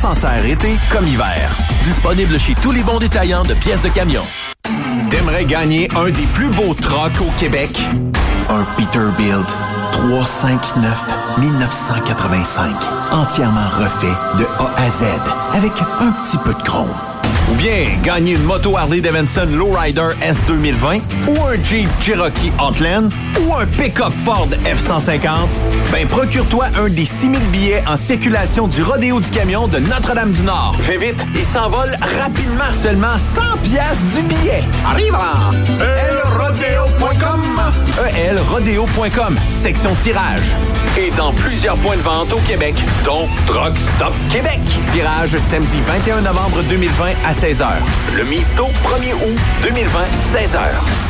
s'en sert été comme hiver. Disponible chez tous les bons détaillants de pièces de camion. T'aimerais gagner un des plus beaux trucks au Québec? Un Peterbilt 359 1985. Entièrement refait de A à Z avec un petit peu de chrome. Ou bien gagner une moto Harley Davidson Lowrider S 2020 ou un Jeep Cherokee Outland ou un pick-up Ford F-150, ben procure-toi un des 6000 billets en circulation du Rodéo du Camion de Notre-Dame-du-Nord. Fais vite, il s'envole rapidement. Seulement 100 pièces du billet. Arrive elrodeo.com elrodeo.com, section tirage. Et dans plusieurs points de vente au Québec, dont Truck Stop Québec. Tirage samedi 21 novembre 2020 à 16h. Le Misto, 1er août 2020, 16h.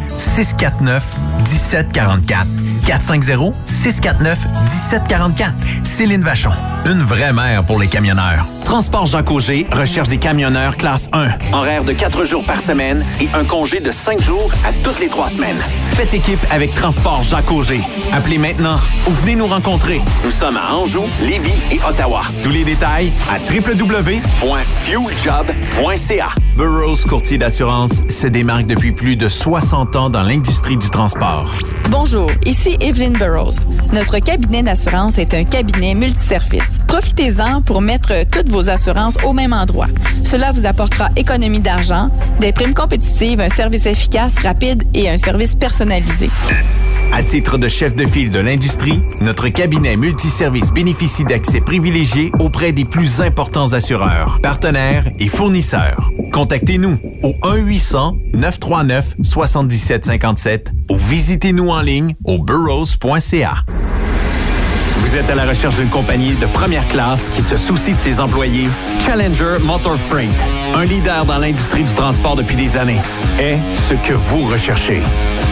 649 1744. 450 649 1744. Céline Vachon, une vraie mère pour les camionneurs. Transport Jacques Auger recherche des camionneurs classe 1. Horaire de 4 jours par semaine et un congé de 5 jours à toutes les 3 semaines. Faites équipe avec Transport Jacques Auger. Appelez maintenant ou venez nous rencontrer. Nous sommes à Anjou, Lévis et Ottawa. Tous les détails à www.fueljob.ca. Burroughs Courtier d'assurance se démarque depuis plus de 60 ans dans l'industrie du transport. Bonjour, ici Evelyn Burroughs. Notre cabinet d'assurance est un cabinet multiservice. Profitez-en pour mettre toutes vos assurances au même endroit. Cela vous apportera économie d'argent, des primes compétitives, un service efficace, rapide et un service personnalisé. À titre de chef de file de l'industrie, notre cabinet multiservice bénéficie d'accès privilégié auprès des plus importants assureurs, partenaires et fournisseurs. Contactez-nous au 1-800-939-7757 ou visitez-nous en ligne au burrows.ca. Vous êtes à la recherche d'une compagnie de première classe qui se soucie de ses employés? Challenger Motor Freight, un leader dans l'industrie du transport depuis des années, est ce que vous recherchez.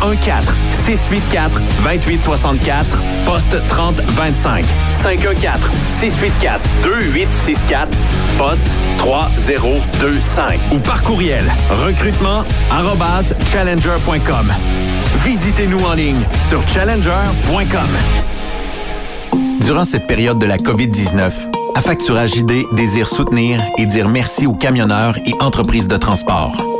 514-684-2864, poste 3025. 514-684-2864, poste 3025. Ou par courriel, recrutement challenger.com. Visitez-nous en ligne sur challenger.com. Durant cette période de la COVID-19, Affacturage ID désire soutenir et dire merci aux camionneurs et entreprises de transport.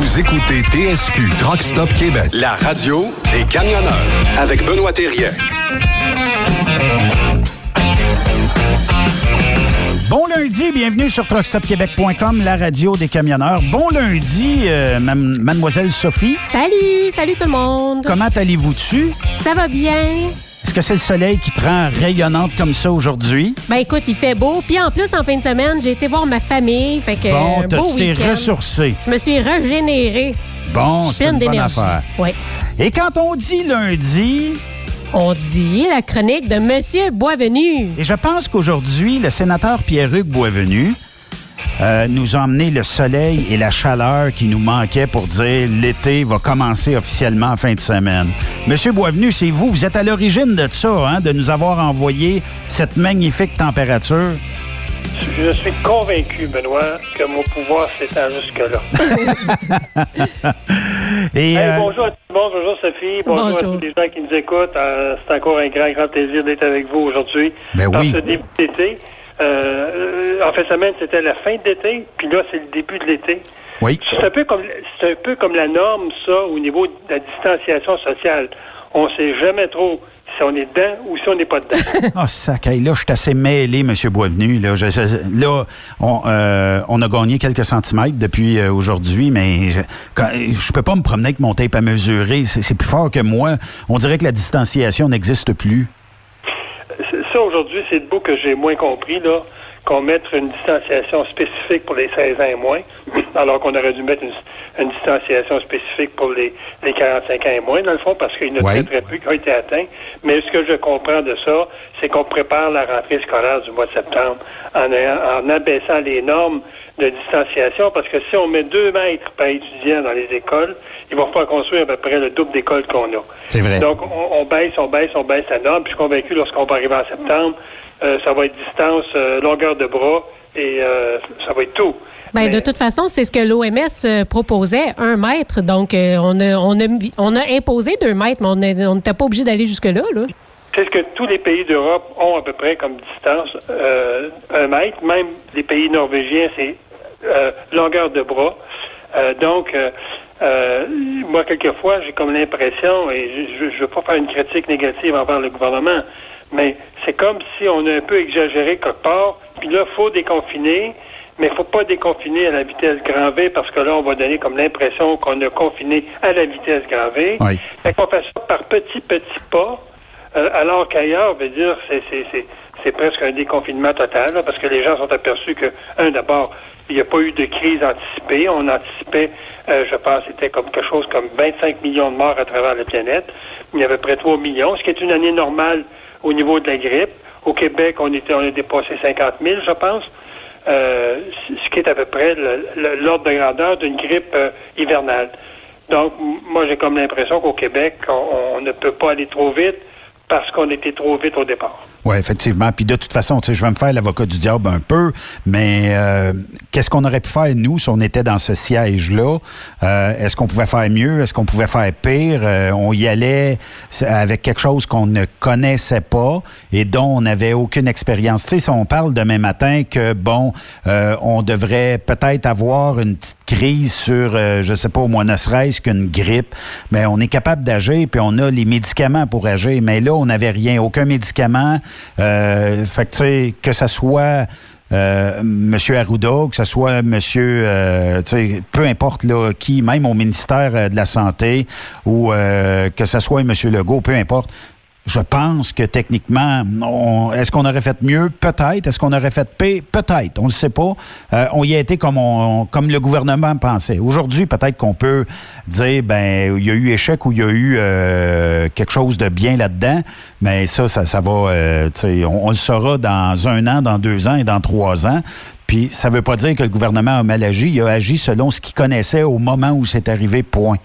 Vous écoutez TSQ Truck Stop Québec. La radio des camionneurs avec Benoît Thérien. Bon lundi, bienvenue sur truckstopquebec.com, la radio des camionneurs. Bon lundi, euh, mademoiselle Sophie. Salut, salut tout le monde. Comment allez-vous dessus? Ça va bien? Est-ce que c'est le soleil qui te rend rayonnante comme ça aujourd'hui? Ben écoute, il fait beau. Puis en plus, en fin de semaine, j'ai été voir ma famille. Fait que Bon, beau tu t'es ressourcé. Je me suis régénérée. Bon, c'est une bonne d'énergie. affaire. Oui. Et quand on dit lundi, On dit la chronique de Monsieur Boisvenu. et je pense qu'aujourd'hui, le sénateur Pierre-Hugues Boisvenu euh, nous a emmené le soleil et la chaleur qui nous manquaient pour dire l'été va commencer officiellement en fin de semaine. Monsieur Boisvenu, c'est vous, vous êtes à l'origine de ça, hein, de nous avoir envoyé cette magnifique température. Je suis convaincu, Benoît, que mon pouvoir s'étend jusque-là. Et, Hey, euh, bonjour à tout le monde, bonjour Sophie, bonjour, à tous les gens qui nous écoutent. Euh, c'est encore un grand, grand plaisir d'être avec vous aujourd'hui. Ben Dans oui. ce début d'été. Euh, en fin de semaine, c'était la fin de l'été, puis là, c'est le début de l'été. oui. C'est un peu comme c'est un peu comme la norme, ça, au niveau de la distanciation sociale. On ne sait jamais trop si on est dedans ou si on n'est pas dedans. Ah, sac. Hey, là, je suis assez mêlé, M. Boisvenu. Là, Je- là on, euh, on a gagné quelques centimètres depuis euh, aujourd'hui, mais je, je peux pas me promener avec mon tape à mesurer. C'est plus fort que moi. On dirait que la distanciation n'existe plus. Ça, aujourd'hui, c'est le bout que j'ai moins compris, là, qu'on mette une distanciation spécifique pour les 16 ans et moins, alors qu'on aurait dû mettre une, une distanciation spécifique pour les, les 45 ans et moins, dans le fond, parce qu'il y en a Ouais. très, très peu qui ont été atteints. Mais ce que je comprends de ça, c'est qu'on prépare la rentrée scolaire du mois de septembre en, en abaissant les normes de distanciation, parce que si on met deux mètres par étudiant dans les écoles, il va falloir construire à peu près le double d'écoles qu'on a. C'est vrai. Donc, on, on baisse, on baisse, on baisse la norme. Puis je suis convaincu, lorsqu'on va arriver en septembre, euh, ça va être distance, euh, longueur de bras, et euh, ça va être tout. Ben, Mais- de toute façon, c'est ce que l'OMS proposait, un mètre. Donc, on, a, on, a, on a imposé deux mètres, mais on n'était pas obligé d'aller jusque-là. Là. C'est ce que tous les pays d'Europe ont à peu près comme distance, un mètre. Même les pays norvégiens, c'est longueur de bras. Donc, euh, moi, quelquefois, j'ai comme l'impression, et je ne veux pas faire une critique négative envers le gouvernement, mais c'est comme si on a un peu exagéré quelque part, puis là, il faut déconfiner, mais il ne faut pas déconfiner à la vitesse grand V, parce que là, on va donner comme l'impression qu'on a confiné à la vitesse grand V. Oui. Fait qu'on fait ça par petits, petits pas, euh, alors qu'ailleurs, veut dire, c'est, c'est, c'est, c'est presque un déconfinement total, là, parce que les gens sont aperçus que, un, d'abord, il n'y a pas eu de crise anticipée. On anticipait, euh, je pense, c'était comme quelque chose comme 25 millions de morts à travers la planète. Il y avait près de 3 millions, ce qui est une année normale au niveau de la grippe. Au Québec, on était, on a dépassé 50 000, je pense. Euh, ce qui est à peu près l'ordre de grandeur d'une grippe euh, hivernale. Donc, moi, j'ai comme l'impression qu'au Québec, on ne peut pas aller trop vite parce qu'on était trop vite au départ. Oui, effectivement. Puis de toute façon, je vais me faire l'avocat du diable un peu, mais euh, qu'est-ce qu'on aurait pu faire, nous, si on était dans ce siège-là? Euh, Est-ce qu'on pouvait faire mieux? Est-ce qu'on pouvait faire pire? Euh, on y allait avec quelque chose qu'on ne connaissait pas et dont on n'avait aucune expérience. Tu sais, si on parle demain matin que, bon, euh, on devrait peut-être avoir une petite crise sur, euh, je sais pas, au moins ne serait-ce qu'une grippe, mais on est capable d'agir, puis on a les médicaments pour agir. Mais là, on n'avait rien, aucun médicament. Euh, que, ça soit euh, M. Arruda, que ce soit M. euh, peu importe qui, même au ministère de la Santé, ou que ce soit M. Legault, peu importe. Je pense que techniquement, est-ce qu'on aurait fait mieux? Peut-être. Est-ce qu'on aurait fait pire? Peut-être. On ne sait pas. Euh, on y a été comme, on, comme le gouvernement pensait. Aujourd'hui, peut-être qu'on peut dire, ben, il y a eu échec ou il y a eu euh, quelque chose de bien là-dedans, mais ça, ça, ça va, euh, on, on le saura dans un an, dans deux ans et dans trois ans. Puis ça ne veut pas dire que le gouvernement a mal agi. Il a agi selon ce qu'il connaissait au moment où c'est arrivé, point.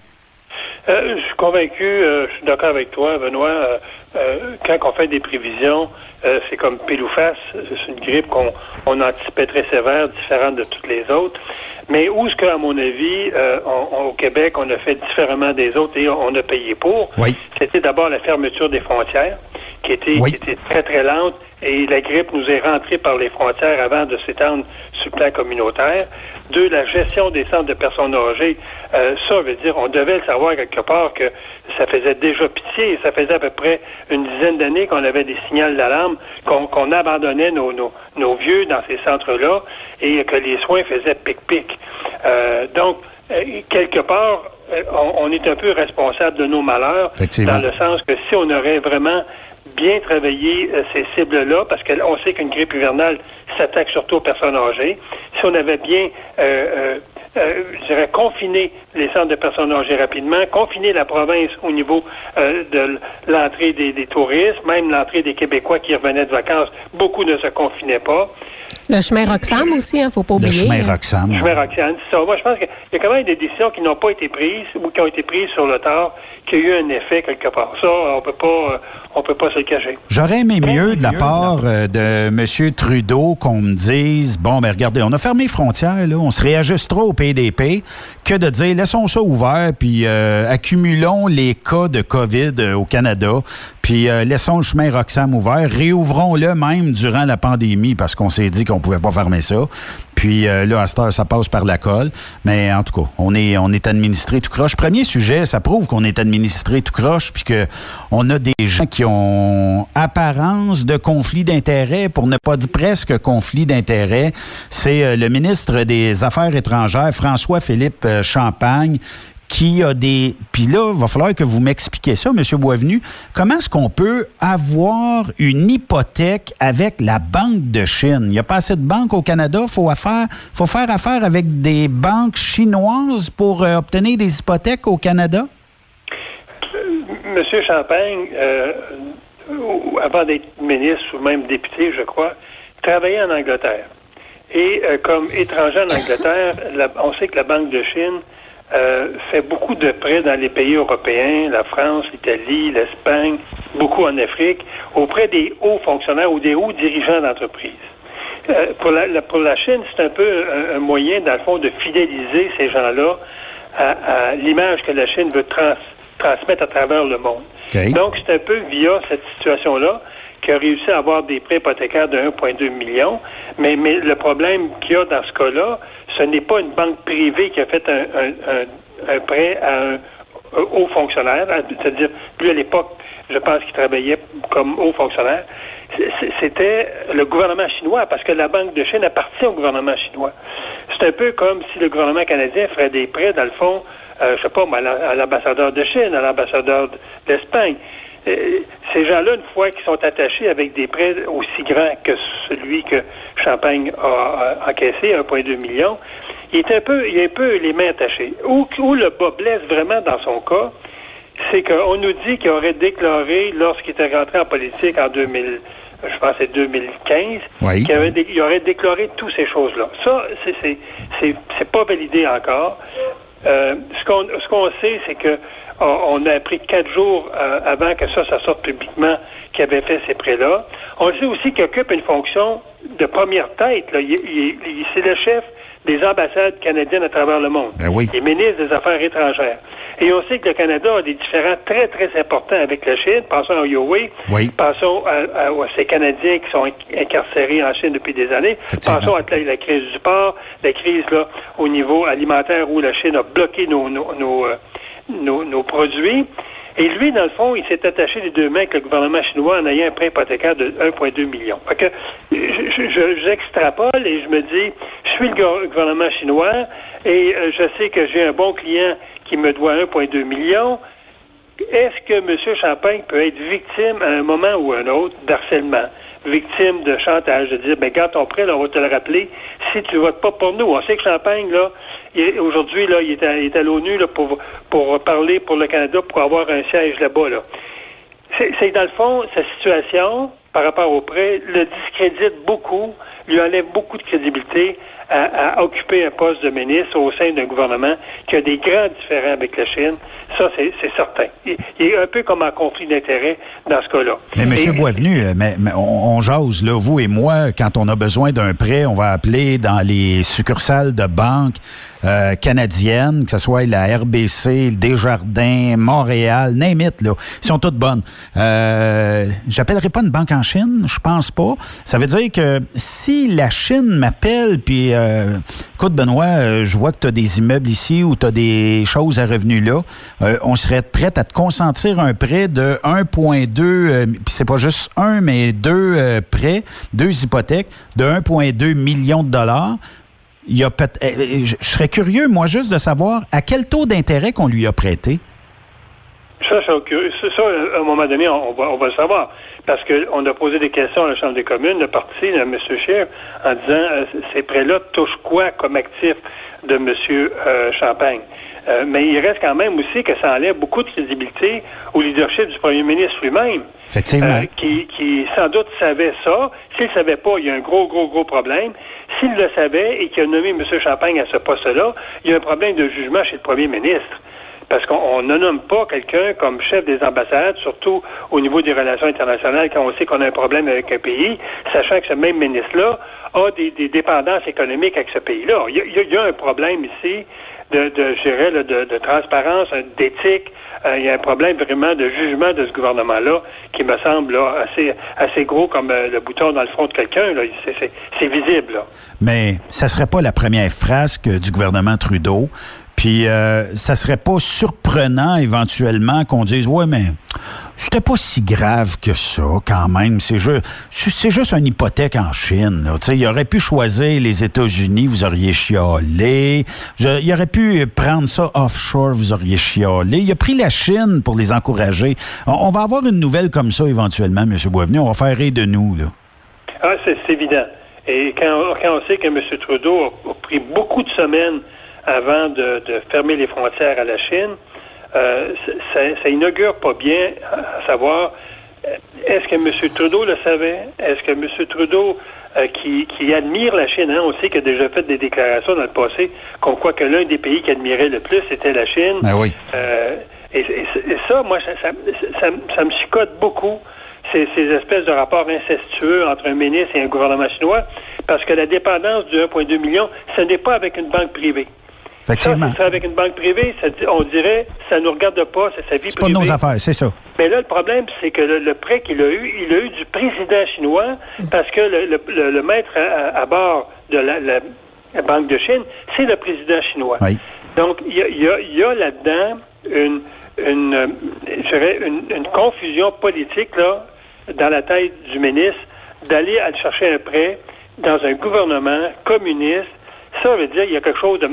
Euh, je suis convaincu, euh, je suis d'accord avec toi, Benoît. euh, quand on fait des prévisions, c'est comme pile ou face. C'est une grippe qu'on on anticipait très sévère, différente de toutes les autres. Mais où est-ce qu'à mon avis, on- on- au Québec, on a fait différemment des autres et on, on a payé pour? Oui. C'était d'abord la fermeture des frontières, qui était, Oui. qui était très, très lente, et la grippe nous est rentrée par les frontières avant de s'étendre sur le plan communautaire. Deux, la gestion des centres de personnes âgées. Euh, ça veut dire, on devait le savoir quelque part que ça faisait déjà pitié, ça faisait à peu près une dizaine d'années qu'on avait des signaux d'alarme, qu'on abandonnait nos, nos, nos vieux dans ces centres-là, et que les soins faisaient pic-pic. Euh, donc, euh, quelque part, euh, on, on est un peu responsable de nos malheurs, dans le sens que si on aurait vraiment bien travaillé euh, ces cibles-là, parce qu'on sait qu'une grippe hivernale s'attaque surtout aux personnes âgées, si on avait bien, euh, euh, euh, je dirais, confiné les centres de personnes âgées rapidement, confiné la province au niveau euh, de l'entrée des touristes, même l'entrée des Québécois qui revenaient de vacances, beaucoup ne se confinaient pas. Le chemin Roxham aussi, il ne faut pas Le oublier. chemin hein. Roxham. Je mets Roxane, c'est ça. Moi, je pense qu'il y a quand même des décisions qui n'ont pas été prises ou qui ont été prises sur le tard, qui ont eu un effet quelque part. Ça, on peut pas, euh, on peut pas se le cacher. J'aurais aimé mieux de la part euh, de M. Trudeau qu'on me dise bon, ben regardez, on a fermé les frontières, là, on se réajustera au PDP, que de dire laissons ça ouvert, puis euh, accumulons les cas de COVID au Canada, puis euh, laissons le chemin Roxham ouvert, réouvrons-le même durant la pandémie, parce qu'on s'est dit qu'on pouvait pas fermer ça. Puis euh, là, à cette heure, ça passe par la colle. Mais en tout cas, on est, on est administré tout croche. Premier sujet, ça prouve qu'on est administré tout croche, puis que on a des gens qui ont apparence de conflit d'intérêts, pour ne pas dire presque conflit d'intérêts. C'est euh, le ministre des Affaires étrangères, François-Philippe euh, Champagne, qui a des... Puis là, il va falloir que vous m'expliquiez ça, M. Boisvenu. Comment est-ce qu'on peut avoir une hypothèque avec la Banque de Chine? Il n'y a pas assez de banques au Canada. Il faut, affaire- faut faire affaire avec des banques chinoises pour euh, obtenir des hypothèques au Canada? Monsieur Champagne, euh, avant d'être ministre ou même député, je crois, travaillait en Angleterre. Et euh, comme étranger en Angleterre, on sait que la Banque de Chine euh, fait beaucoup de prêts dans les pays européens, la France, l'Italie, l'Espagne, beaucoup en Afrique, auprès des hauts fonctionnaires ou des hauts dirigeants d'entreprise. Euh, pour, la, la- pour la Chine, c'est un peu un, un moyen, dans le fond, de fidéliser ces gens-là à, à l'image que la Chine veut trans- transmettre à travers le monde. Donc, c'est un peu via cette situation-là qu'il a réussi à avoir des prêts hypothécaires de 1,2 million. Mais, mais le problème qu'il y a dans ce cas-là, ce n'est pas une banque privée qui a fait un, un- un- un prêt à un, un haut fonctionnaire, c'est-à-dire, lui à l'époque, je pense qu'il travaillait comme haut fonctionnaire. C'était le gouvernement chinois, parce que la Banque de Chine appartient au gouvernement chinois. C'est un peu comme si le gouvernement canadien ferait des prêts, dans le fond, euh, je sais pas, à l'ambassadeur de Chine, à l'ambassadeur d'Espagne. Euh, ces gens-là, une fois qu'ils sont attachés avec des prêts aussi grands que celui que Champagne a, encaissé, 1,2 million, il est un peu, il est un peu les mains attachées. Où, où le bas blesse vraiment dans son cas, c'est qu'on nous dit qu'il aurait déclaré, lorsqu'il était rentré en politique en 2000, je pense c'est 2015, qu'il aurait, il aurait déclaré toutes ces choses-là. Ça, c'est, c'est, pas validé encore. Euh, ce qu'on ce qu'on sait, c'est que on, a appris quatre jours euh, avant que ça, ça sorte publiquement qu'il avait fait ces prêts-là. On sait aussi qu'il occupe une fonction de première tête. Là. il, c'est le chef des ambassades canadiennes à travers le monde. Ben oui. Les ministres des Affaires étrangères. Et on sait que le Canada a des différends très, très importants avec la Chine. Pensons à Huawei. Oui. Pensons à, ces Canadiens qui sont incarcérés en Chine depuis des années. Pensons à la, crise du port, la crise là, au niveau alimentaire où la Chine a bloqué nos, nos, nos, euh, nos, produits. Et lui, dans le fond, il s'est attaché les deux mains avec le gouvernement chinois en ayant un prêt hypothécaire de 1,2 million. Fait que j'extrapole et je me dis, je suis le gouvernement chinois et euh, je sais que j'ai un bon client qui me doit 1,2 million. Est-ce que M. Champagne peut être victime à un moment ou à un autre d'harcèlement, victime de chantage, de dire, ben, garde ton prêt, là, on va te le rappeler, si tu votes pas pour nous. On sait que Champagne, là, aujourd'hui, là, il est à, à l'ONU, là, pour, pour parler pour le Canada, pour avoir un siège là-bas, là. C'est, dans le fond, sa situation, par rapport au prêt, le discrédite beaucoup, lui enlève beaucoup de crédibilité à, occuper un poste de ministre au sein d'un gouvernement qui a des grands différends avec la Chine. Ça, c'est certain. Il, est un peu comme un conflit d'intérêts dans ce cas-là. Mais M. Boisvenu, euh, mais, on, jase, là, vous et moi, quand on a besoin d'un prêt, on va appeler dans les succursales de banques euh, que ce soit la RBC, le Desjardins, Montréal, name là. Ils sont toutes bonnes. Euh, J'appellerai pas une banque en Chine, je pense pas. Ça veut dire que si la Chine m'appelle, puis, euh, écoute, Benoît, euh, je vois que tu as des immeubles ici ou tu as des choses à revenus là, euh, on serait prêt à te consentir un prêt de 1,2, puis c'est pas juste un, mais deux prêts, deux hypothèques de 1,2 million de dollars. Il y a je serais curieux, moi, juste de savoir à quel taux d'intérêt qu'on lui a prêté. Ça, ça, à un moment donné, on va, on va le savoir. Parce qu'on a posé des questions à la Chambre des communes, le parti, de M. Scheer, en disant euh, ces prêts-là touchent quoi comme actif de M. Euh, Champagne? Euh, mais il reste quand même aussi que ça enlève beaucoup de crédibilité au leadership du premier ministre lui-même. Effectivement. qui, qui sans doute savait ça. S'il ne savait pas, il y a un gros, gros, gros problème. S'il le savait et qu'il a nommé M. Champagne à ce poste-là, il y a un problème de jugement chez le premier ministre parce qu'on ne nomme pas quelqu'un comme chef des ambassades, surtout au niveau des relations internationales, quand on sait qu'on a un problème avec un pays, sachant que ce même ministre-là a des, dépendances économiques avec ce pays-là. Il, y, a un problème ici de, de dirais, de, transparence, d'éthique. Euh, il y a un problème vraiment de jugement de ce gouvernement-là qui me semble assez, assez gros comme euh, le bouton dans le front de quelqu'un. C'est visible. Mais ça serait pas la première frasque du gouvernement Trudeau puis, euh, ça serait pas surprenant éventuellement qu'on dise Ouais, mais c'était pas si grave que ça, quand même. C'est juste, c'est juste une hypothèque en Chine. Il aurait pu choisir les États-Unis, vous auriez chialé. il aurait pu prendre ça offshore, vous auriez chialé. Il a pris la Chine pour les encourager. On, va avoir une nouvelle comme ça éventuellement, M. Boisvenu. On va faire rire de nous. Là. Ah, c'est, évident. Et quand, quand, on sait que M. Trudeau a pris beaucoup de semaines avant de, fermer les frontières à la Chine, euh, ça, ça, inaugure pas bien à savoir est-ce que M. Trudeau le savait? Est-ce que M. Trudeau, euh, qui, qui, admire la Chine, hein, on sait qu'il a déjà fait des déclarations dans le passé, comme quoi que l'un des pays qu'il admirait le plus, c'était la Chine. Ben oui. Euh, et, ça, moi, ça, ça, ça, me chicote beaucoup, ces, ces, espèces de rapports incestueux entre un ministre et un gouvernement chinois, parce que la dépendance du 1,2 million, ce n'est pas avec une banque privée. Effectivement. Ça, avec une banque privée, on dirait ça ne nous regarde pas, c'est sa vie privée. C'est pas nos affaires, c'est ça. Mais là, le problème, c'est que le, prêt qu'il a eu, il a eu du président chinois parce que le, maître à, bord de la, Banque de Chine, c'est le président chinois. Donc, il y a, là-dedans une, une, une, confusion politique là, dans la tête du ministre d'aller chercher un prêt dans un gouvernement communiste ça veut dire qu'il y a quelque chose de,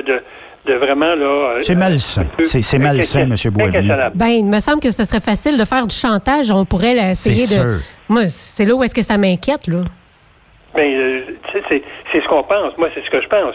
de, de vraiment là. C'est malsain. C'est malsain, M. Boisvenu. Ben, il me semble que ce serait facile de faire du chantage. On pourrait essayer de. Moi, c'est là où est-ce que ça m'inquiète, là. Ben, c'est ce qu'on pense. Moi, c'est ce que je pense.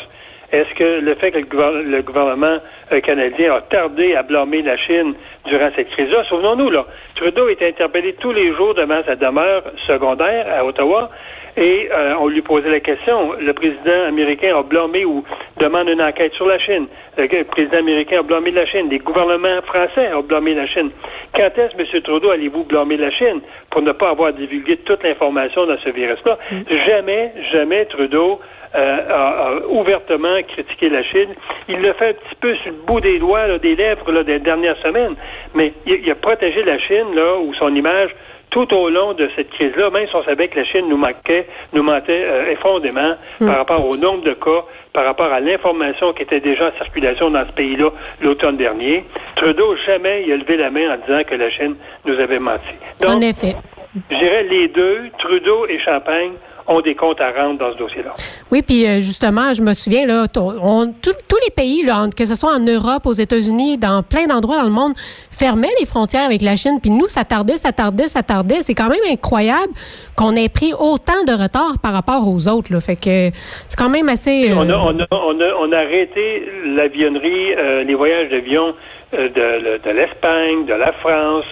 Est-ce que le fait que le gouvernement euh, canadien a tardé à blâmer la Chine durant cette crise-là, souvenons-nous, là, Trudeau est interpellé tous les jours devant sa demeure secondaire à Ottawa et euh, on lui posait la question. Le président américain a blâmé ou demande une enquête sur la Chine. Le président américain a blâmé la Chine. Les gouvernements français ont blâmé la Chine. Quand est-ce, M. Trudeau, allez-vous blâmer la Chine pour ne pas avoir divulgué toute l'information dans ce virus-là? Mm. Jamais, jamais Trudeau euh, a, ouvertement critiqué la Chine. Il le fait un petit peu sur le bout des doigts, des lèvres là, des dernières semaines, mais il, il, a protégé la Chine là, ou son image tout au long de cette crise-là, même si on savait que la Chine nous manquait, nous mentait euh, effondément mm. par rapport au nombre de cas, par rapport à l'information qui était déjà en circulation dans ce pays-là l'automne dernier, Trudeau jamais il a levé la main en disant que la Chine nous avait menti. Donc, en effet. Je dirais les deux, Trudeau et Champagne, ont des comptes à rendre dans ce dossier-là. Oui, puis euh, justement, je me souviens, là, on, tous les pays, là, que ce soit en Europe, aux États-Unis, dans plein d'endroits dans le monde, fermaient les frontières avec la Chine. Puis nous, ça tardait, ça tardait, ça tardait. C'est quand même incroyable qu'on ait pris autant de retard par rapport aux autres. Là. Fait que c'est quand même assez... On, a, on, a, on, a, arrêté l'avionnerie, euh, les voyages d'avion euh, de, de l'Espagne, de la France,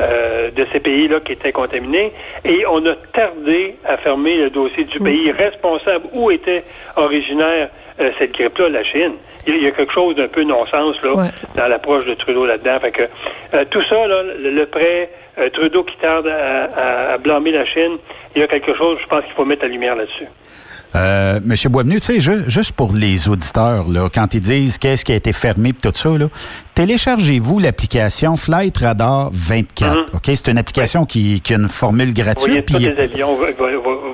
euh, de ces pays-là qui étaient contaminés, et on a tardé à fermer le dossier du pays responsable où était originaire euh, cette grippe-là, la Chine. Il y a quelque chose d'un peu non-sens là dans l'approche de Trudeau là-dedans. Fait que tout ça, là, le, prêt, Trudeau qui tarde à, à blâmer la Chine, il y a quelque chose, je pense qu'il faut mettre la lumière là-dessus. Euh, Monsieur Boisvenu, tu sais, juste pour les auditeurs, là, quand ils disent qu'est-ce qui a été fermé et tout ça, là, téléchargez-vous l'application Flight Radar 24. Mhm. Ok, c'est une application qui, a une formule gratuite. Avions,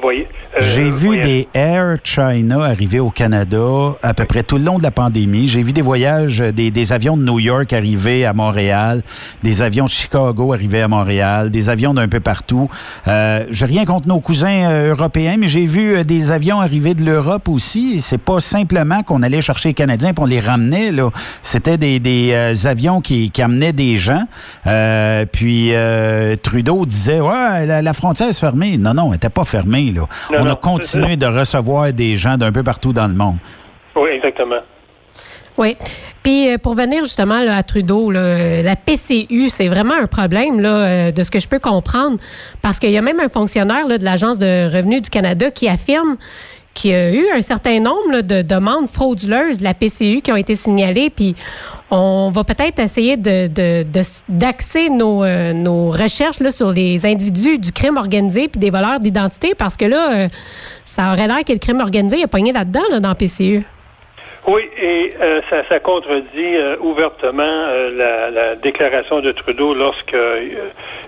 voyez. Euh, J'ai vu des Air China arriver au Canada à peu près tout le long de la pandémie. J'ai vu des voyages, des, avions de New York arriver à Montréal, des avions de Chicago arriver à Montréal, des avions d'un peu partout. Euh, J'ai rien contre nos cousins euh, européens, mais j'ai vu euh, des avions arriver de l'Europe aussi. C'est pas simplement qu'on allait chercher les Canadiens et on les ramenait. C'était des, des avions qui, qui, amenaient des gens. puis Trudeau disait ouais la, frontière est fermée. Non non, elle n'était pas fermée là on a continué de recevoir des gens d'un peu partout dans le monde. Oui, exactement. Oui. Puis euh, pour venir justement à Trudeau, la PCU, c'est vraiment un problème là, euh, de ce que je peux comprendre, parce qu'il y a même un fonctionnaire de l'Agence de revenus du Canada qui affirme qu'il y a eu un certain nombre de demandes frauduleuses de la PCU qui ont été signalées, puis on va peut-être essayer de, d'axer nos, euh, nos recherches là, sur les individus du crime organisé puis des voleurs d'identité, parce que là, ça aurait l'air que le crime organisé a pogné là-dedans là, dans la PCU. Oui, et euh, ça, ça, contredit euh, ouvertement euh, la, déclaration de Trudeau lorsque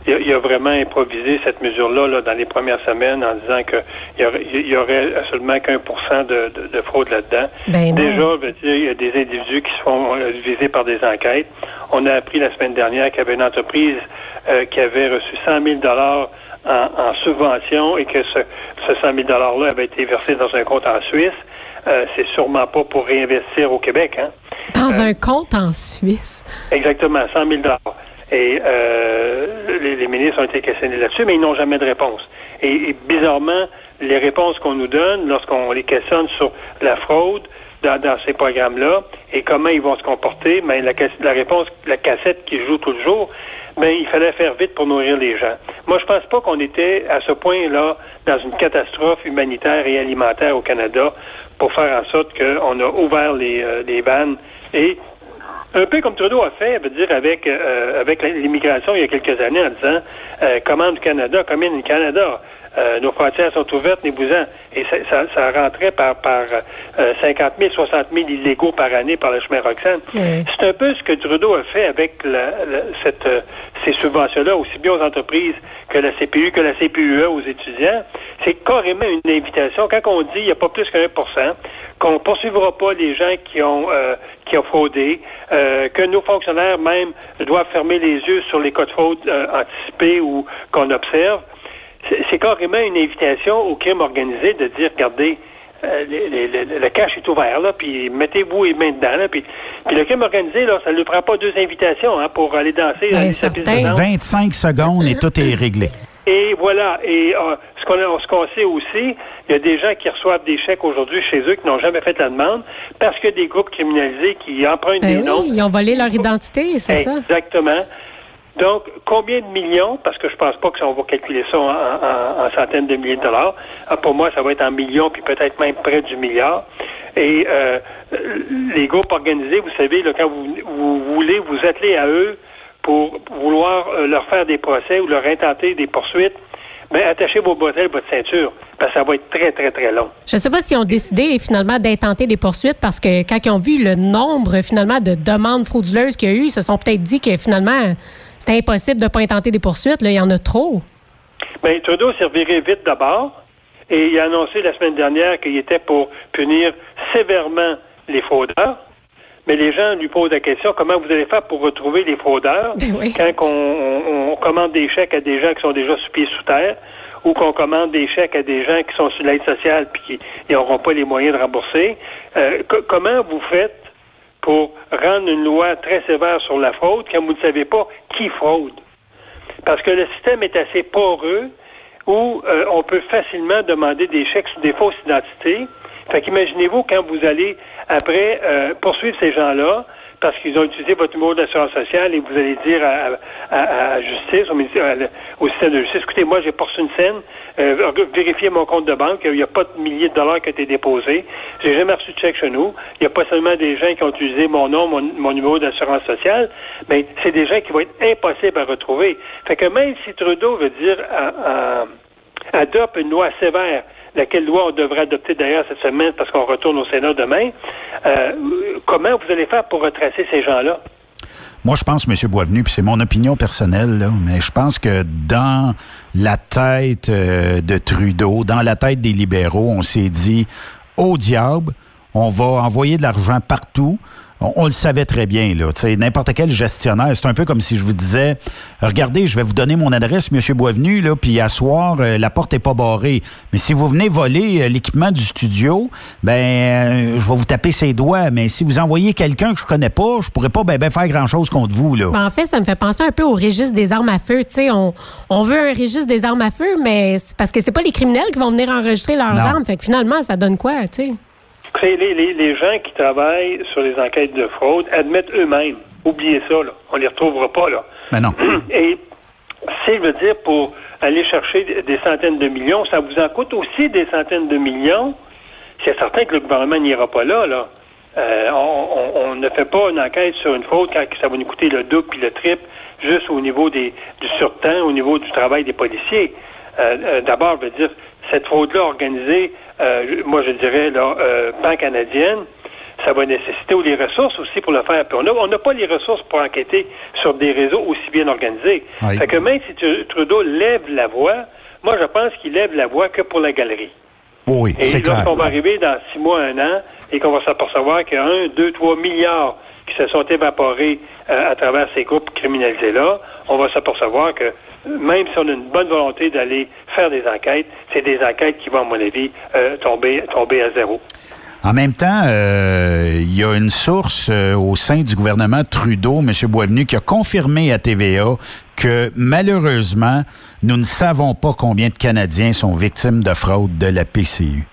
il, a, vraiment improvisé cette mesure-là dans les premières semaines en disant qu'il y, aurait, seulement qu'un pour cent de, fraude là-dedans. Ben Déjà, il y a des individus qui se font viser par des enquêtes. On a appris la semaine dernière qu'il y avait une entreprise qui avait reçu 100 000 dollars en, subvention et que ce, ce 100 000 dollars-là avait été versé dans un compte en Suisse. Euh, c'est sûrement pas pour réinvestir au Québec. Hein? Dans euh, un compte en Suisse. Exactement, 100 000 Et euh, les, ministres ont été questionnés là-dessus, mais ils n'ont jamais de réponse. Et, bizarrement, les réponses qu'on nous donne lorsqu'on les questionne sur la fraude dans, ces programmes-là et comment ils vont se comporter, mais la, la réponse, la cassette qui joue tout le jour, mais il fallait faire vite pour nourrir les gens. Moi, je pense pas qu'on était à ce point-là dans une catastrophe humanitaire et alimentaire au Canada pour faire en sorte qu'on a ouvert les, euh, les vannes et un peu comme Trudeau a fait, veut dire avec euh, avec l'immigration il y a quelques années en disant euh, commande Canada, commune du Canada. Euh, nos frontières sont ouvertes, les Et ça, ça, rentrait par, par 50 000, 60 000 illégaux par année par le chemin Roxane. C'est un peu ce que Trudeau a fait avec la, cette, euh, ces subventions-là, aussi bien aux entreprises que la CPU, que la CPUE aux étudiants. C'est carrément une invitation. Quand on dit il n'y a pas plus qu'un pour cent, qu'on poursuivra pas les gens qui ont euh, qui ont fraudé, que nos fonctionnaires même doivent fermer les yeux sur les cas de fraude anticipés ou qu'on observe, c'est carrément une invitation au crime organisé de dire, regardez, euh, les- les- les- le cash est ouvert, là, puis mettez-vous les mains dedans, là, puis, puis le crime organisé, là, ça ne lui prend pas deux invitations hein, pour aller danser Ben, de danse. 25 secondes et tout est réglé. Et voilà. Et euh, ce qu'on a- ce qu'on sait aussi, il y a des gens qui reçoivent des chèques aujourd'hui chez eux qui n'ont jamais fait la demande parce que des groupes criminalisés qui empruntent Ben des noms. oui, ils ont volé leur identité, c'est ça. Exactement. Donc, combien de millions, parce que je pense pas que ça, on va calculer ça en, en- en centaines de milliers de dollars. Ah, pour moi, ça va être en millions, puis peut-être même près du milliard. Et euh, les groupes organisés, vous savez, là, quand vous, vous voulez vous atteler à eux pour vouloir euh, leur faire des procès ou leur intenter des poursuites, ben, attachez vos bretelles, votre ceinture, parce que ça va être très, très, très long. Je ne sais pas s'ils ont décidé finalement d'intenter des poursuites parce que quand ils ont vu le nombre finalement de demandes frauduleuses qu'il y a eu, ils se sont peut-être dit que finalement c'était impossible de ne pas intenter des poursuites. Là, il y en a trop. Bien, Trudeau s'est reviré vite d'abord et il a annoncé la semaine dernière qu'il était pour punir sévèrement les fraudeurs. Mais les gens lui posent la question comment vous allez faire pour retrouver les fraudeurs Ben oui. quand on, on- on commande des chèques à des gens qui sont déjà sous pied sous terre ou qu'on commande des chèques à des gens qui sont sur l'aide sociale puis qui n'auront pas les moyens de rembourser? Euh, co- comment vous faites pour rendre une loi très sévère sur la fraude quand vous ne savez pas qui fraude? Parce que le système est assez poreux où euh, on peut facilement demander des chèques sous des fausses identités. Fait qu'imaginez-vous quand vous allez après euh, poursuivre ces gens-là parce qu'ils ont utilisé votre numéro d'assurance sociale et vous allez dire à, à, justice, au, au système de justice, écoutez, moi j'ai poursu une scène, euh, mon compte de banque, il n'y a pas de milliers de dollars qui ont été déposés, j'ai jamais reçu de chèque chez nous, il n'y a pas seulement des gens qui ont utilisé mon nom, mon, numéro d'assurance sociale, mais c'est des gens qui vont être impossibles à retrouver. Fait que même si Trudeau veut dire à- à- adopte une loi sévère, laquelle loi on devrait adopter d'ailleurs cette semaine parce qu'on retourne au Sénat demain, euh, comment vous allez faire pour retracer ces gens-là? Moi, je pense, M. Boisvenu, puis c'est mon opinion personnelle, là, mais je pense que dans la tête euh, de Trudeau, dans la tête des libéraux, on s'est dit, au diable, on va envoyer de l'argent partout. On, on le savait très bien, N'importe quel gestionnaire, c'est un peu comme si je vous disais Regardez, je vais vous donner mon adresse, M. Boisvenu, là, puis à soir, euh, la porte n'est pas barrée. Mais si vous venez voler euh, l'équipement du studio, ben euh, je vais vous taper ses doigts. Mais si vous envoyez quelqu'un que je connais pas, je pourrais pas ben, ben faire grand-chose contre vous, là. Ben, en fait, ça me fait penser un peu au registre des armes à feu. On, on veut un registre des armes à feu, mais parce que c'est pas les criminels qui vont venir enregistrer leurs Non. armes. Fait que finalement, ça donne quoi, tu sais? Écoutez, Les, les, les gens qui travaillent sur les enquêtes de fraude admettent eux-mêmes. Oubliez ça, là. On les retrouvera pas, là. Ben non. Et c'est, veut dire, pour aller chercher des- des centaines de millions, ça vous en coûte aussi des centaines de millions. C'est certain que le gouvernement n'ira pas là, là. Euh, on, on- on ne fait pas une enquête sur une faute quand ça va nous coûter le double puis le triple, juste au niveau des, du surtemps, au niveau du travail des policiers. Euh, euh, D'abord, je veux dire, cette fraude-là organisée, euh, moi je dirais, là, euh, pan-canadienne, ça va nécessiter les ressources aussi pour le faire. Puis on n'a pas les ressources pour enquêter sur des réseaux aussi bien organisés. Oui. Fait que même si Trudeau lève la voix, moi je pense qu'il lève la voix que pour la galerie. Oui, Et c'est clair. lorsqu'on va arriver dans six mois, un an, et qu'on va s'apercevoir qu'il y a un, deux, trois milliards qui se sont évaporés euh, à travers ces groupes criminalisés-là, on va s'apercevoir que même si on a une bonne volonté d'aller faire des enquêtes, c'est des enquêtes qui vont, à mon avis, euh, tomber, tomber à zéro. En même temps, euh, il y a une source euh, au sein du gouvernement Trudeau, M. Boisvenu, qui a confirmé à TVA que malheureusement, nous ne savons pas combien de Canadiens sont victimes de fraude de la PCU.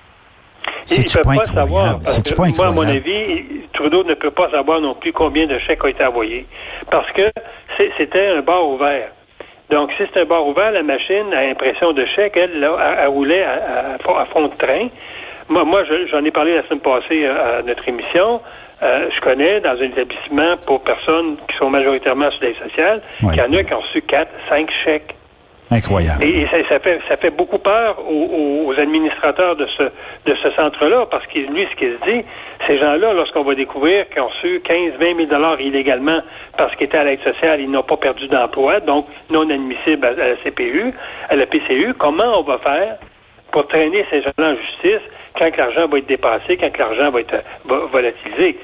C'est-tu pas pas savoir. que pas moi, à mon avis, Trudeau ne peut pas savoir non plus combien de chèques ont été envoyés. Parce que c'était un bar ouvert. Donc, si c'est un bar ouvert, la machine à impression de chèques, elle, là, elle, roulait à, à fond- à fond de train. Moi, moi je- j'en ai parlé la semaine passée euh, à notre émission. Euh, je connais dans un établissement pour personnes qui sont majoritairement sur l'aide sociale, Ouais. qu'il y en a qui ont reçu quatre, cinq chèques. Et, ça, fait, ça fait beaucoup peur aux, administrateurs de ce, de ce centre-là, parce que lui, ce qu'il se dit, ces gens-là, lorsqu'on va découvrir qu'ils ont reçu 15, 20 000 dollars illégalement parce qu'ils étaient à l'aide sociale, ils n'ont pas perdu d'emploi, donc non admissibles à, la CPU, à la PCU, comment on va faire pour traîner ces gens-là en justice quand l'argent va être dépassé, quand l'argent va être euh, volatilisé?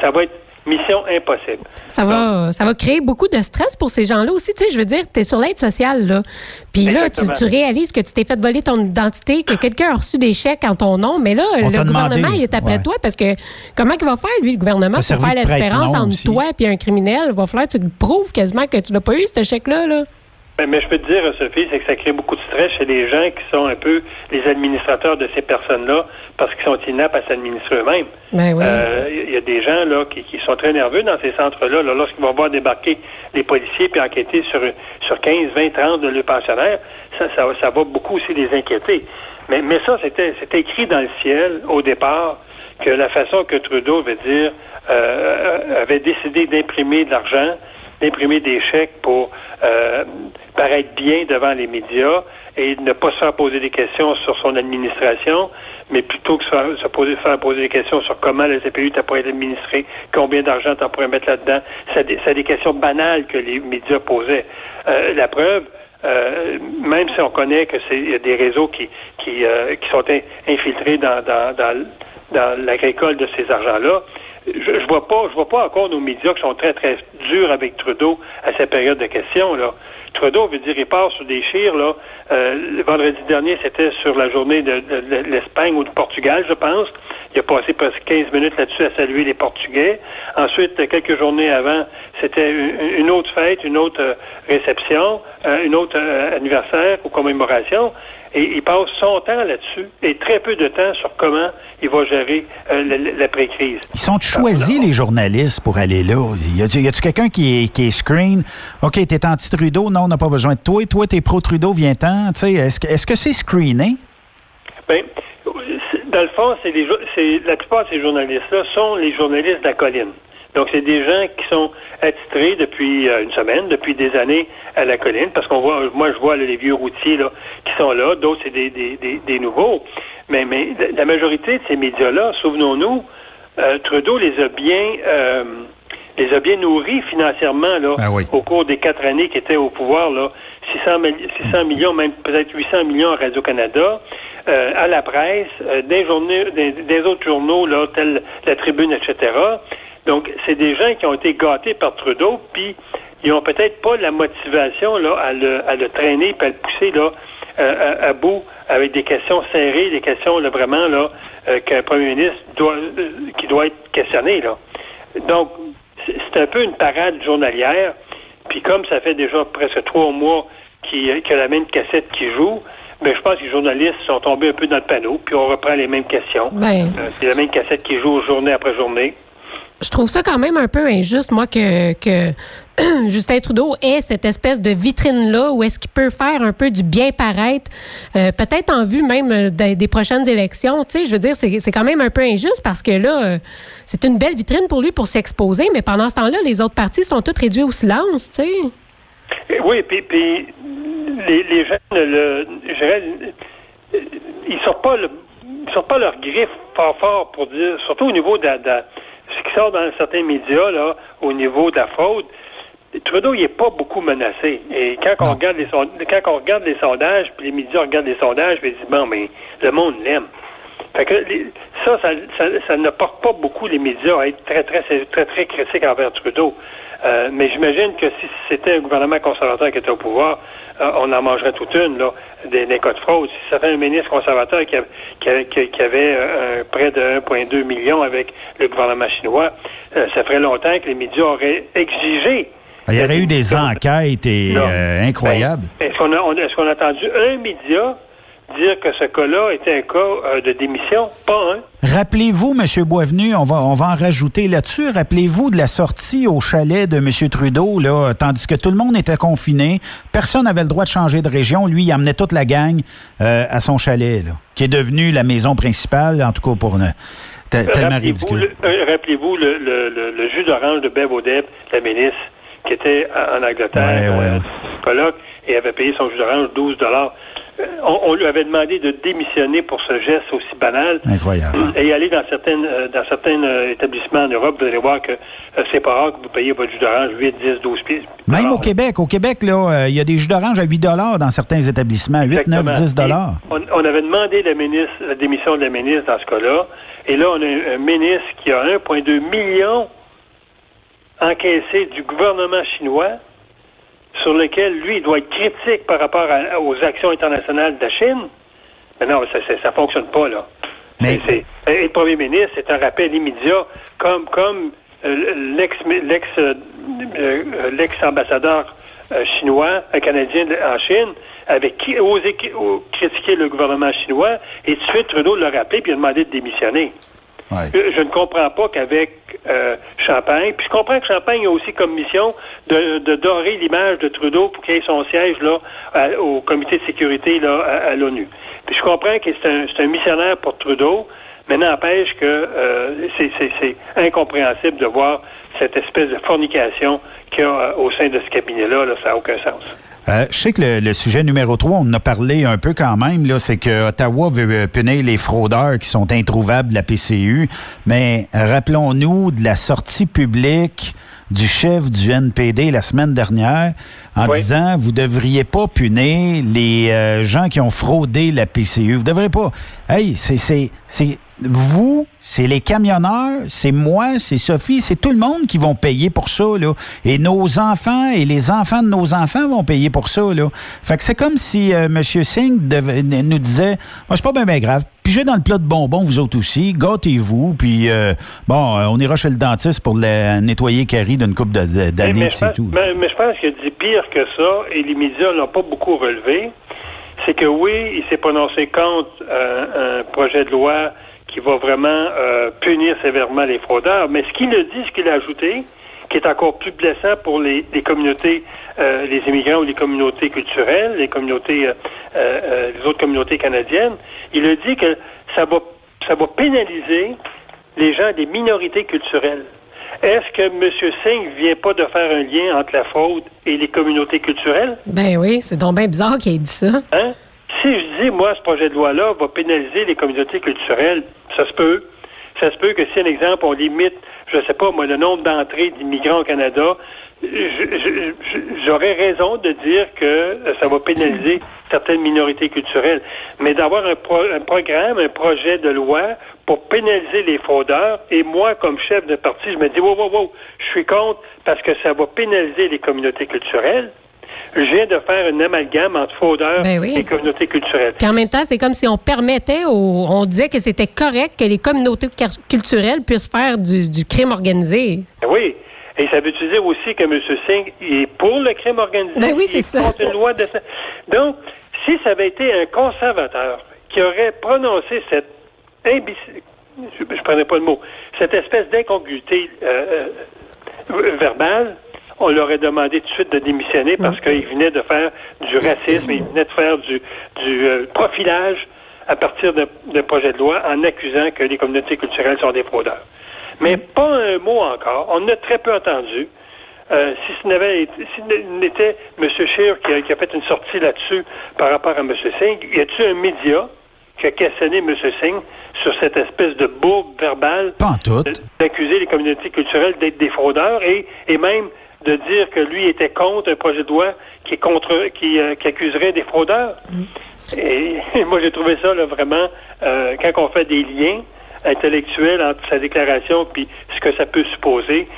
Ça va être mission impossible. Ça va, ça va créer beaucoup de stress pour ces gens-là aussi. Tu sais, je veux dire, tu es sur l'aide sociale, là. Puis là, tu, tu, réalises que tu t'es fait voler ton identité, que quelqu'un a reçu des chèques en ton nom. Mais là, On le gouvernement, demandé. il est après Ouais. toi parce que comment il va faire, lui, le gouvernement, pour faire la différence entre aussi. toi et un criminel? Il va falloir que tu le prouves quasiment que tu l'as pas eu, ce chèque-là, là. Ben, mais je peux te dire, Sophie, c'est que ça crée beaucoup de stress chez les gens qui sont un peu les administrateurs de ces personnes-là parce qu'ils sont inaptes à s'administrer eux-mêmes. Ben oui. Euh, Il y a des gens là qui, qui sont très nerveux dans ces centres-là. Là, Lorsqu'ils vont voir débarquer les policiers puis enquêter sur, sur 15, 20, 30 de leurs pensionnaires, ça, ça, ça va beaucoup aussi les inquiéter. Mais, mais ça, c'était c'était écrit dans le ciel au départ que la façon que Trudeau veut dire euh, avait décidé d'imprimer de l'argent, d'imprimer des chèques pour euh, paraître bien devant les médias et ne pas se faire poser des questions sur son administration, mais plutôt que se faire, se poser, poser des questions sur comment la CPU t'a pas été administré, combien d'argent t'as pourrais mettre là-dedans. C'est des, des questions banales que les médias posaient. Euh, la preuve, euh, même si on connaît que c'est des réseaux qui qui, euh, qui sont in- infiltrés dans dans dans, de ces argents-là, je, je vois pas je vois pas encore nos médias qui sont très très durs avec Trudeau à cette période de questions là. Trudeau veut dire il part sur des chires là. Euh, le vendredi dernier c'était sur la journée de, de- l'Espagne ou du Portugal je pense. Il a passé presque 15 minutes là-dessus à saluer les Portugais. Ensuite, quelques journées avant, c'était une, une autre fête, une autre euh, réception, euh, une autre euh, anniversaire ou commémoration. Et il passe son temps là-dessus et très peu de temps sur comment il va gérer euh, l'après-crise. Ils sont choisis, les journalistes, pour aller là. Y a-tu quelqu'un qui est, qui est screen? OK, t'es anti-Trudeau? Non, on n'a pas besoin de toi. Toi, t'es pro-Trudeau, viens-t'en. Est-ce que c'est screené? Ben, c'est- dans le fond, c'est la plupart de ces journalistes-là sont les journalistes de la colline. Donc, c'est des gens qui sont attitrés depuis euh, une semaine, depuis des années à la colline, parce qu'on voit, moi, je vois là, les vieux routiers là, qui sont là, d'autres, c'est des, des, des, des nouveaux. Mais, mais la- majorité de ces médias-là, souvenons-nous, euh, Trudeau les a bien, euh, les a bien nourris financièrement là, Ah oui. au cours des quatre années qui étaient au pouvoir. Là, 600, mille- 600 millions, même peut-être 800 millions à Radio-Canada, euh, à la presse, euh, des, journaux, des, des autres journaux, là, tels La Tribune, etc. Donc, c'est des gens qui ont été gâtés par Trudeau, puis ils ont peut-être pas la motivation là, à, le, à le traîner puis à le pousser là, euh, à, à bout avec des questions serrées, des questions là, vraiment là, euh, qu'un premier ministre doit, euh, qui doit être questionné. Là. Donc, c'est un peu une parade journalière. Puis comme ça fait déjà presque trois mois qu'il y a la même cassette qui joue, ben, je pense que les journalistes sont tombés un peu dans le panneau, puis on reprend les mêmes questions. Ben. C'est la même cassette qui joue journée après journée. Je trouve ça quand même un peu injuste, moi, que, que Justin Trudeau ait cette espèce de vitrine-là où est-ce qu'il peut faire un peu du bien paraître, euh, peut-être en vue même euh, des, des prochaines élections. Tu sais, je veux dire, c'est quand même un peu injuste parce que là, euh, c'est une belle vitrine pour lui pour s'exposer, mais pendant ce temps-là, les autres partis sont tous réduits au silence, tu sais. Oui, puis, puis les, les ne le, je ils sortent pas le, ils sortent pas leur griffe fort fort pour dire, surtout au niveau de, de qui sort dans certains médias là, au niveau de la fraude. Trudeau, il est pas beaucoup menacé. Et quand on regarde les sondages, quand on regarde les sondages, puis les médias regardent les sondages, puis ils disent bon, mais le monde l'aime. Fait que les- ça, ça, ça, ça ne porte pas beaucoup les médias à être très, très, très, très critiques envers Trudeau. Euh, mais j'imagine que si c'était un gouvernement conservateur qui était au pouvoir, euh, on en mangerait toute une, là, des, des cas de fraude. Si c'était un ministre conservateur qui, avait- qui qui- avait, euh, près de 1,2 million avec le gouvernement chinois, ça ferait longtemps que les médias auraient exigé Il y aurait eu des enquêtes et, incroyables. ben, Est-ce qu'on a, on- est-ce qu'on a entendu un média dire que ce cas-là était un cas euh, de démission? Pas un. Rappelez-vous, M. Boisvenu, on va, on va en rajouter là-dessus. Rappelez-vous de la sortie au chalet de M. Trudeau, là, tandis que tout le monde était confiné. Personne n'avait le droit de changer de région. Lui, il amenait toute la gang euh, à son chalet, là, qui est devenu la maison principale, en tout cas pour Rappelez-vous le, euh, rappelez-vous le, le- le- le jus d'orange de Bev Odeb, la ministre, qui était en Angleterre, Ouais, ouais. colloque, et avait payé son jus d'orange 12 dollars. Euh, On, on lui avait demandé de démissionner pour ce geste aussi banal. Incroyable. Et aller dans certaines euh, dans certains euh, établissements en Europe, vous allez voir que euh, c'est pas rare que vous payez votre jus d'orange 8, 10, 12 pieds. Même au Québec. Au Québec, là, euh, il y a des jus d'orange à 8 dans certains établissements. 8, 9, 10 Exactement. Et On, on avait demandé la, ministre, la démission de la ministre dans ce cas-là. Et là, on a un, un ministre qui a 1,2 million encaissé du gouvernement chinois sur lequel, lui, il doit être critique par rapport à- aux actions internationales de la Chine. Mais non, ça ne fonctionne pas, là. Mais- et le premier ministre, c'est un rappel immédiat, comme, comme euh, l'ex, l'ex, euh, euh, l'ex-ambassadeur euh, chinois, un Canadien de- en Chine, avait qui, osé qui- critiquer le gouvernement chinois, et tout de suite, Trudeau l'a rappelé, puis il a demandé de démissionner. Je, ne comprends pas qu'avec euh, Champagne, puis je comprends que Champagne a aussi comme mission de, dorer l'image de Trudeau pour qu'il ait son siège là au comité de sécurité là à, l'ONU. Puis je comprends que c'est un, un missionnaire pour Trudeau, mais n'empêche que euh, c'est incompréhensible de voir cette espèce de fornication qu'il y a euh, au sein de ce cabinet-là. Là, ça n'a aucun sens. Euh, je sais que le, le sujet numéro 3, on en a parlé un peu quand même, là, c'est que Ottawa veut euh, punir les fraudeurs qui sont introuvables de la PCU. Mais rappelons-nous de la sortie publique du chef du NPD la semaine dernière en Oui. disant vous devriez pas punir les euh, gens qui ont fraudé la PCU. Vous devriez pas. Hey, c'est vous, c'est les camionneurs, c'est moi, c'est Sophie, c'est tout le monde qui vont payer pour ça là. Et nos enfants et les enfants de nos enfants vont payer pour ça là. Fait que c'est comme si euh, M. Singh devait- nous disait moi c'est pas bien, bien grave. Pigez dans le plat de bonbons, vous autres aussi. Gâtez-vous. Puis, euh, bon, euh, on ira chez le dentiste pour le nettoyer Carrie d'une coupe Mais, d'années, mais c'est tout. mais- mais je pense qu'il a dit pire que ça, et les médias l'ont pas beaucoup relevé. C'est que oui, il s'est prononcé contre euh, un projet de loi qui va vraiment euh, punir sévèrement les fraudeurs. Mais ce qu'il a dit, ce qu'il a ajouté, qui est encore plus blessant pour les, les communautés, euh, les immigrants ou les communautés culturelles, les communautés, euh, les autres communautés canadiennes, il a dit que ça va, ça va pénaliser les gens des minorités culturelles. Est-ce que M. Singh vient pas de faire un lien entre la fraude et les communautés culturelles? Ben oui, c'est donc bien bizarre qu'il ait dit ça. Hein? Si je dis, moi, ce projet de loi-là va pénaliser les communautés culturelles, ça se peut. Ça se peut que si, un exemple, on limite, je sais pas, moi, le nombre d'entrées d'immigrants au Canada, j'aurais raison de dire que ça va pénaliser certaines minorités culturelles. Mais d'avoir un, un programme, un projet de loi pour pénaliser les fraudeurs, et moi, comme chef de parti, je me dis, wow, wow, wow, je suis contre parce que ça va pénaliser les communautés culturelles. Je viens de faire un amalgame entre fraudeurs Ben oui. et communautés culturelles. Puis en même temps, c'est comme si on permettait, aux- on disait que c'était correct que les communautés culturelles puissent faire du, du crime organisé. Oui. Et ça veut dire aussi que M. Singh est pour le crime organisé. Ben oui, c'est est ça. contre une loi de. Donc, si ça avait été un conservateur qui aurait prononcé cette imbécile, je ne prenais pas le mot, cette espèce d'incongruité euh, euh, verbale, on leur aurait demandé tout de suite de démissionner parce qu'il venait de faire du racisme, il venait de faire du, du euh, profilage à partir d'un d'un projet de loi en accusant que les communautés culturelles sont des fraudeurs. Mais pas un mot encore. On a très peu entendu. Euh, si ce n'avait si n'était M. Scheer qui a, qui a fait une sortie là-dessus par rapport à M. Singh, y a-t-il un média qui a questionné M. Singh sur cette espèce de bourbe verbale Pas en tout. de- d'accuser les communautés culturelles d'être des fraudeurs et, et même de dire que lui était contre un projet de loi qui est contre qui, euh, qui accuserait des fraudeurs. Et, moi j'ai trouvé ça là, vraiment euh, quand on fait des liens intellectuels entre sa déclaration puis ce que ça peut supposer,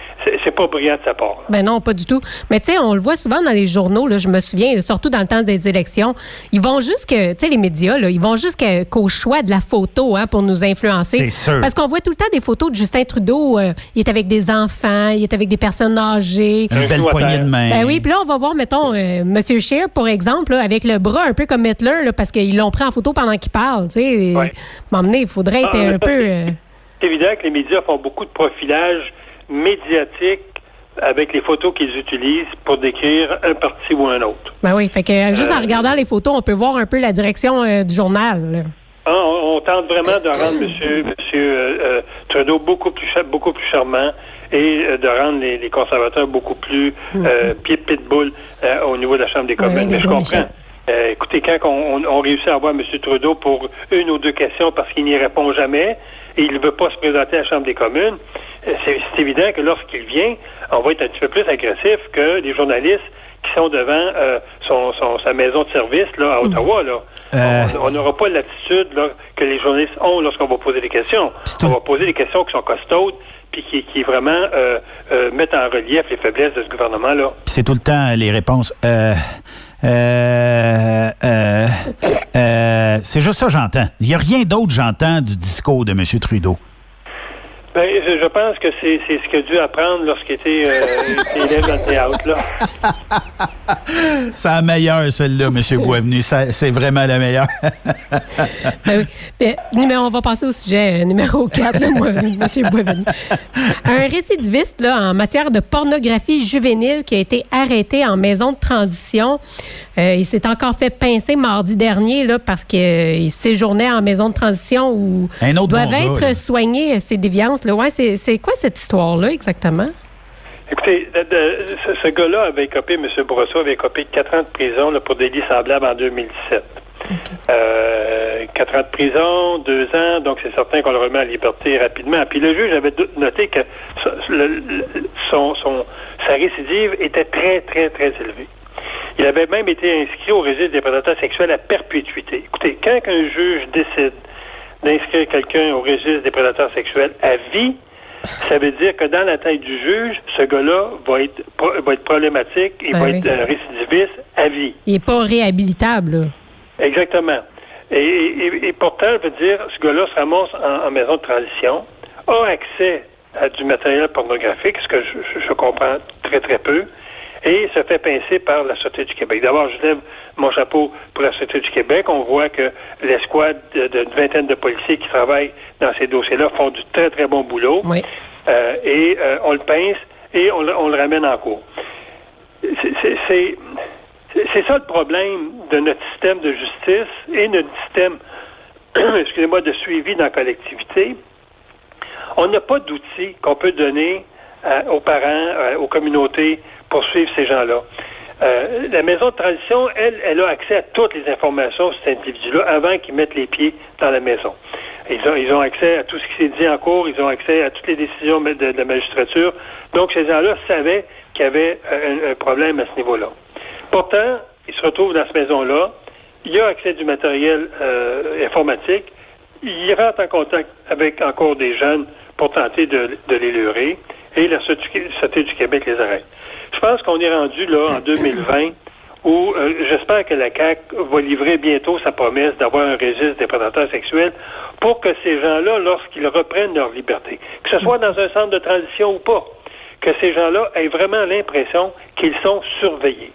c'est pas brillant de sa part. Ben non, pas du tout. Mais tu sais, on le voit souvent dans les journaux, là, je me souviens, surtout dans le temps des élections, ils vont jusque, tu sais, les médias, là, ils vont jusqu'à- qu'au choix de la photo hein, pour nous influencer. C'est sûr. Parce qu'on voit tout le temps des photos de Justin Trudeau, euh, il est avec des enfants, il est avec des personnes âgées. Une Un belle poignée de main. Ben oui, puis là, on va voir, mettons, euh, M. Scheer, pour exemple, là, avec le bras un peu comme Hitler, là, parce qu'ils l'ont pris en photo pendant qu'il parle, tu sais. Ouais. M'emmener, il faudrait être Ah, un peu... euh, C'est évident que les médias font beaucoup de profilage médiatique avec les photos qu'ils utilisent pour décrire un parti ou un autre. Ben oui, fait que euh, juste en Euh, regardant les photos, on peut voir un peu la direction euh, du journal. Ah, on, on tente vraiment de rendre M. Monsieur, euh, Trudeau beaucoup plus, beaucoup plus charmant et de rendre les, les conservateurs beaucoup plus euh, pied de pitbull au niveau de la Chambre des communes. Mm. Mais je comprends. Euh, écoutez, quand on, on- on réussit à avoir M. Trudeau pour une ou deux questions parce qu'il n'y répond jamais et il ne veut pas se présenter à la Chambre des communes, euh, c'est évident que lorsqu'il vient, on va être un petit peu plus agressif que les journalistes qui sont devant euh, son, son- sa maison de service là, à Ottawa. Là. On- n'aura pas l'attitude que les journalistes ont lorsqu'on va poser des questions. On va poser des questions qui sont costaudes, puis qui, qui vraiment mettent en relief les faiblesses de ce gouvernement-là. C'est tout le temps les réponses. Euh, euh, euh, c'est juste ça j'entends. Il n'y a rien d'autre j'entends du discours de M. Trudeau. Ben, je, je pense que c'est c'est ce qu'il a dû apprendre lorsqu'il était, euh, était élève dans le théâtre. Là. C'est la meilleure, celle-là, M. Boisvenu. Ça- C'est vraiment la meilleure. Ben oui. Ben, numéro- on va passer au sujet euh, numéro 4, là, moi, M. Boisvenu. Un récidiviste là, en matière de pornographie juvénile qui a été arrêté en maison de transition. Euh, il s'est encore fait pincer mardi dernier là, parce qu'il séjournait en maison de transition où Un autre doivent bon être gars, euh, ses déviances. Là. Ouais, c'est, c'est quoi cette histoire-là exactement? Écoutez, de- de- ce, ce gars-là avait écopé, M. Brosseau avait écopé quatre ans de prison là, pour délits semblables en 2017. Euh, quatre ans de prison, deux ans, donc c'est certain qu'on le remet en liberté rapidement. Puis le juge avait noté que le- son, son- sa récidive était très, très, très élevée. Il avait même été inscrit au registre des prédateurs sexuels à perpétuité. Écoutez, quand un juge décide d'inscrire quelqu'un au registre des prédateurs sexuels à vie, ça veut dire que dans la tête du juge, ce gars-là va être, va être problématique, il Ben va oui. être euh, récidiviste à vie. Il n'est pas réhabilitable. là. Exactement. Et, et- et pourtant, je veux dire, ce gars-là se ramasse en, en maison de transition, a accès à du matériel pornographique, ce que je comprends très, très peu, et se fait pincer par la Sûreté du Québec. D'abord, je lève mon chapeau pour la Sûreté du Québec. On voit que l'escouade de- d'une vingtaine de policiers qui travaillent dans ces dossiers-là font du très, très bon boulot. Oui. Euh, et euh, on le pince et on, le- on le ramène en cours. C'est- ça le problème de notre système de justice et notre système, excusez-moi, de suivi dans la collectivité. On n'a pas d'outils qu'on peut donner euh, aux parents, euh, aux communautés pour suivre ces gens-là. Euh, la maison de transition, elle, elle a accès à toutes les informations sur cet individu-là avant qu'ils mettent les pieds dans la maison. Ils ont, ils ont accès à tout ce qui s'est dit en cours, ils ont accès à toutes les décisions de, de la magistrature. Donc, ces gens-là savaient qu'il y avait euh, un, problème à ce niveau-là. Pourtant, ils se retrouvent dans cette maison-là. Il y a accès du matériel euh, informatique. Il rentre en contact avec encore des jeunes pour tenter de, de les leurrer. Et la Sûreté du Québec les arrête. Je pense qu'on est rendu là en 2020 où euh, j'espère que la CAC va livrer bientôt sa promesse d'avoir un registre des prédateurs sexuels pour que ces gens-là, lorsqu'ils reprennent leur liberté, que ce soit dans un centre de transition ou pas, que ces gens-là aient vraiment l'impression qu'ils sont surveillés.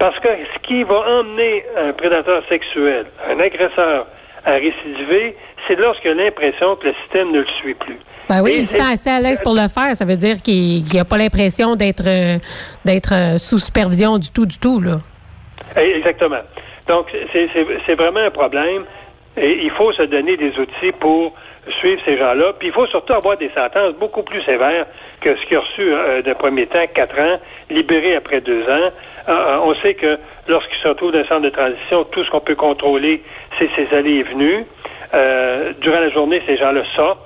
Parce que ce qui va emmener un prédateur sexuel, un agresseur à récidiver, c'est lorsqu'il a l'impression que le système ne le suit plus. Ben oui, Et- il se sent assez à l'aise pour le faire. Ça veut dire qu'il n'a pas l'impression d'être d'être sous supervision du tout, du tout. Là. Eh, Exactement. Donc, c'est- vraiment un problème. Et il faut se donner des outils pour suivre ces gens-là. Puis il faut surtout avoir des sentences beaucoup plus sévères que ce qu'il a reçu euh, d'un premier temps, quatre ans, libéré après deux ans. Euh, euh, on sait que lorsqu'il se retrouve dans un centre de transition, tout ce qu'on peut contrôler, c'est ses allées et venues. Euh, durant la journée, ces gens-là sortent.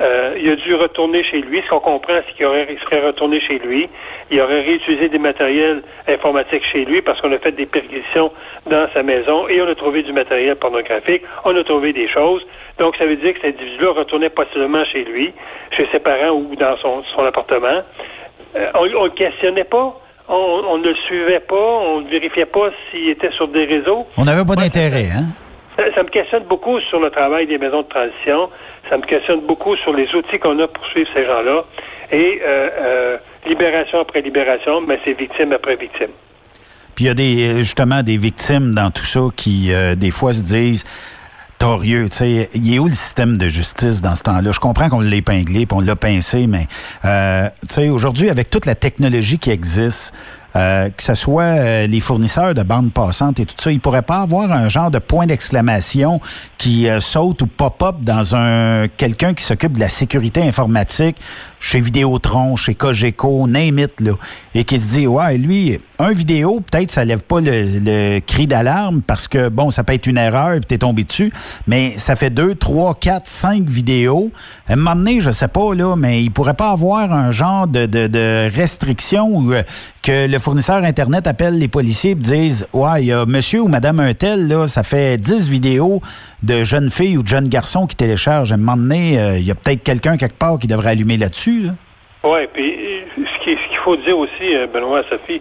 Euh, il a dû retourner chez lui. Ce qu'on comprend, c'est qu'il aurait- il serait retourné chez lui. Il aurait réutilisé des matériels informatiques chez lui parce qu'on a fait des perquisitions dans sa maison et on a trouvé du matériel pornographique. On a trouvé des choses. Donc, ça veut dire que cet individu-là retournait possiblement chez lui, chez ses parents ou dans son, son appartement. Euh, on ne le questionnait pas. On, on ne le suivait pas. On ne vérifiait pas s'il était sur des réseaux. On n'avait pas d'intérêt, hein? Ça, me questionne beaucoup sur le travail des maisons de transition. Ça me questionne beaucoup sur les outils qu'on a pour suivre ces gens-là. Et euh, euh, libération après libération, mais c'est victime après victime. Puis il y a des, euh, justement des victimes dans tout ça qui, des fois, se disent torieux, il est où le système de justice dans ce temps-là? Je comprends qu'on l'a épinglé, puis on l'a pincé, mais, euh, aujourd'hui, avec toute la technologie qui existe, euh, que ce soit euh, les fournisseurs de bandes passantes et tout ça, ils pourraient pas avoir un genre de point d'exclamation qui euh, saute ou pop-up dans un quelqu'un qui s'occupe de la sécurité informatique chez Vidéotron, chez Cogeco, name it, là, et qui se dit, ouais, lui, un vidéo, peut-être ça lève pas le, cri d'alarme parce que, bon, ça peut être une erreur puis t'es tombé dessus, mais ça fait deux, trois, quatre, cinq vidéos. À un moment donné, je sais pas, là, mais il pourrait pas avoir un genre de, de, de restriction euh, que le fournisseur Internet appelle les policiers et disent Ouais, il y a monsieur ou madame un tel, là, ça fait 10 vidéos de jeunes filles ou de jeunes garçons qui téléchargent. À un moment donné, euh, il y a peut-être quelqu'un quelque part qui devrait allumer là-dessus. là. Oui, puis euh, ce qui- ce qu'il faut dire aussi, euh, Benoît, Sophie,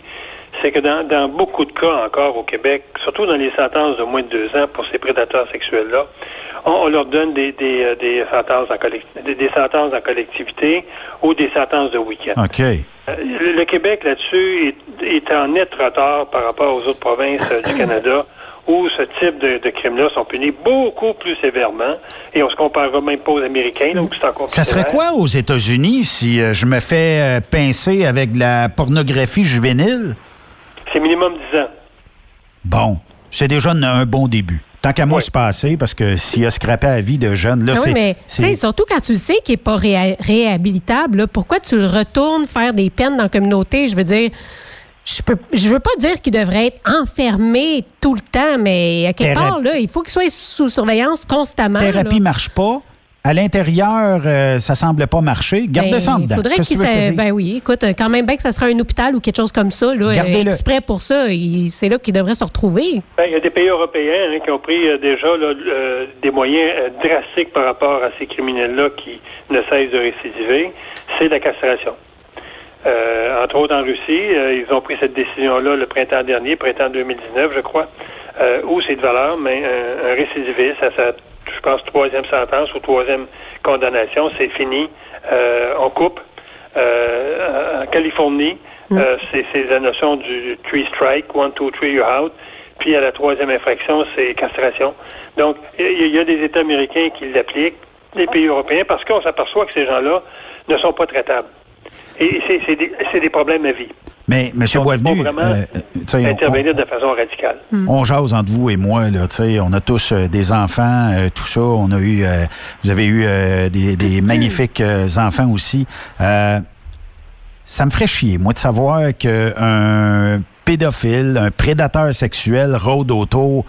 c'est que dans, dans beaucoup de cas encore au Québec, surtout dans les sentences de moins de deux ans pour ces prédateurs sexuels-là, on, on leur donne des, des, des sentences en des sentences en collectivité ou des sentences de week-end. OK. Euh, Le, Québec là-dessus est, est en net retard par rapport aux autres provinces euh, du Canada où ce type de, de crimes-là sont punis beaucoup plus sévèrement et on se comparera même pas aux Américains, où c'est encore Ça serait quoi aux États-Unis si euh, je me fais pincer avec de la pornographie juvénile? C'est minimum 10 ans. Bon, c'est déjà un bon début. Tant qu'à moi, c'est passé, parce que s'il a scrappé la vie de jeunes, là, Ah oui, c'est. mais c'est- surtout quand tu le sais qu'il n'est pas réha- réhabilitable, là, pourquoi tu le retournes faire des peines dans la communauté? Je veux dire, je peux, je veux pas dire qu'il devrait être enfermé tout le temps, mais à quelque part, là, il faut qu'il soit sous surveillance constamment. thérapie là. marche pas. À l'intérieur, euh, ça semble pas marcher. Gardez Ben, ça en dedans. faudrait qu'il dise? Ben oui, écoute, euh, quand même bien que ça sera un hôpital ou quelque chose comme ça, là, euh, exprès pour ça. C'est là qu'il devrait se retrouver. Ben, il y a des pays européens hein, qui ont pris euh, déjà là, euh, des moyens euh, drastiques par rapport à ces criminels-là qui ne cessent de récidiver. C'est la castration. Euh, entre autres en Russie, euh, ils ont pris cette décision-là le printemps dernier, printemps 2019, je crois, euh, où c'est de valeur, mais un, un récidiviste, à sa, je pense, troisième sentence ou troisième condamnation, c'est fini. Euh, on coupe. Euh, en Californie, euh, c'est la notion du three strike, one, two, three, you're out. Puis à la troisième infraction, c'est castration. Donc, il y, a des États américains qui l'appliquent, des pays européens, parce qu'on s'aperçoit que ces gens-là ne sont pas traitables. Et c'est c'est des, c'est des problèmes à vie. Mais, M. Donc, il faut Boisvenu, vraiment euh, euh, on- intervenir de façon radicale. On jase entre vous et moi, là, tu sais, on a tous euh, des enfants, euh, tout ça. On a eu, euh, vous avez eu euh, des, des magnifiques euh, enfants aussi. Euh, ça me ferait chier, moi, de savoir qu'un pédophile, un prédateur sexuel rôde autour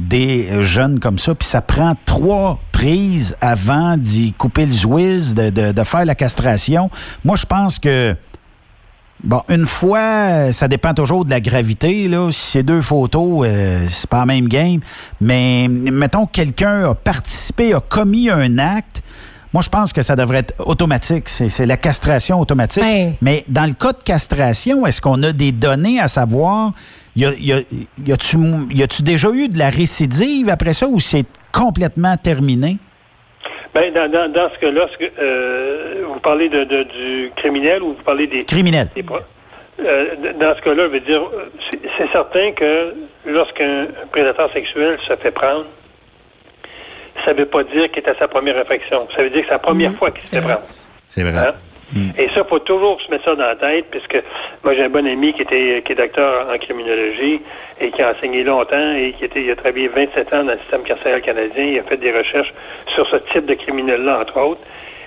des jeunes comme ça, puis ça prend trois prises avant d'y couper le zouiz, de, de, de faire la castration. Moi, je pense que Bon, une fois, ça dépend toujours de la gravité. Là. Si c'est deux photos, euh, c'est pas la même game. Mais mettons que quelqu'un a participé, a commis un acte. Moi, je pense que ça devrait être automatique. C'est la castration automatique. Ben. Mais dans le cas de castration, est-ce qu'on a des données à savoir? Y a- y a- y a-tu y a-tu déjà eu de la récidive après ça ou c'est complètement terminé? Ben, dans, dans, dans ce cas-là, euh, vous parlez de, de- du criminel ou vous parlez des... Criminel. des pro- euh, dans ce cas-là, je veux dire, c'est- certain que lorsqu'un prédateur sexuel se fait prendre, ça ne veut pas dire qu'il est à sa première infraction. Ça veut dire que c'est la première fois qu'il se fait prendre. C'est vrai. Hein? Et ça, faut toujours se mettre ça dans la tête, puisque moi j'ai un bon ami qui était qui est docteur en criminologie et qui a enseigné longtemps et qui était, il a travaillé 27 ans dans le système carcéral canadien. Il a fait des recherches sur ce type de criminel-là, entre autres.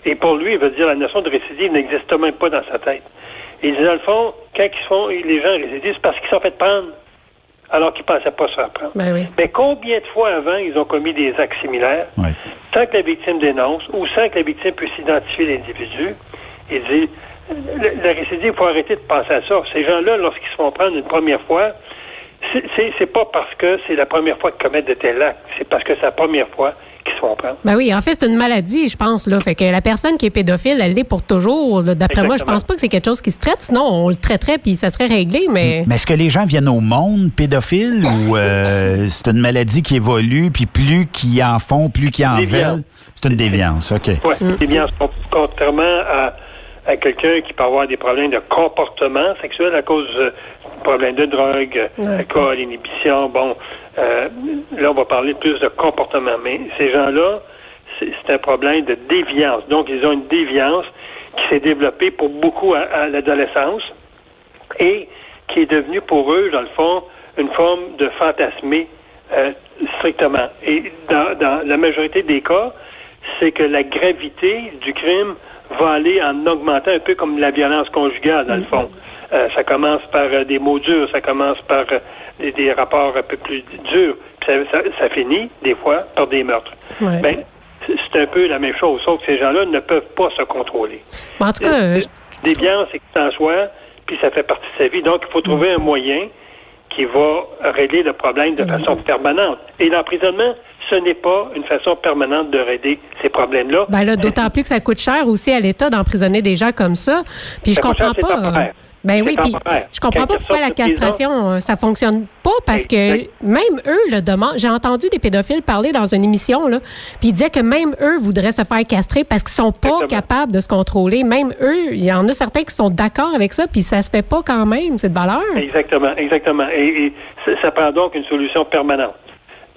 Et pour lui, il veut dire la notion de récidive n'existe même pas dans sa tête. Il dit, dans le fond, quand ils se font, les gens récidivent, c'est parce qu'ils sont fait prendre alors qu'ils ne pensaient pas se faire prendre. Ben oui. Mais combien de fois avant ils ont commis des actes similaires? Ouais. sans que la victime dénonce ou sans que la victime puisse identifier l'individu? Il dit, le, le récidive, il faut arrêter de penser à ça. Ces gens-là, lorsqu'ils se font prendre une première fois, c'est- pas parce que c'est la première fois qu'ils commettent de tels actes, c'est parce que c'est la première fois qu'ils se font prendre. Ben oui, en fait, c'est une maladie, je pense. Là. Fait que la personne qui est pédophile, elle l'est pour toujours. D'après moi, je pense pas que c'est quelque chose qui se traite. Sinon, on le traiterait puis ça serait réglé. Mais Mais est-ce que les gens viennent au monde pédophiles ou euh, c'est une maladie qui évolue, puis plus qu'ils en font, plus qu'ils en Déviance. veulent? C'est une déviance, OK. Oui, bien, contrairement à, à quelqu'un qui peut avoir des problèmes de comportement sexuel à cause de problèmes de drogue, alcool, inhibition, bon, euh, là, on va parler plus de comportement. Mais ces gens-là, c'est c'est un problème de déviance. Donc, ils ont une déviance qui s'est développée pour beaucoup à, à l'adolescence et qui est devenue pour eux, dans le fond, une forme de fantasmer euh, strictement. Et dans, dans la majorité des cas, c'est que la gravité du crime va aller en augmentant un peu comme la violence conjugale, dans le fond. Euh, ça commence par euh, des mots durs, ça commence par euh, des, des rapports un peu plus durs, puis ça, ça- ça finit, des fois, par des meurtres. Ouais. Ben, c'est un peu la même chose, sauf que ces gens-là ne peuvent pas se contrôler. Bon, en tout cas, je- Déviance, c'est que en soi, puis puis ça fait partie de sa vie. Donc, il faut trouver un moyen qui va régler le problème de façon permanente. Et l'emprisonnement, ce n'est pas une façon permanente de régler ces problèmes-là. Ben là, d'autant plus que ça coûte cher aussi à l'État d'emprisonner des gens comme ça. Puis je comprends pas. Ben oui, puis je comprends pas pourquoi la castration, euh, ça fonctionne pas parce que même eux le demandent. J'ai entendu des pédophiles parler dans une émission, là, puis ils disaient que même eux voudraient se faire castrer parce qu'ils sont pas capables de se contrôler. Même eux, il y en a certains qui sont d'accord avec ça, puis ça se fait pas quand même, cette valeur. Exactement, exactement. Et, ça prend donc une solution permanente.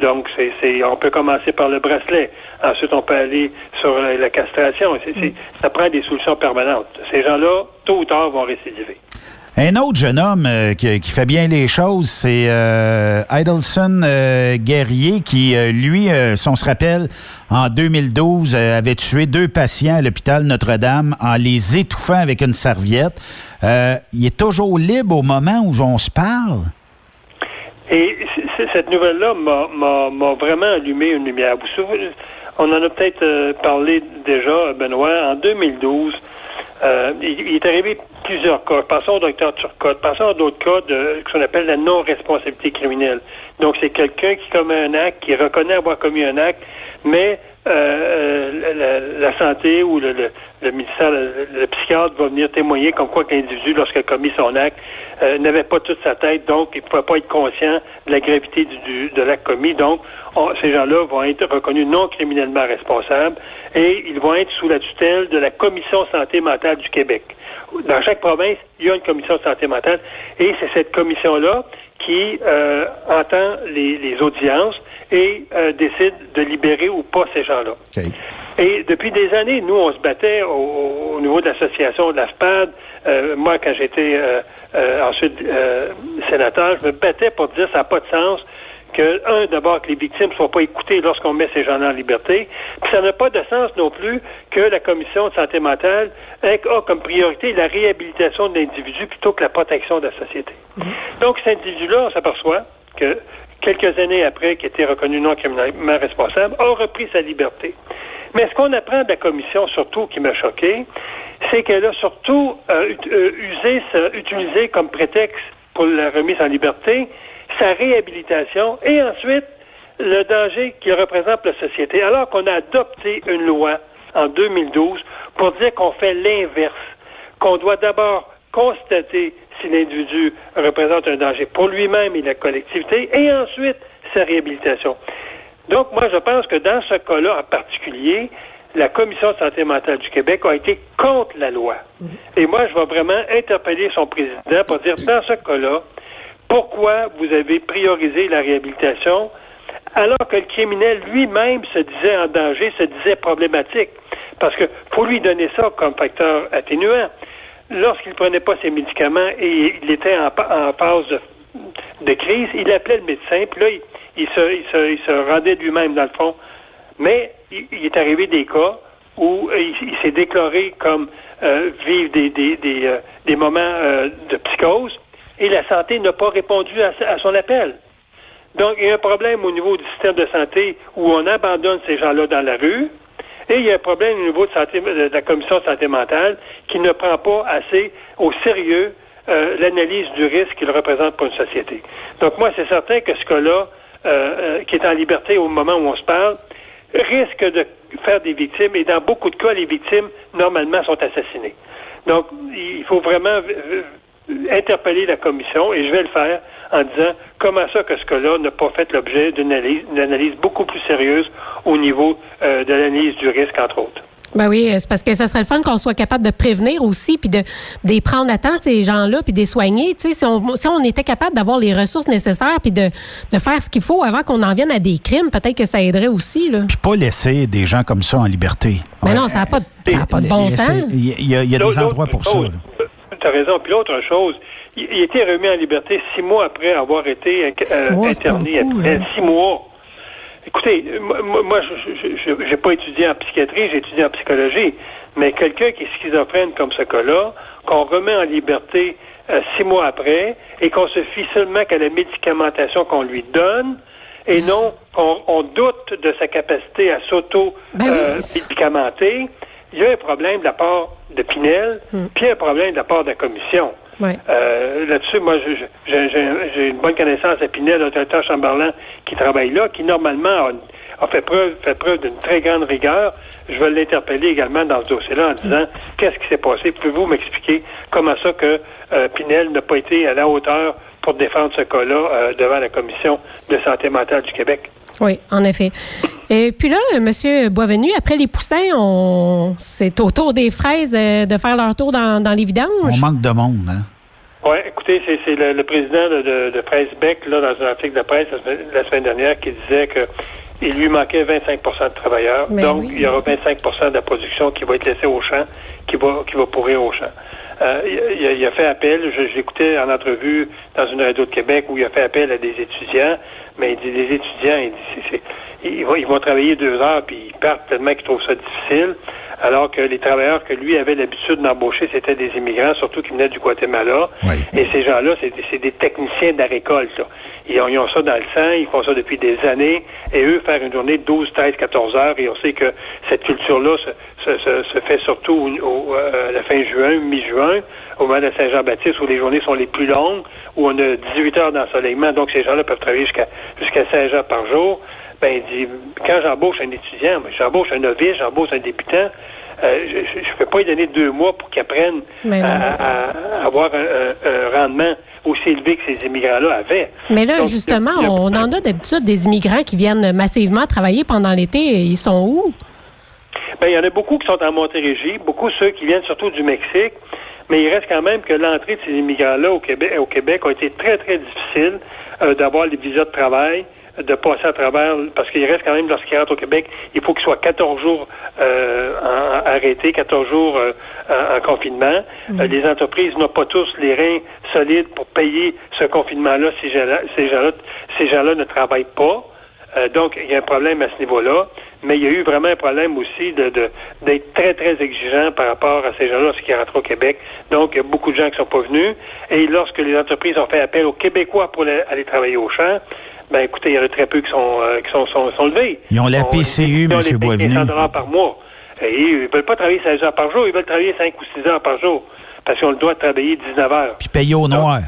Donc, c'est, on peut commencer par le bracelet. Ensuite, on peut aller sur la, castration. Mm. ça prend des solutions permanentes. Ces gens-là, tôt ou tard, vont récidiver. Un autre jeune homme euh, qui, fait bien les choses, c'est euh, Idelson euh, Guerrier qui, lui, si on se rappelle, en 2012, avait tué deux patients à l'hôpital Notre-Dame en les étouffant avec une serviette. il est toujours libre au moment où on se parle? Et cette nouvelle-là m'a vraiment allumé une lumière. Vous on en a peut-être parlé déjà, Benoît, en 2012. Euh, il, est arrivé plusieurs cas. Passons au docteur Turcotte. Passons à d'autres cas de ce qu'on appelle la non-responsabilité criminelle. Donc, c'est quelqu'un qui commet un acte, qui reconnaît avoir commis un acte, mais euh, euh, la, santé ou le, le le, psychiatre va venir témoigner comme quoi l'individu, lorsqu'il a commis son acte, euh, n'avait pas toute sa tête, donc il ne pouvait pas être conscient de la gravité du, de l'acte commis. Donc, ces gens-là vont être reconnus non criminellement responsables et ils vont être sous la tutelle de la Commission santé mentale du Québec. Dans chaque province, il y a une commission santé mentale et c'est cette commission-là qui euh, entend les, les, audiences et euh, décide de libérer ou pas ces gens-là. Et depuis des années, nous, on se battait au, niveau de l'association de l'AFPAD. Euh, moi, quand j'étais euh, euh, ensuite sénateur, je me battais pour dire ça n'a pas de sens que, un, d'abord, que les victimes ne soient pas écoutées lorsqu'on met ces gens-là en liberté. Puis ça n'a pas de sens non plus que la Commission de santé mentale ait comme priorité la réhabilitation de l'individu plutôt que la protection de la société. Mm-hmm. Donc, cet individu-là, on s'aperçoit que quelques années après qu'il était reconnu non criminellement responsable, a repris sa liberté. Mais ce qu'on apprend de la commission, surtout, qui m'a choqué, c'est qu'elle a surtout euh, euh, utilisé comme prétexte pour la remise en liberté sa réhabilitation et ensuite le danger qu'il représente pour la société, alors qu'on a adopté une loi en 2012 pour dire qu'on fait l'inverse, qu'on doit d'abord constater si l'individu représente un danger pour lui-même et la collectivité, et ensuite sa réhabilitation. Donc, moi, je pense que dans ce cas-là en particulier, la Commission de santé mentale du Québec a été contre la loi. Mhm. Et moi, je vais vraiment interpeller son président pour dire, dans ce cas-là, pourquoi vous avez priorisé la réhabilitation alors que le criminel lui-même se disait en danger, se disait problématique. Parce que faut lui donner ça comme facteur atténuant. Lorsqu'il prenait pas ses médicaments et il était en, phase de, crise, il appelait le médecin, puis là, il, se, rendait lui-même dans le fond. Mais il, est arrivé des cas où il, s'est déclaré comme euh, vivre des, des, euh, moments euh, de psychose et la santé n'a pas répondu à, son appel. Donc, il y a un problème au niveau du système de santé où on abandonne ces gens-là dans la rue. Et il y a un problème au niveau de, de la commission de santé mentale qui ne prend pas assez au sérieux euh, l'analyse du risque qu'il représente pour une société. Donc moi, c'est certain que ce cas-là, euh, euh, qui est en liberté au moment où on se parle, risque de faire des victimes. Et dans beaucoup de cas, les victimes, normalement, sont assassinées. Donc, il faut vraiment interpeller la commission, et je vais le faire en disant comment ça que ce cas-là n'a pas fait l'objet d'une analyse, beaucoup plus sérieuse au niveau euh, de l'analyse du risque, entre autres. Ben oui, c'est parce que ça serait le fun qu'on soit capable de prévenir aussi, puis de, les prendre à temps, ces gens-là, puis de les soigner. Tu sais, si on, si on était capable d'avoir les ressources nécessaires, puis de, de faire ce qu'il faut avant qu'on en vienne à des crimes, peut-être que ça aiderait aussi. Là. Puis pas laisser des gens comme ça en liberté. Mais non, ça n'a pas, pas, de bon sens. Il y a, des endroits pour ça tu as raison. Puis l'autre chose, il, il, était remis en liberté six mois après avoir été euh, interné. Après, six mois. Écoutez, moi, je n'ai pas étudié en psychiatrie, j'ai étudié en psychologie, mais quelqu'un qui est schizophrène comme ce cas-là, qu'on remet en liberté euh, six mois après et qu'on se fie seulement qu'à la médicamentation qu'on lui donne, et non qu'on doute de sa capacité à s'auto-médicamenter, ben il y a un problème de la part de Pinel, hmm. puis un problème de la part de la commission. Ouais. Euh, Là-dessus, moi, j'ai une bonne connaissance à Pinel, le directeur Chamberlain, qui travaille là, qui normalement a, a fait preuve, fait preuve d'une très grande rigueur. Je vais l'interpeller également dans ce dossier-là en disant qu'est-ce qui s'est passé? Pouvez-vous m'expliquer comment ça que euh, Pinel n'a pas été à la hauteur pour défendre ce cas-là euh, devant la Commission de santé mentale du Québec? Oui, en effet. Et puis là, M. Boisvenu, après les poussins, on... c'est au tour des fraises euh, de faire leur tour dans, dans les On vidanges. manque de monde, hein? Oui, écoutez, c'est, c'est le, le président de, de, de Presse Beck, là, dans un article de presse la semaine, la semaine dernière, qui disait que il lui manquait 25% de travailleurs. Mais Donc, oui. il y aura 25% de la production qui va être laissée au champ, qui va, qui va pourrir au champ. Euh, il, a, il a fait appel, je, je l'écoutais en entrevue dans une radio de Québec où il a fait appel à des étudiants, mais il dit les étudiants, il dit, c'est- c'est- ils, vont, ils vont travailler deux heures puis ils partent tellement qu'ils trouvent ça difficile, alors que les travailleurs que lui avait l'habitude d'embaucher, c'était des immigrants, surtout qui venaient du Guatemala. Oui. Et ces gens-là, c'est des, techniciens de la récolte. là. Ils, ont, ils ont ça dans le sang, ils font ça depuis des années. Et eux, faire une journée de 12, 13, 14 heures, et on sait que cette culture-là se, se- se- se fait surtout au, au, euh, à la fin juin, mi-juin, au moment de Saint-Jean-Baptiste, où les journées sont les plus longues, où on a 18 heures d'ensoleillement. Donc, ces gens-là peuvent travailler jusqu'à jusqu'à 16 heures par jour. Ben, il dit, quand j'embauche un étudiant, moi, j'embauche un novice, j'embauche un débutant, euh, je ne peux pas lui donner deux mois pour qu'il apprenne à, à- à avoir un, un- un rendement aussi élevé que ces immigrants-là avaient. Mais là, Donc, justement, a- on en a d'habitude des immigrants qui viennent massivement travailler pendant l'été. Ils sont où? Ben, il y en a beaucoup qui sont en Montérégie, beaucoup ceux qui viennent surtout du Mexique, mais il reste quand même que l'entrée de ces immigrants-là au Québec, au Québec a été très, très difficile euh, d'avoir les visas de travail, de passer à travers, parce qu'il reste quand même, lorsqu'ils rentrent au Québec, il faut qu'ils soient 14 jours euh, en- arrêtés, 14 jours euh, en, en confinement. Euh, les entreprises n'ont pas tous les reins solides pour payer ce confinement-là si ces gens-là ces gens-là ne travaillent pas. Euh, donc, il y a un problème à ce niveau-là, mais il y a eu vraiment un problème aussi de, d'être très, très exigeant par rapport à ces gens-là lorsqu'ils rentrent au Québec. Donc, il y a beaucoup de gens qui sont pas venus. Et lorsque les entreprises ont fait appel aux Québécois pour aller travailler au champ, ben écoutez, il y en a très peu qui sont, euh, qui sont, sont, sont levés. Ils ont la PCU, ils ont M. Boisvenu. 100 dollars par mois. Et ils veulent pas travailler 16 heures par jour, ils veulent travailler 5 ou 6 heures par jour. Parce qu'on le doit travailler 19 heures. Puis payer au noir.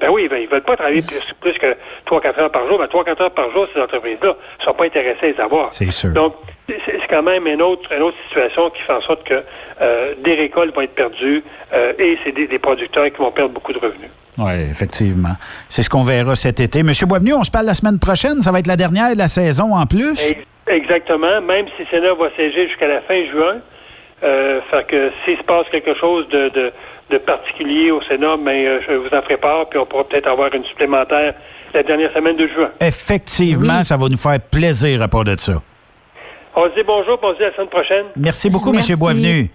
Ben oui, ben, ils veulent pas travailler plus, plus que 3-4 heures par jour. Ben, 3-4 heures par jour, ces entreprises-là ne sont pas intéressées à les avoir. C'est sûr. Donc, c'est c'est quand même une autre, une autre situation qui fait en sorte que euh, des récoltes vont être perdues euh, et c'est des, des producteurs qui vont perdre beaucoup de revenus. Oui, effectivement. C'est ce qu'on verra cet été. Monsieur Boisvenu, on se parle la semaine prochaine. Ça va être la dernière de la saison en plus. Ex- Exactement. Même si le Sénat va siéger jusqu'à la fin juin, euh, fait que s'il se passe quelque chose de, de, de particulier au Sénat, ben, euh, je vous en ferai part, puis on pourra peut-être avoir une supplémentaire la dernière semaine de juin. Effectivement, ça va nous faire plaisir à part de ça. On se dit bonjour, puis on se dit à la semaine prochaine. Merci beaucoup, Merci. Monsieur Boisvenu.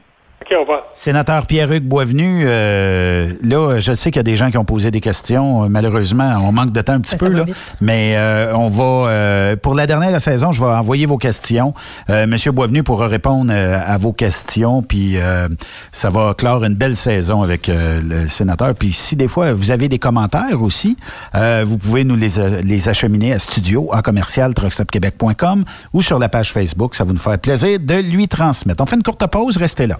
OK, au revoir. Sénateur Pierre-Hugues Boisvenu, euh, là, je sais qu'il y a des gens qui ont posé des questions. Euh, Malheureusement, on manque de temps un petit ça peu, là. Mais euh, on va, euh, pour la dernière de la saison, je vais envoyer vos questions. Euh, Monsieur Boisvenu pourra répondre euh, à vos questions, puis euh, ça va clore une belle saison avec euh, le sénateur. Puis si des fois vous avez des commentaires aussi, euh, vous pouvez nous les, les acheminer à studio à commercial truckstopquebec.com ou sur la page Facebook. Ça va nous faire plaisir de lui transmettre. On fait une courte pause, restez là.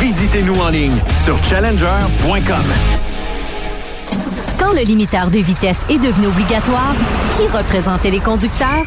Visitez-nous en ligne sur challenger.com. Quand le limiteur de vitesse est devenu obligatoire, qui représentait les conducteurs?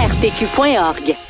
ARPQ.org.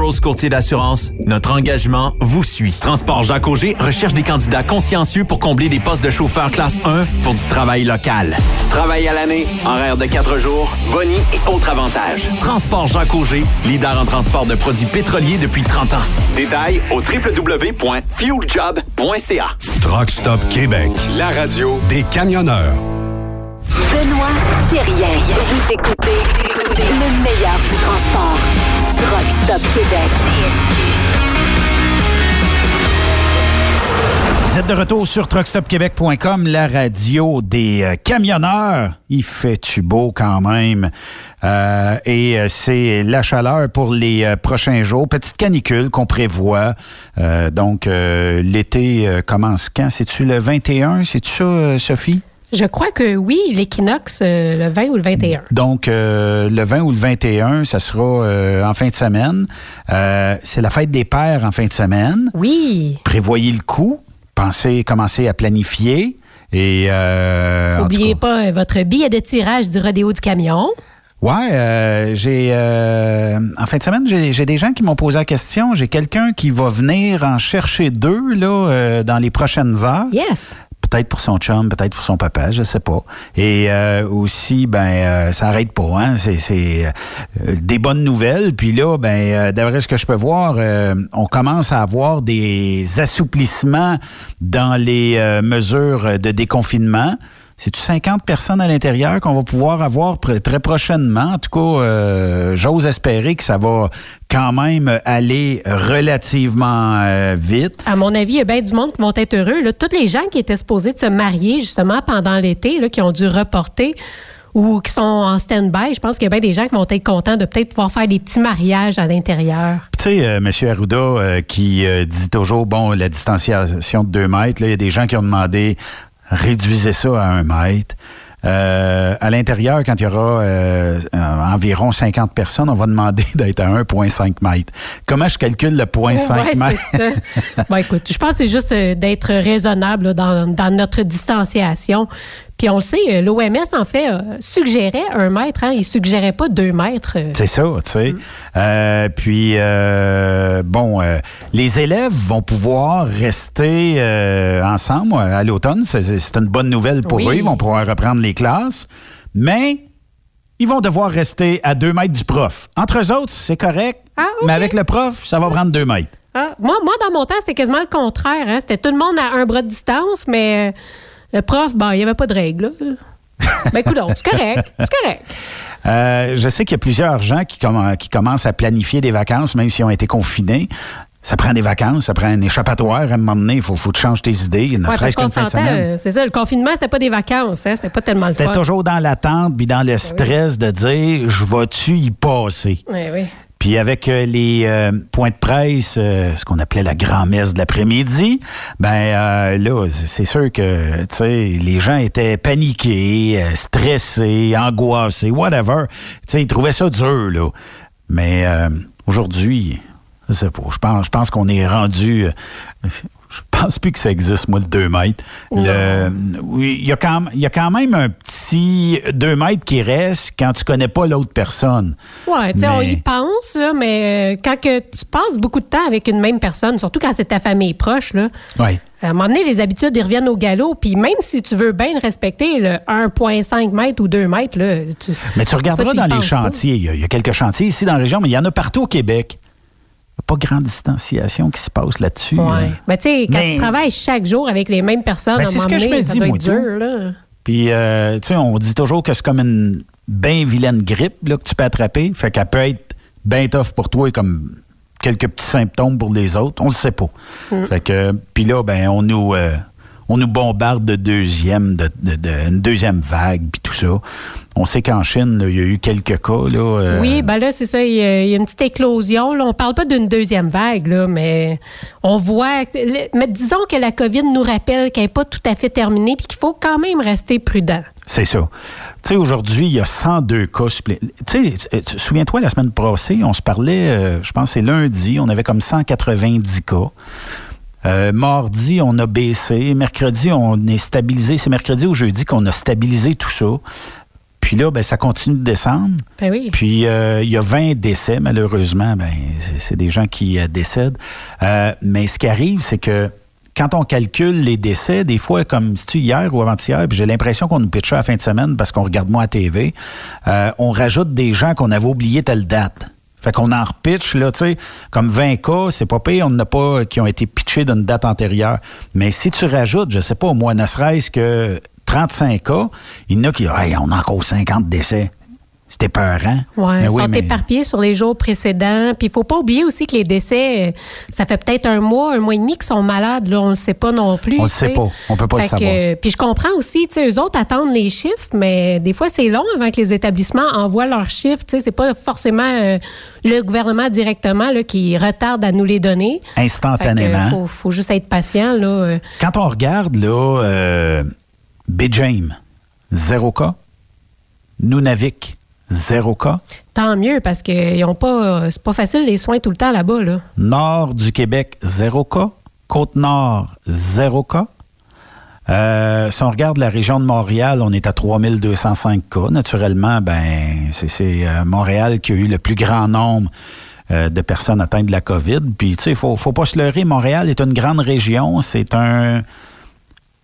Burroughs Courtier d'assurance, notre engagement vous suit. Transport Jacques Auger recherche des candidats consciencieux pour combler des postes de chauffeur classe 1 pour du travail local. Travail à l'année, horaire de 4 jours, boni et autres avantages. Transport Jacques Auger, leader en transport de produits pétroliers depuis 30 ans. Détails au www.fueljob.ca. Truck Stop Québec, la radio des camionneurs. Benoît Thérien. Vous écoutez le meilleur du transport. Vous êtes de retour sur truckstopquebec.com, la radio des euh, camionneurs. Il fait-tu beau quand même? Euh, et euh, c'est la chaleur pour les prochains jours. Petite canicule qu'on prévoit. Donc, l'été commence quand? C'est-tu le 21? C'est-tu ça, Sophie? Je crois que oui, l'équinoxe, euh, le 20 ou le 21. Donc, euh, le 20 ou le 21, ça sera euh, en fin de semaine. C'est la fête des pères en fin de semaine. Oui. Prévoyez le coup. Pensez, commencez à planifier. Et N'oubliez pas votre billet de tirage du rodéo du camion. Ouais, euh, j'ai euh, en fin de semaine, j'ai j'ai des gens qui m'ont posé la question. J'ai quelqu'un qui va venir en chercher deux là euh, dans les prochaines heures. Yes. Peut-être pour son chum, peut-être pour son papa, je sais pas. Et euh, aussi, ben, euh, ça arrête pas, hein. C'est euh, des bonnes nouvelles. Puis là, ben, euh, d'après ce que je peux voir, euh, on commence à avoir des assouplissements dans les euh, mesures de déconfinement. C'est-tu 50 personnes à l'intérieur qu'on va pouvoir avoir très prochainement? En tout cas, euh, j'ose espérer que ça va quand même aller relativement euh, vite. À mon avis, il y a bien du monde qui vont être heureux. Là, toutes les gens qui étaient supposés de se marier justement pendant l'été, qui ont dû reporter ou qui sont en stand-by, je pense qu'il y a bien des gens qui vont être contents de peut-être pouvoir faire des petits mariages à l'intérieur. Tu sais, euh, M. Arruda euh, qui euh, dit toujours, bon, la distanciation de deux mètres, là, il y a des gens qui ont demandé, réduisez ça à un mètre. Euh, à l'intérieur, quand il y aura euh, euh, environ 50 personnes, on va demander d'être à 1,5 mètres. Comment je calcule le 0,5 Ouais, mètres? c'est ça. Bon, écoute, je pense que c'est juste d'être raisonnable là, dans, dans notre distanciation. Puis on le sait, euh, l'OMS, en fait, euh, suggérait un mètre. Hein, il suggérait pas deux mètres. euh. C'est ça, tu sais. Euh, puis, euh, bon, euh, les élèves vont pouvoir rester ensemble à l'automne. C'est- une bonne nouvelle pour Oui. eux. Ils vont pouvoir reprendre les classes. Mais ils vont devoir rester à deux mètres du prof. Entre eux autres, c'est correct. Mais avec le prof, ça va prendre deux mètres. Ah, moi, moi, dans mon temps, c'était quasiment le contraire. Hein. C'était tout le monde à un bras de distance, mais euh, le prof, bon, il n'y avait pas de règles. là. ben, écoute, c'est correct. C'est correct. Euh, je sais qu'il y a plusieurs gens qui, comm- qui commencent à planifier des vacances, même s'ils ont été confinés. Ça prend des vacances, ça prend un échappatoire. À un moment donné, il faut, faut que tu changes tes idées, ne Ouais, parce serait-ce qu'on qu'une fin de s'entend, semaine. c'est ça, le confinement, c'était pas des vacances. Hein. C'était pas tellement le C'était toujours dans l'attente, puis Ben dans le stress de dire, je vais-tu y passer? Oui, oui. Puis avec euh, les euh, points de presse, euh, ce qu'on appelait la grand-messe de l'après-midi, ben là, c'est sûr que les gens étaient paniqués, stressés, angoissés, whatever. Tu sais, ils trouvaient ça dur, là. Mais aujourd'hui, je pas, je pense, je pense qu'on est rendu... je pense plus que ça existe, moi, le 2 mètres. Oui, Il y, a quand, même un petit 2 mètres qui reste quand tu connais pas l'autre personne. Ouais, tu sais, on y pense, là, mais euh, quand que tu passes beaucoup de temps avec une même personne, surtout quand c'est ta famille proche, là, Oui. à un moment donné, les habitudes, ils reviennent au galop. Puis même si tu veux bien respecter, le 1,5 mètres ou 2 mètres, là, tu, Mais tu regarderas dans les chantiers. Il y, a, il y a quelques chantiers ici dans la région, mais il y en a partout au Québec. Pas grande distanciation qui se passe là-dessus. Ouais. là. Mais tu sais, quand Mais- tu travailles chaque jour avec les mêmes personnes, Ben, c'est ce que je me dis, moi, dur, là. Puis, euh, tu sais, on dit toujours que c'est comme une bien vilaine grippe là, que tu peux attraper. Fait qu'elle peut être bien tough pour toi et comme quelques petits symptômes pour les autres. On le sait pas. Mm. Fait que, puis là, ben, on nous, euh, on nous bombarde de deuxième, de, de- de- une deuxième vague, puis tout ça. On sait qu'en Chine, là, il y a eu quelques cas. Là, euh, Oui, ben là, c'est ça. Il y, a, il y a une petite éclosion. Là. On parle pas d'une deuxième vague, là, mais on voit. Mais disons que la COVID nous rappelle qu'elle n'est pas tout à fait terminée puis qu'il faut quand même rester prudent. C'est ça. Tu sais, aujourd'hui, il y a 102 cas supplémentaires. Tu sais, souviens-toi, la semaine passée, on se parlait, euh, je pense que c'est lundi, on avait comme 190 cas. Euh, mardi, on a baissé. Mercredi, on est stabilisé. C'est mercredi ou jeudi qu'on a stabilisé tout ça. Puis là, ben, ça continue de descendre. Ben oui. Puis euh, il y a 20 décès, malheureusement. Ben, c'est des gens qui euh, décèdent. Euh, mais ce qui arrive, c'est que quand on calcule les décès, des fois, comme si tu hier ou avant-hier, puis j'ai l'impression qu'on nous pitchait à la fin de semaine parce qu'on regarde moins à TV, euh, on rajoute des gens qu'on avait oublié telle date. Fait qu'on en repitch, là, tu sais, comme 20 cas, c'est pas pire, on n'a pas qui ont été pitchés d'une date antérieure. Mais si tu rajoutes, je sais pas, au moins ne serait-ce que 35 cas, il y en a qui, hey, on a encore 50 décès. C'était peurant. Ouais, Mais ils oui, sont mais- éparpillés sur les jours précédents. Puis il faut pas oublier aussi que les décès, euh, ça fait peut-être un mois, un mois et demi qu'ils sont malades. Là, on le sait pas non plus. On le tu sait pas. On peut pas le Fait savoir. euh, puis je comprends aussi, tu sais, eux autres attendent les chiffres, mais des fois c'est long avant que les établissements envoient leurs chiffres. Tu sais, c'est pas forcément euh, le gouvernement directement là, qui retarde à nous les donner. Instantanément. Que, faut, faut juste être patient là. Quand on regarde, là, euh, James, zéro cas. Nunavik, zéro cas. Tant mieux parce que ils ont pas, c'est pas facile les soins tout le temps là-bas là. Nord du Québec, zéro cas. Côte-Nord, zéro cas. Euh, si on regarde la région de Montréal, on est à 3205 cas. Naturellement, ben, c'est c'est, euh, Montréal qui a eu le plus grand nombre euh, de personnes atteintes de la COVID. Puis, tu sais, il faut, faut pas se leurrer. Montréal est une grande région. C'est un.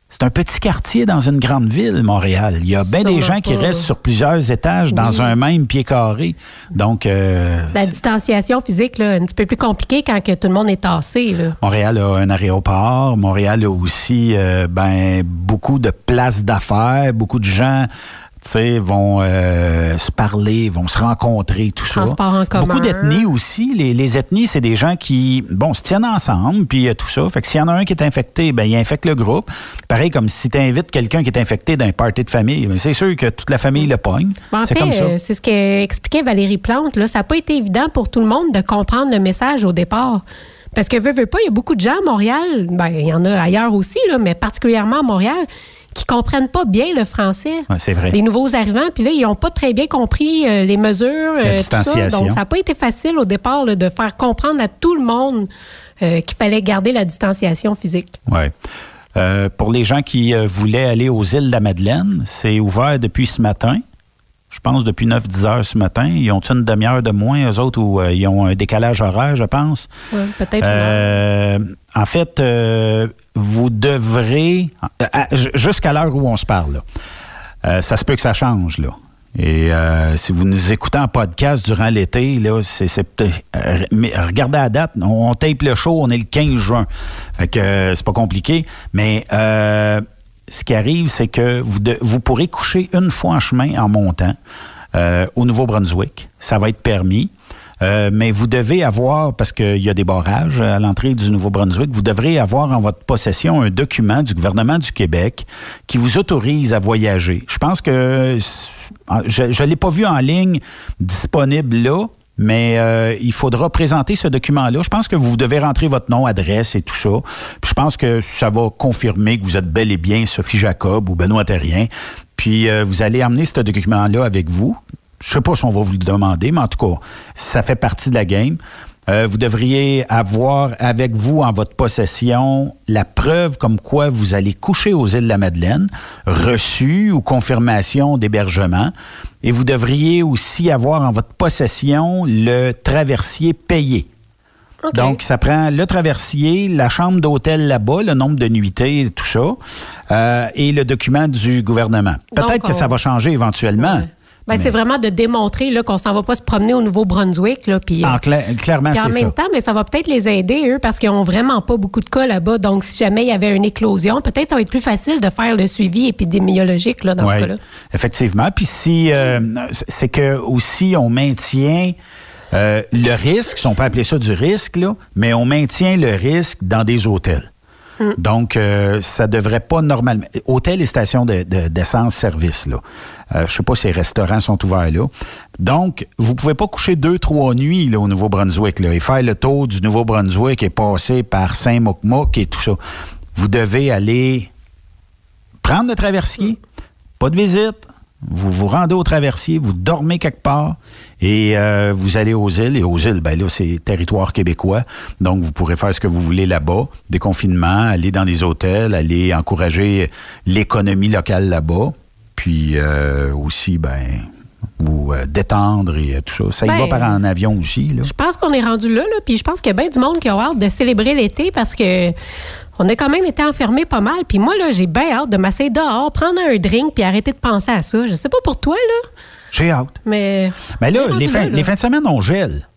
C'est un petit quartier dans une grande ville, Montréal. Il y a bien des gens qui restent sur plusieurs étages dans Oui. un même pied carré. Donc, euh, La distanciation physique là, un petit peu plus compliquée quand que tout le monde est tassé là. Montréal a un aéroport. Montréal a aussi euh, ben, beaucoup de places d'affaires. Beaucoup de gens vont euh, se parler, vont se rencontrer, tout ça. Transport en commun. Beaucoup d'ethnies aussi. Les, les ethnies, c'est des gens qui, bon, se tiennent ensemble, puis euh, tout ça. Fait que s'il y en a un qui est infecté, ben, il infecte le groupe. Pareil comme si tu invites quelqu'un qui est infecté d'un party de famille, ben, c'est sûr que toute la famille le pogne. Ben, en c'est comme ça. euh, c'est ce qu'expliquait Valérie Plante. Là. Ça n'a pas été évident pour tout le monde de comprendre le message au départ. Parce que, veux, veux pas, il y a beaucoup de gens à Montréal, ben, il y en a ailleurs aussi, là, mais particulièrement à Montréal, qui comprennent pas bien le français. Ouais, c'est vrai. Les nouveaux arrivants, puis là, ils n'ont pas très bien compris euh, les mesures. La euh, tout ça. distanciation. Donc, ça n'a pas été facile au départ là, de faire comprendre à tout le monde euh, qu'il fallait garder la distanciation physique. Euh, pour les gens qui voulaient aller aux îles de la Madeleine, c'est ouvert depuis ce matin. Je pense depuis 9-10 heures ce matin. Ils ont une demi-heure de moins, eux autres, ou euh, ils ont un décalage horaire, je pense? Ouais, Peut-être. Euh, en fait, euh, vous devrez, j- jusqu'à l'heure où on se parle, là, euh, ça se peut que ça change. Là. Et euh, si vous nous écoutez en podcast durant l'été, là, c'est, c'est peut-être- euh, mais regardez la date, on, tape le show, on est le 15 juin. Fait que euh, c'est pas compliqué. Mais euh, ce qui arrive, c'est que vous, pourrez coucher une fois en chemin en montant euh, au Nouveau-Brunswick. Ça va être permis. Euh, mais vous devez avoir, parce qu'il y a des barrages à l'entrée du Nouveau-Brunswick, vous devrez avoir en votre possession un document du gouvernement du Québec qui vous autorise à voyager. Je pense que je ne l'ai pas vu en ligne disponible là, mais euh, il faudra présenter ce document-là. Je pense que vous devez rentrer votre nom, adresse et tout ça. Puis je pense que ça va confirmer que vous êtes bel et bien Sophie Jacob ou Benoît Terrien. Puis euh, vous allez emmener ce document-là avec vous. Je sais pas si on va vous le demander, mais en tout cas, ça fait partie de la game. Euh, vous devriez avoir avec vous en votre possession la preuve comme quoi vous allez coucher aux îles de la Madeleine, reçu ou confirmation d'hébergement. Et vous devriez aussi avoir en votre possession le traversier payé. Donc, ça prend le traversier, la chambre d'hôtel là-bas, le nombre de nuitées, tout ça, euh, et le document du gouvernement. Peut-être que ça va changer éventuellement. Ben, Mais- C'est vraiment de démontrer là, qu'on s'en va pas se promener au Nouveau-Brunswick. Là, puis, euh, En cla- clairement, puis en c'est même ça. temps, mais ça va peut-être les aider, eux, parce qu'ils n'ont vraiment pas beaucoup de cas là-bas. Donc, si jamais il y avait une éclosion, peut-être ça va être plus facile de faire le suivi épidémiologique là, dans Ouais, ce cas-là. Effectivement. Puis si euh, c'est que aussi on maintient euh, le risque, si on peut appeler ça du risque, là, mais on maintient le risque dans des hôtels. Hmm. Donc, euh, ça devrait pas normalement. Hôtels et stations de- de- d'essence-service, là. Euh, je sais pas si les restaurants sont ouverts là. Donc, vous pouvez pas coucher deux, trois nuits là, au Nouveau-Brunswick là, et faire le tour du Nouveau-Brunswick et passer par Saint-Mocmoc et tout ça. Vous devez aller prendre le traversier, pas de visite. Vous vous rendez au traversier, vous dormez quelque part et euh, vous allez aux îles. Et aux îles, ben là, c'est territoire québécois. Donc, vous pourrez faire ce que vous voulez là-bas. Déconfinement, aller dans des hôtels, aller encourager l'économie locale là-bas. puis euh, aussi, ben, vous euh, détendre et euh, tout ça. Ça y Ben, va par en avion aussi, là. Je pense qu'on est rendu là, là puis je pense qu'il y a bien du monde qui a hâte de célébrer l'été parce que on a quand même été enfermés pas mal. Puis moi, là, j'ai bien hâte de m'asseoir dehors, prendre un drink, puis arrêter de penser à ça. Je sais pas pour toi, là, J'ai hâte. mais... Mais là, les là, les fins de semaine, on gèle.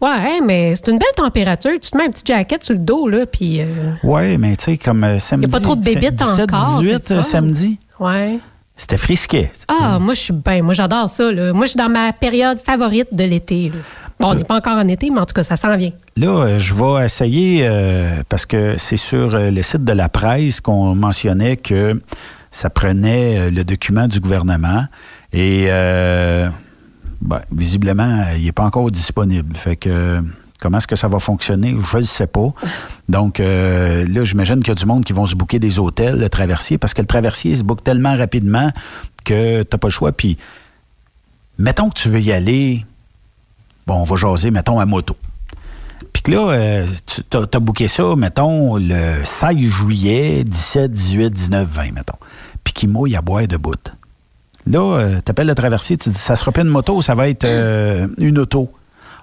Ouais, mais c'est une belle température. Tu te mets un petit jacket sur le dos, là, puis... euh, Oui, mais tu sais, comme euh, samedi. Y a pas trop de bébites 17, encore, 18 c'est le euh, fun. samedi. Ouais. C'était frisquet. Ah, moi, je suis bien. Moi, j'adore ça, là. Moi, je suis dans ma période favorite de l'été, là. Bon, on n'est pas encore en été, mais en tout cas, ça s'en vient. Là, euh, je vais essayer, euh, parce que c'est sur euh, le site de la presse qu'on mentionnait que ça prenait le document du gouvernement et euh, ben, visiblement, il n'est pas encore disponible. Fait que comment est-ce que ça va fonctionner? Je ne le sais pas. Donc euh, là, j'imagine qu'il y a du monde qui vont se booker des hôtels, le traversier, parce que le traversier se boucle tellement rapidement que tu n'as pas le choix. Puis, mettons que tu veux y aller, bon, on va jaser, mettons, à moto. Puis que là, euh, tu as, booké ça, mettons, le 16 juillet, 17, 18, 19, 20, mettons. Puis qu'il mouille à boire de bout. Là, tu appelles le traversier, tu dis, ça sera pas une moto, ça va être euh, une auto.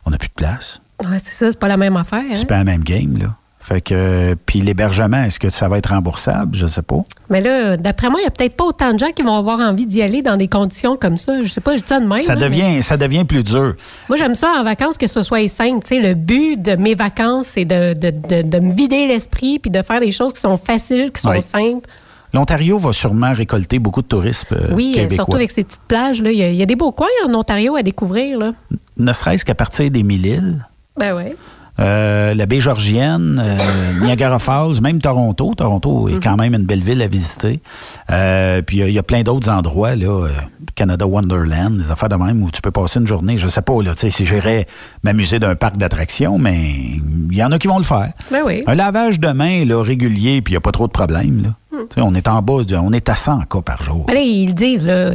On n'a plus de place. Ouais, c'est ça, c'est pas la même affaire. hein. C'est pas la même game, là. Fait que, puis l'hébergement, est-ce que ça va être remboursable? Je sais pas. Mais là, d'après moi, il n'y a peut-être pas autant de gens qui vont avoir envie d'y aller dans des conditions comme ça. Je sais pas, je dis ça de même. ça, mais devient, ça devient plus dur. Moi, j'aime ça en vacances que ce soit simple. Tu sais, le but de mes vacances, c'est de, de, de, de me vider l'esprit puis de faire des choses qui sont faciles, qui sont simples. L'Ontario va sûrement récolter beaucoup de tourisme euh, oui, euh, québécois. surtout avec ces petites plages. Il y, a- il y a des beaux coins en Ontario à découvrir. Là. Ne serait-ce qu'à partir des Mille-Îles. Ben ouais. Euh, la baie Georgienne, euh, Niagara Falls, même Toronto. Toronto est quand même une belle ville à visiter. Euh, puis il y a- il y, a plein d'autres endroits, là, Canada Wonderland, des affaires de même où tu peux passer une journée. Je sais pas, là, tu sais, si j'irais m'amuser d'un parc d'attractions, mais il y en a qui vont le faire. Ben oui. Un lavage de main là, régulier, puis il n'y a pas trop de problème. Là. Hmm. Tu sais, On est en bas, de- on est à 100 cas par jour. Ben là, ils le disent, là.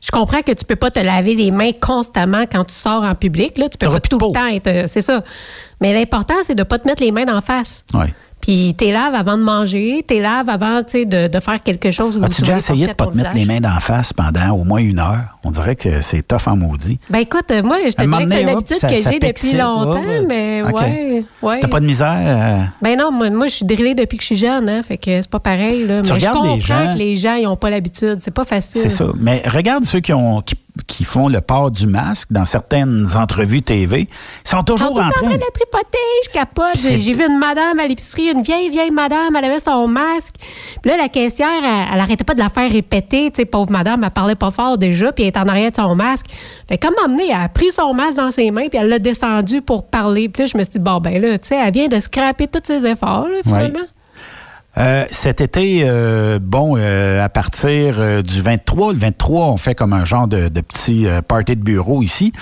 Je comprends que tu peux pas te laver les mains constamment quand tu sors en public. Là. Tu peux pas tout le temps être. euh, C'est ça. Mais l'important, c'est de pas te mettre les mains d'en face. Ouais. Puis t'es laves avant de manger, t'es laves avant de, de faire quelque chose. As-tu tu déjà essayé de pas te mettre les mains d'en face pendant au moins une heure? On dirait que c'est tough en maudit. Ben écoute, moi, je te dirais que c'est une habitude ça- que j'ai depuis longtemps, mais OK. ouais, ouais. T'as pas de misère? euh, Ben non, moi, moi, je suis drillée depuis que je suis jeune, hein, fait que c'est pas pareil. Là. Tu Mais je comprends les gens- que les gens, ils ont pas l'habitude. C'est pas facile. C'est ça. Mais regarde ceux qui, ont, qui, qui font le port du masque dans certaines entrevues TV. Ils sont toujours en en train. de tripoter, je capote. J'ai vu une madame à l'épicerie, une vieille, vieille madame, elle avait son masque. Puis là, la caissière, elle, elle arrêtait pas de la faire répéter. Tu sais, pauvre madame, elle parlait pas fort déjà, puis elle est en arrière de son masque. Fait comme m'emmener, elle a pris son masque dans ses mains, puis elle l'a descendu pour parler. Puis là, je me suis dit, bon, ben là, tu sais, elle vient de scraper tous ses efforts, là, finalement. Euh, cet été, euh, bon, euh, à partir euh, du 23, le 23, on fait comme un genre de, de petit euh, party de bureau ici.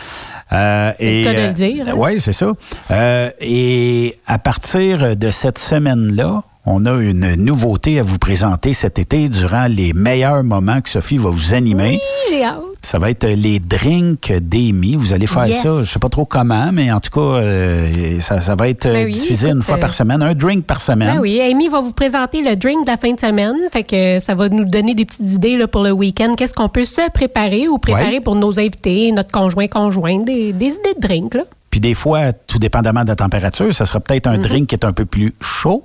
Euh, C'est le cas de le dire, hein? Oui, c'est ça. Euh, et à partir de cette semaine-là, on a une nouveauté à vous présenter cet été durant les meilleurs moments que Sophie va vous animer. Oui, j'ai hâte. Ça va être les drinks d'Amy. Vous allez faire Yes. ça. Je sais pas trop comment, mais en tout cas, euh, ça, ça va être euh, Ben oui, diffusé une fois euh, par semaine. Un drink par semaine. Ben oui, Amy va vous présenter le drink de la fin de semaine. Fait que ça va nous donner des petites idées là, pour le week-end. Qu'est-ce qu'on peut se préparer ou préparer Ouais. pour nos invités, notre conjoint, conjointe, des, des idées de drink. Là. Puis des fois, tout dépendamment de la température, ça sera peut-être un Mhm. drink qui est un peu plus chaud.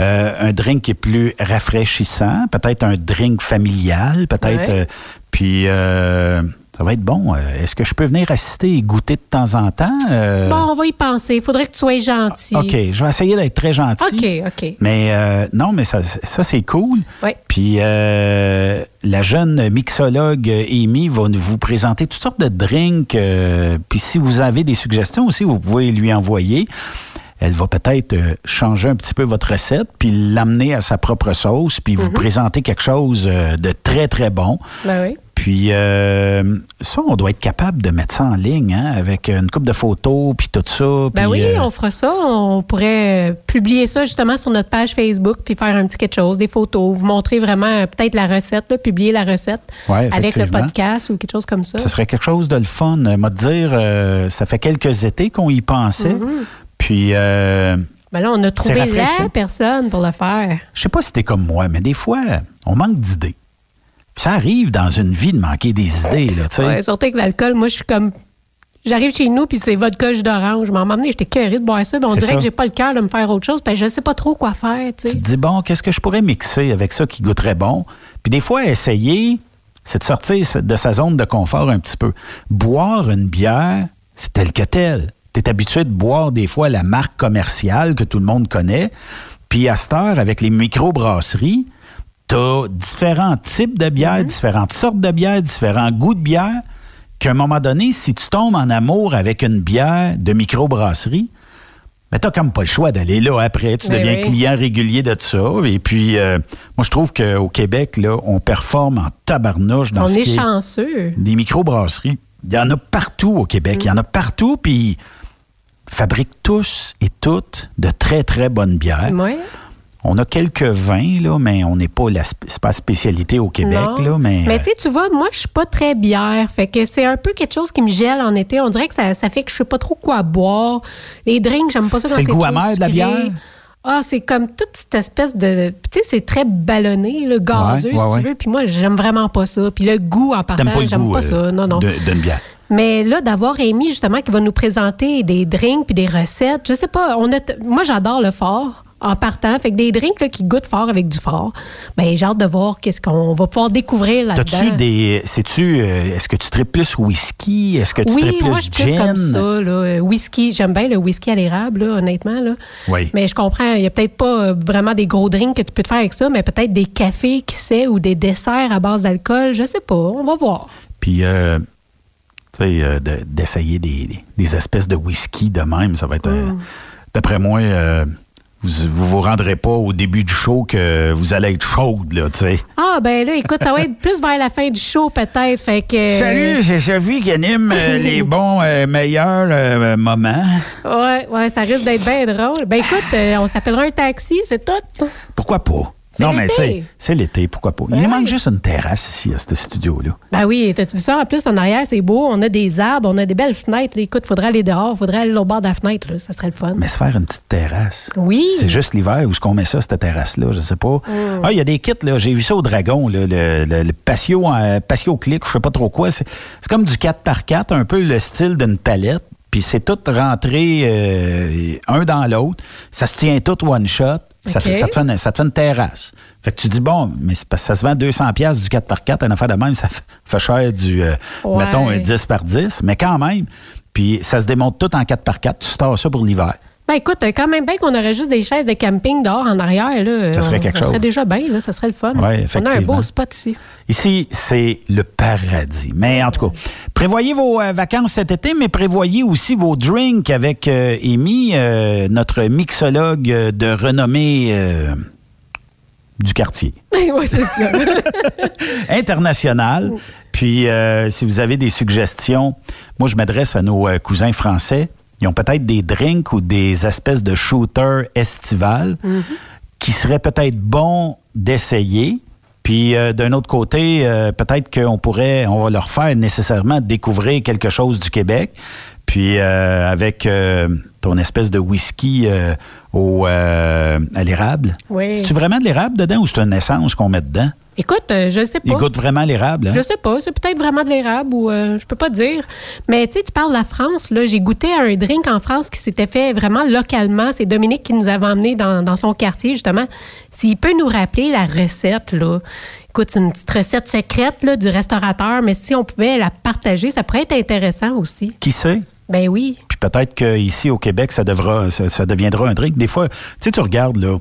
Euh, un drink qui est plus rafraîchissant, peut-être un drink familial, peut-être. Ouais. euh, puis euh, ça va être bon. Est-ce que je peux venir assister et goûter de temps en temps? Euh, Bon, on va y penser. Il faudrait que tu sois gentil. OK, je vais essayer d'être très gentil. OK, OK. Mais euh, non, mais ça, ça c'est cool. Ouais. Puis euh, la jeune mixologue Amy va nous- vous présenter toutes sortes de drinks. puis si vous avez des suggestions aussi, vous pouvez lui envoyer. Elle va peut-être euh, changer un petit peu votre recette, puis l'amener à sa propre sauce, puis vous Mhm. présenter quelque chose euh, de très, très bon. Ben oui. Puis euh, ça, on doit être capable de mettre ça en ligne, hein, avec une coupe de photos, puis tout ça. Ben oui, euh, on fera ça. On pourrait publier ça justement sur notre page Facebook puis faire un petit quelque chose, des photos, vous montrer vraiment peut-être la recette, là, publier la recette Ouais, avec le podcast ou quelque chose comme ça. Ce serait quelque chose de le fun. Te dire, euh, ça fait quelques étés qu'on y pensait. Mhm. Puis, euh, Ben là, on a trouvé la personne pour le faire. je sais pas si t'es comme moi, mais des fois, on manque d'idées. Ça arrive dans une vie de manquer des idées, là, tu sais. Ouais, surtout avec l'alcool, moi, je suis comme. J'arrive chez nous, puis c'est vodka jus d'orange. Je m'en emmené, j'étais curée de boire ça, mais on dirait ça. que j'ai pas le cœur de me faire autre chose, puis je sais pas trop quoi faire, tu sais. Tu te dis, bon, qu'est-ce que je pourrais mixer avec ça qui goûterait bon? Puis des fois, essayer, c'est de sortir de sa zone de confort un petit peu. Boire une bière, c'est tel que tel. Tu es habitué de boire des fois la marque commerciale que tout le monde connaît. Puis à cette heure, avec les microbrasseries, tu as différents types de bières, différentes sortes de bières, différents goûts de bière, qu'à un moment donné, si tu tombes en amour avec une bière de microbrasserie, mais t'as comme pas le choix d'aller là après. Tu Mais deviens oui. client régulier de ça. Et puis, euh, moi, je trouve qu'au Québec, là, on performe en tabarnouche dans On ce est chanceux. des microbrasseries. Il y en a partout au Québec. Il y en a partout, puis fabriquent tous et toutes de très, très bonnes bières. On a quelques vins, là, mais on n'est pas la pas spécialité au Québec. Non. Là, mais, Mais euh, tu sais, tu vois, moi, je suis pas très bière. Fait que c'est un peu quelque chose qui me gèle en été. On dirait que ça, ça fait que je sais pas trop quoi boire. Les drinks, j'aime pas ça quand C'est c'est le goût amer de la bière? Ah, c'est comme toute cette espèce de. Tu sais, c'est très ballonné, le gazeux, Ouais, ouais, si tu veux. Puis moi, j'aime vraiment pas ça. Puis le goût en partant, pas le j'aime goût pas euh, ça. Non, non. de- d'une bière. Mais là, d'avoir Amy, justement, qui va nous présenter des drinks puis des recettes, je sais pas, on a t- moi, j'adore le fort en partant. Fait que des drinks là, qui goûtent fort avec du fort, ben j'ai hâte de voir qu'est-ce qu'on va pouvoir découvrir là-dedans. T'as-tu des. Sais-tu. euh, Est-ce que tu traites plus whisky? Est-ce que tu Oui, traites plus moi, je gin? comme ça. Là. Euh, Whisky, j'aime bien le whisky à l'érable, là, honnêtement. Là. Oui. Mais je comprends, il n'y a peut-être pas euh, vraiment des gros drinks que tu peux te faire avec ça, mais peut-être des cafés, qui sait, ou des desserts à base d'alcool. Je sais pas, on va voir. Puis, euh, euh, de- d'essayer des, des- des espèces de whisky de même, ça va être. euh, Mm. D'après moi, euh, vous, vous vous rendrez pas au début du show que vous allez être chaude, là, tu sais. Ah, ben là, écoute, ça va être plus vers la fin du show, peut-être. Fait que. Salut, c'est Sophie qui anime euh, les bons, euh, meilleurs euh, moments. Ouais, ouais, ça risque d'être bien drôle. Ben écoute, on s'appellera un taxi, c'est tout. Pourquoi pas? Non, mais tu sais, c'est l'été, pourquoi pas? Il nous manque juste une terrasse ici, à ce studio-là. Ben oui, t'as-tu vu ça? En plus, en arrière, c'est beau. On a des arbres, on a des belles fenêtres. Écoute, faudrait aller dehors, faudrait aller au bord de la fenêtre, là. Ça serait le fun. Mais se faire une petite terrasse. Oui. C'est juste l'hiver où est-ce qu'on met ça, cette terrasse-là, je sais pas. Mm. Ah, il y a des kits, là. J'ai vu ça au Dragon, là, le, le, le patio, euh, patio clic, je sais pas trop quoi. C'est c'est comme du 4x4, un peu le style d'une palette. Puis c'est tout rentré euh, un dans l'autre. Ça se tient tout one shot. Ça, OK. fait, ça, te fait une, ça te fait une terrasse. Fait que tu dis, bon, mais c'est parce que ça se vend 200 pièces du 4x4, une affaire de même, ça fait, cher du, euh, Ouais. mettons, un 10 par 10, mais quand même. Puis ça se démonte tout en 4x4. Tu stars ça pour l'hiver. Ben écoute, quand même bien qu'on aurait juste des chaises de camping dehors en arrière, là. Ça serait On- quelque Ça serait chose. déjà bien, là. Ça serait le fun. Ouais, On a un effectivement. beau spot ici. Ici, c'est le paradis. Mais en tout cas, prévoyez vos euh, vacances cet été, mais prévoyez aussi vos drinks avec euh, Amy, euh, notre mixologue euh, de renommée euh, du quartier oui, c'est ça. international. Puis, si vous avez des suggestions, moi, je m'adresse à nos cousins français. Ils ont peut-être des drinks ou des espèces de shooters estivales qui seraient peut-être bons d'essayer. Puis, euh, d'un autre côté, euh, peut-être qu'on pourrait, on va leur faire nécessairement découvrir quelque chose du Québec. Puis, euh, avec ton espèce de whisky au, euh, à l'érable. Oui. C'est-tu vraiment de l'érable dedans ou c'est une essence qu'on met dedans? Écoute, euh, je sais pas. Il goûte vraiment l'érable, hein? Je sais pas, c'est peut-être vraiment de l'érable ou euh, je peux pas dire. Mais tu sais, tu parles de la France, là, j'ai goûté à un drink en France qui s'était fait vraiment localement. C'est Dominique qui nous avait emmené dans, dans son quartier, justement. S'il peut nous rappeler la recette, là. Écoute, c'est une petite recette secrète là, du restaurateur, mais si on pouvait la partager, ça pourrait être intéressant aussi. Qui sait? Ben oui. Puis peut-être qu'ici au Québec, ça, devra, ça, deviendra un drink. Des fois, tu sais, tu regardes, là,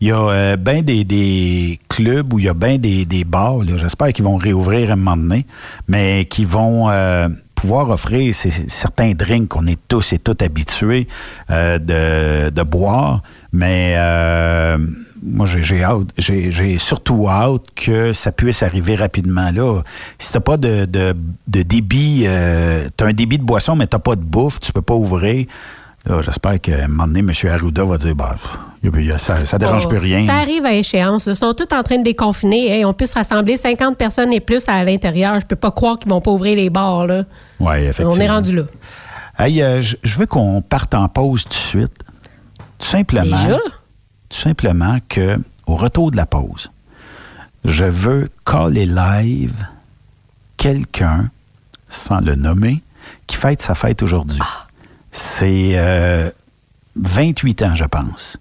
il y a euh, bien des, clubs ou il y a bien des, bars, j'espère qu'ils vont réouvrir à un moment donné, mais qui vont euh, pouvoir offrir ces- certains drinks qu'on est tous et toutes habitués euh, de boire. Mais euh, moi, j'ai hâte, j'ai surtout hâte que ça puisse arriver rapidement. Là, si t'as pas de, de, de débit, euh, t'as un débit de boisson, mais t'as pas de bouffe, tu peux pas ouvrir. J'espère qu'à un moment donné, M. Arruda va dire, bah, ça, ça dérange Oh, plus rien. Ça arrive à échéance. Ils sont tous en train de déconfiner. Hey, on peut se rassembler 50 personnes et plus à l'intérieur. Je peux pas croire qu'ils vont pas ouvrir les bars. Là. Ouais, effectivement. On est rendu là. Hey, euh, je veux qu'on parte en pause tout de suite. Tout simplement. Déjà? Tout simplement que, au retour de la pause, je veux caller live quelqu'un, sans le nommer, qui fête sa fête aujourd'hui. C'est euh, 28 ans, je pense.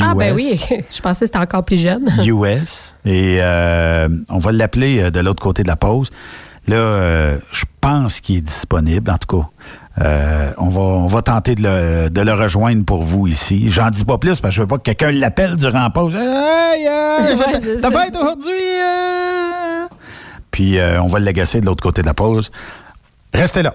Ah, ben oui. Je pensais que c'était encore plus jeune. US. Et euh, on va l'appeler euh, de l'autre côté de la pause. Là, euh, je pense qu'il est disponible, en tout cas. Euh, on, va, on va tenter de le, de le rejoindre pour vous ici. J'en dis pas plus parce que je veux pas que quelqu'un l'appelle durant la pause. Hey, euh, Ouais, ça. fait aujourd'hui? euh? Puis euh, on va le l'agacer de l'autre côté de la pause. Restez là.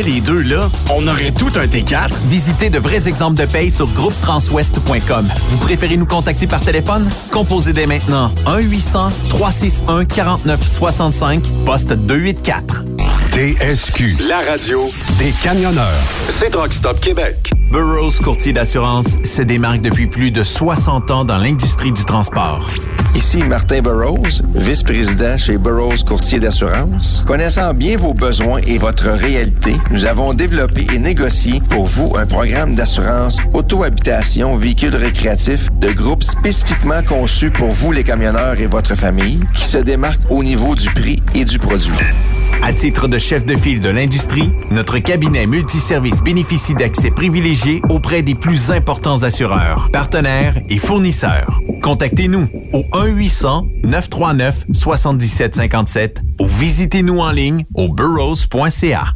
les deux là, on aurait tout un T4. Visitez de vrais exemples de paye sur groupetranswest.com. Vous préférez nous contacter par téléphone? Composez dès maintenant 1-800-361-4965, poste 284. TSQ, la radio des camionneurs. C'est Truck Stop Québec. Burroughs Courtier d'assurance se démarque depuis plus de 60 ans dans l'industrie du transport. Ici Martin Burroughs, vice-président chez Burroughs Courtier d'assurance. Connaissant bien vos besoins et votre réalité, nous avons développé et négocié pour vous un programme d'assurance auto-habitation véhicule récréatif de groupe spécifiquement conçu pour vous les camionneurs et votre famille, qui se démarque au niveau du prix et du produit. À titre de chef de file de l'industrie, notre cabinet multiservice bénéficie d'accès privilégié auprès des plus importants assureurs, partenaires et fournisseurs. Contactez-nous au 1-800-939-7757 ou visitez-nous en ligne au burrows.ca.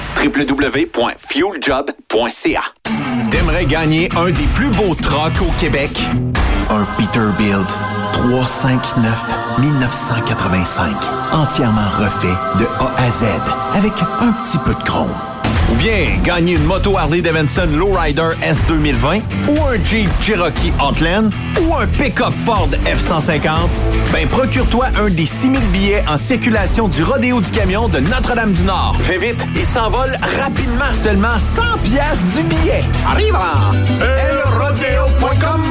www.fueljob.ca T'aimerais gagner un des plus beaux trucks au Québec? Un Peterbilt 359 1985. Entièrement refait de A à Z avec un petit peu de chrome. Ou bien gagner une moto Harley Davidson Lowrider S 2020 ou un Jeep Cherokee Outland ou un pick-up Ford F-150, ben procure-toi un des 6000 billets en circulation du Rodéo du Camion de Notre-Dame-du-Nord. Fais vite, il s'envole rapidement, seulement 100 pièces du billet. Arrive elrodeo.com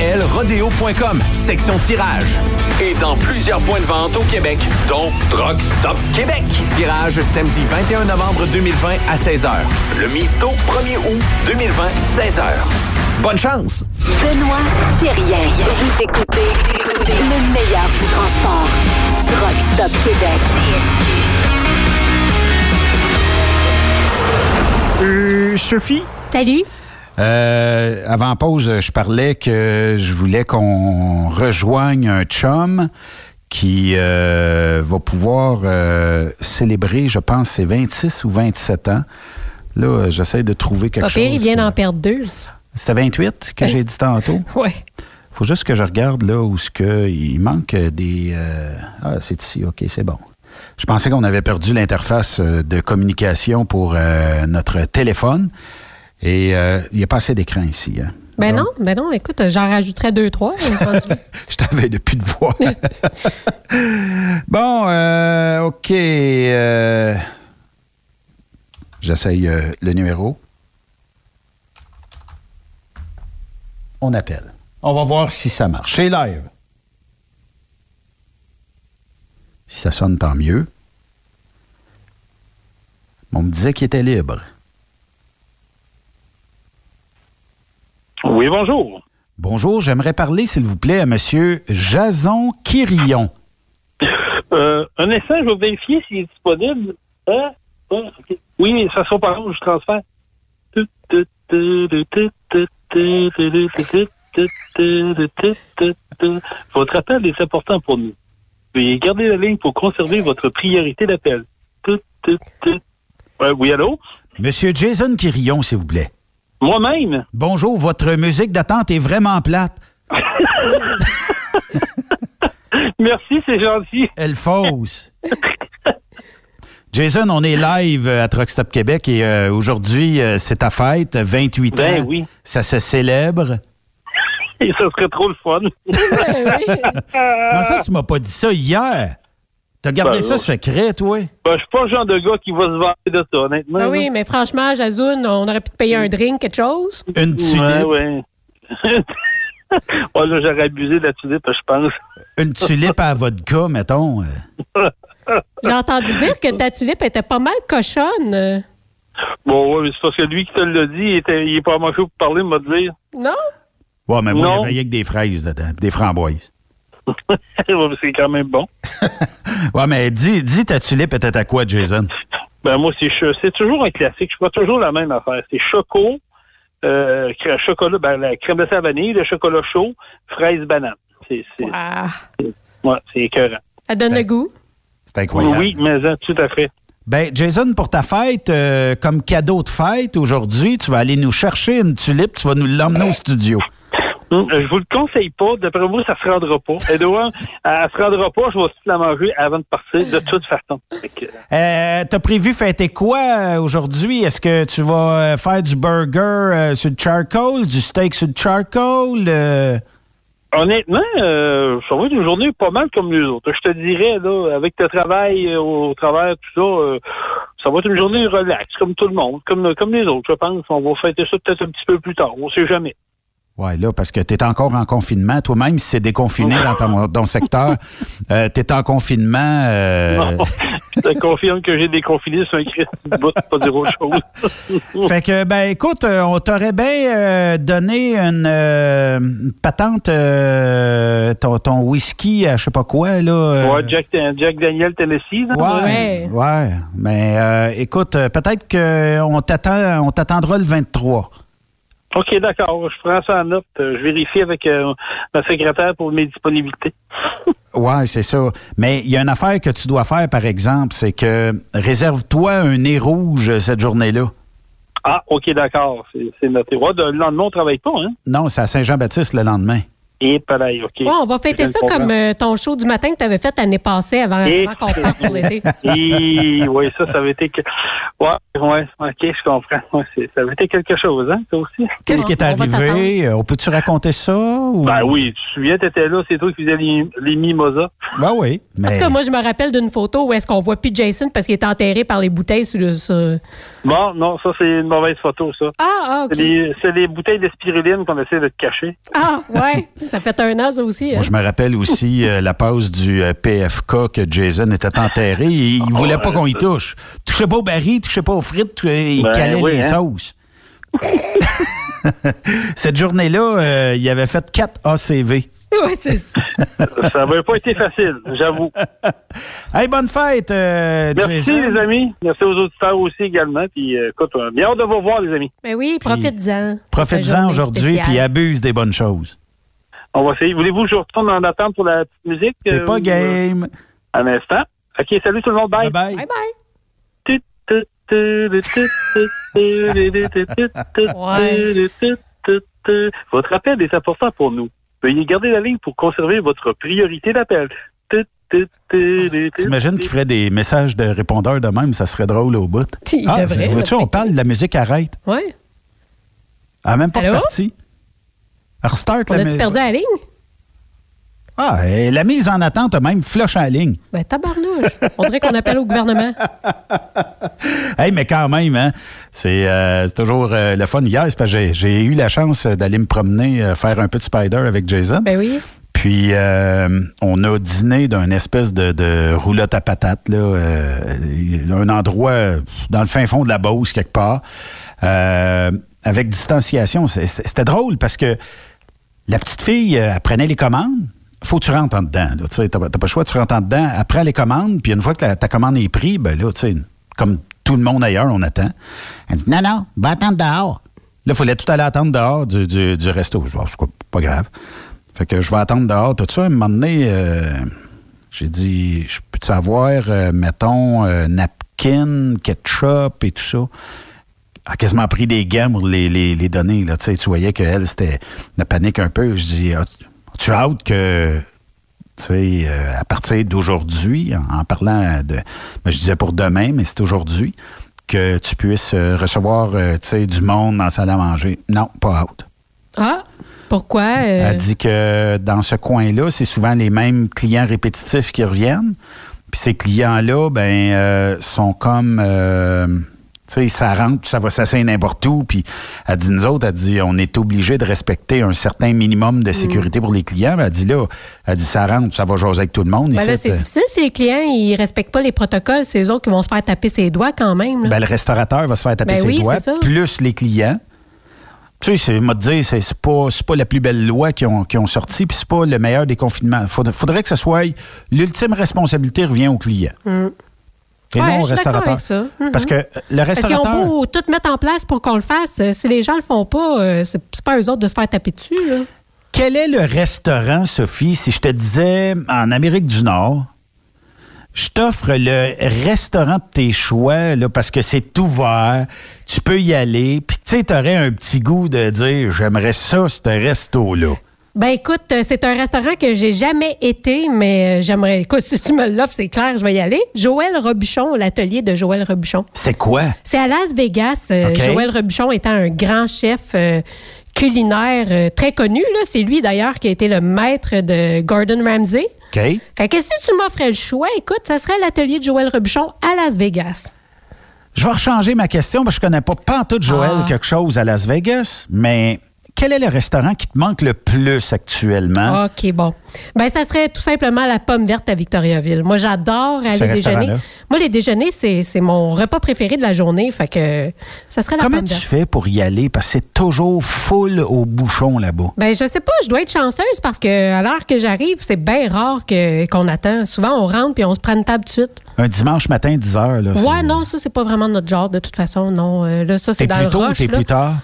elrodeo.com, section tirage. Et dans plusieurs points de vente au Québec, dont Truck Stop Québec. Tirage samedi 21 novembre 2020 à 16h. Le Misto 1er août 2020, 16h. Bonne chance! Benoît Thérien. Vous écoutez le meilleur du transport. Truck Stop Québec. Euh, Sophie? Salut. Euh, avant pause, je parlais que je voulais qu'on rejoigne un chum qui euh, va pouvoir euh, célébrer, je pense, ses 26 ou 27 ans. Là, euh, j'essaie de trouver quelque Pas chose. il vient d'en perdre deux. C'était 28 que j'ai dit tantôt? Oui. faut juste que je regarde là où ce que il manque des. euh, Ah, c'est ici, ok, c'est bon. Je pensais qu'on avait perdu l'interface de communication pour notre téléphone. Et il n'y a pas assez d'écran ici. hein. Ben non, ben non, écoute, j'en rajouterais deux, trois. Je t'avais depuis de voix. bon, euh, OK. euh, J'essaye euh, le numéro. On appelle. On va voir si ça marche. C'est live. Si ça sonne, tant mieux. On me disait qu'il était libre. Oui, bonjour. Bonjour, j'aimerais parler, s'il vous plaît, à M. Jason Quirillon. Euh, un instant, je vais vérifier s'il est disponible. Hein? Ah, ok. Oui, ça sera par où je transfère. Votre appel est important pour nous. Veuillez garder la ligne pour conserver votre priorité d'appel. Euh, oui, allô? Monsieur Jason Quirillon, s'il vous plaît. Moi-même? Bonjour, votre musique d'attente est vraiment plate. Merci, c'est gentil. Elle fausse. Jason, on est live à Truck Stop Québec et euh, aujourd'hui, euh, c'est ta fête, 28 Ben ans. oui. Ça se célèbre. Et ça serait trop le fun. Comment ça, tu m'as pas dit ça hier? T'as gardé Ben, ça secret, toi? Ben, je suis pas le genre de gars qui va se vanter de ça, honnêtement. Ben oui, mais franchement, Jazoun, on aurait pu te payer un drink, quelque chose. Une Ouais, ouais. ouais, là, j'aurais abusé de la tulipe, je pense. Une tulipe à vodka, mettons. euh. J'ai entendu dire que ta tulipe était pas mal cochonne. Bon, ouais, mais c'est parce que lui qui te l'a dit, il, était, il est pas manché pour parler, m'a dit. Non? Ouais, mais moi, il y avait que des fraises dedans, des framboises. Ouais, c'est quand même bon. Ouais, mais dis, dis ta tulipe était à quoi, Jason? Ben moi, c'est ch- c'est toujours un classique. Je fais toujours la même affaire. C'est choco, euh, crème- chocolat, ben, la crème à vanille, le chocolat chaud, fraise banane. C'est c'est ouais, c'est écœurant. Ça donne le goût? C'est incroyable. Oui, mais hein, tout à fait. Ben, Jason, pour ta fête, euh, comme cadeau de fête, aujourd'hui, tu vas aller nous chercher une tulipe, tu vas nous l'emmener au studio. Hum, Je vous le conseille pas. D'après moi, ça se rendra pas. Voir, elle se rendra pas. Je vais aussi la manger avant de partir, de toute façon. Que, Euh, T'as prévu fêter quoi euh, aujourd'hui? Est-ce que tu vas euh, faire du burger euh, sur le charcoal, du steak sur le charcoal? euh? Honnêtement, euh, ça va être une journée pas mal comme les autres. Je te dirais, là, avec le travail euh, au travers, tout ça, euh, ça va être une journée relax, comme tout le monde, comme, comme les autres, je pense. On va fêter ça peut-être un petit peu plus tard. On sait jamais. Ouais, là, parce que tu es encore en confinement. Toi-même, si c'est déconfiné dans ton, ton secteur, euh, tu es en confinement. euh, Non, je te confirme que j'ai déconfiné sur un Christ de bout, pas dire autre chose. Fait que, ben, écoute, euh, on t'aurait bien euh, donné une, euh, une patente, euh, ton, ton whisky, à je sais pas quoi, là. euh, Ouais, Jack, Jack Daniel Tennessee, là. Ouais, ouais. Mais euh, écoute, euh, peut-être qu'on t'attend, on t'attendra le 23. OK, d'accord. Je prends ça en note. Euh, Je vérifie avec euh, ma secrétaire pour mes disponibilités. Ouais, c'est ça. Mais il y a une affaire que tu dois faire, par exemple, c'est que réserve-toi un nez rouge euh, cette journée-là. Ah, OK, d'accord. C'est noté. Ouais, le lendemain, on travaille pas, hein? Non, c'est à Saint-Jean-Baptiste le lendemain. Et pareil, OK. Ouais, on va fêter ça comme euh, ton show du matin que tu avais fait l'année passée avant, Et- avant qu'on parte pour l'été. Et, oui, ça, ça avait été... que- Ouais, ouais, OK, je comprends. Ouais, ça avait été quelque chose, hein, ça aussi? Qu'est-ce qui est arrivé? Euh, On peut-tu raconter ça? ou- Ben oui, tu te souviens, t'étais là, c'est toi qui faisais les, les mimosas. Ben oui, En mais... tout cas, moi, je me rappelle d'une photo où est-ce qu'on voit plus Jason parce qu'il est enterré par les bouteilles sur le... sur- Bon, non, ça, c'est une mauvaise photo, ça. Ah, ah, OK. C'est les, bouteilles de spiruline qu'on essaie de te cacher. Ah, ouais. Ça fait un an, ça aussi. hein? Moi, je me rappelle aussi euh, la pause du euh, PFK que Jason était enterré. Il, il voulait pas qu'on y touche. Touchez pas au baril, touchez pas aux frites, euh, il Ben calait oui, les hein. sauces. Cette journée-là, euh, il avait fait 4 ACV. Oui, c'est ça. ça n'avait pas été facile, j'avoue. Hey, bonne fête, euh, Merci, Jason. les amis. Merci aux auditeurs aussi également. Puis, euh, écoute, euh, bien hâte de vous voir, les amis. Ben oui, profite-en. Profite-en journée aujourd'hui, puis abuse des bonnes choses. On va essayer. Voulez-vous que je retourne en attente pour la petite musique? T'es euh, pas game. Un instant? OK, salut tout le monde. Bye. Bye. Votre appel est important pour nous. Veuillez garder la ligne pour conserver votre priorité d'appel. T'imagines qu'il ferait des messages de répondeurs de même, ça serait drôle au bout. Ah, vois-tu, on parle, la musique arrête. Ouais. Elle n'a même pas Allô? parti. Restart On la musique. perdu la ligne? Ah, et la mise en attente a même flush la ligne. Ben, tabarnouche. On dirait qu'on appelle au gouvernement. Hey, mais quand même, hein, c'est euh, toujours euh, le fun. Hier, c'est parce que j'ai- eu la chance d'aller me promener, euh, faire un peu de spider avec Jason. Ben oui. Puis, on a dîné d'un espèce de, de roulotte à patates, là, un endroit dans le fin fond de la Beauce, quelque part, avec distanciation. C'était drôle parce que la petite fille, elle prenait les commandes. Faut que tu rentres en dedans. Tu n'as pas le choix, tu rentres en dedans. Prend les commandes, puis une fois que ta commande est prise, ben là, comme tout le monde ailleurs, on attend. Elle dit Non, non, va attendre dehors. Là, il fallait tout aller attendre dehors du, du, resto. Je Ah, quoi, pas grave. Fait que je vais attendre dehors. Tout ça, à un moment donné, euh, j'ai dit Je peux-tu avoir, euh, mettons, euh, napkin, ketchup et tout ça? A quasiment pris des gants pour les, les, donner. Là. Tu voyais qu'elle, c'était la panique un peu. Je dis, As- as-tu hâte que, tu sais, euh, à partir d'aujourd'hui, en, en parlant de, ben, je disais pour demain, mais c'est aujourd'hui, que tu puisses euh, recevoir, euh, tu sais, du monde dans la salle à manger. Non, pas hâte. Ah, pourquoi? euh, Elle dit que dans ce coin-là, c'est souvent les mêmes clients répétitifs qui reviennent. Puis ces clients-là, ben, euh, sont comme. Euh, tu sais, ça rentre, ça va s'asseoir n'importe où. Puis elle dit, nous autres, elle dit, on est obligé de respecter un certain minimum Mm. de sécurité pour les clients. Mais elle dit là, elle dit, ça rentre, ça va jaser avec tout le monde. Ben c'est difficile si les clients ils respectent pas les protocoles, c'est eux autres qui vont se faire taper ses doigts quand même. Ben, le restaurateur va se faire taper Ben ses oui, doigts, plus les clients. Tu sais, c'est, moi, te dire, c'est, pas, c'est pas la plus belle loi qui ont, qui ont sorti, puis c'est pas le meilleur des confinements. Faudrait, faudrait que ce soit l'ultime responsabilité revient au client. Mm. Et Ouais, non au restaurateur. avec ça. Mhm. Parce que le Parce qu'ils restaurateur. ont beau tout mettre en place pour qu'on le fasse. euh, Si les gens le font pas, euh, c'est c'est pas eux autres de se faire taper dessus. Là. Quel est le restaurant, Sophie, si je te disais en Amérique du Nord, je t'offre le restaurant de tes choix, là, parce que c'est ouvert, tu peux y aller, puis tu sais, t'aurais un petit goût de dire, j'aimerais ça, ce resto-là. Ben écoute, euh, c'est un restaurant que j'ai jamais été, mais euh, j'aimerais. Écoute, si tu me l'offres, c'est clair, je vais y aller. Joël Robuchon, l'atelier de Joël Robuchon. C'est quoi? C'est à Las Vegas. Euh. Joël Robuchon étant un grand chef culinaire très connu. là. C'est lui d'ailleurs qui a été le maître de Gordon Ramsay. OK? Fait que si tu m'offrais le choix, écoute, ça serait l'atelier de Joël Robuchon à Las Vegas. Je vais rechanger ma question parce que je connais pas pantoute Joël Ah. quelque chose à Las Vegas, mais quel est le restaurant qui te manque le plus actuellement? OK, bon. Ben, ça serait tout simplement la pomme verte à Victoriaville. Moi, j'adore aller déjeuner. Moi, les déjeuners, c'est mon repas préféré de la journée. Fait que ça serait la Comment pomme tu verte. fais pour y aller? Parce que c'est toujours full au bouchon là-bas. Ben, je sais pas, je dois être chanceuse parce que à l'heure que j'arrive, c'est bien rare qu'on attend. Souvent, on rentre puis on se prend une table tout de suite. Un dimanche matin, 10 heures. Là, c'est- Ouais, non, ça, c'est pas vraiment notre genre, de toute façon. Non, Euh, là, ça, c'est dans plus le tôt ou rush. t'es là. plus tard?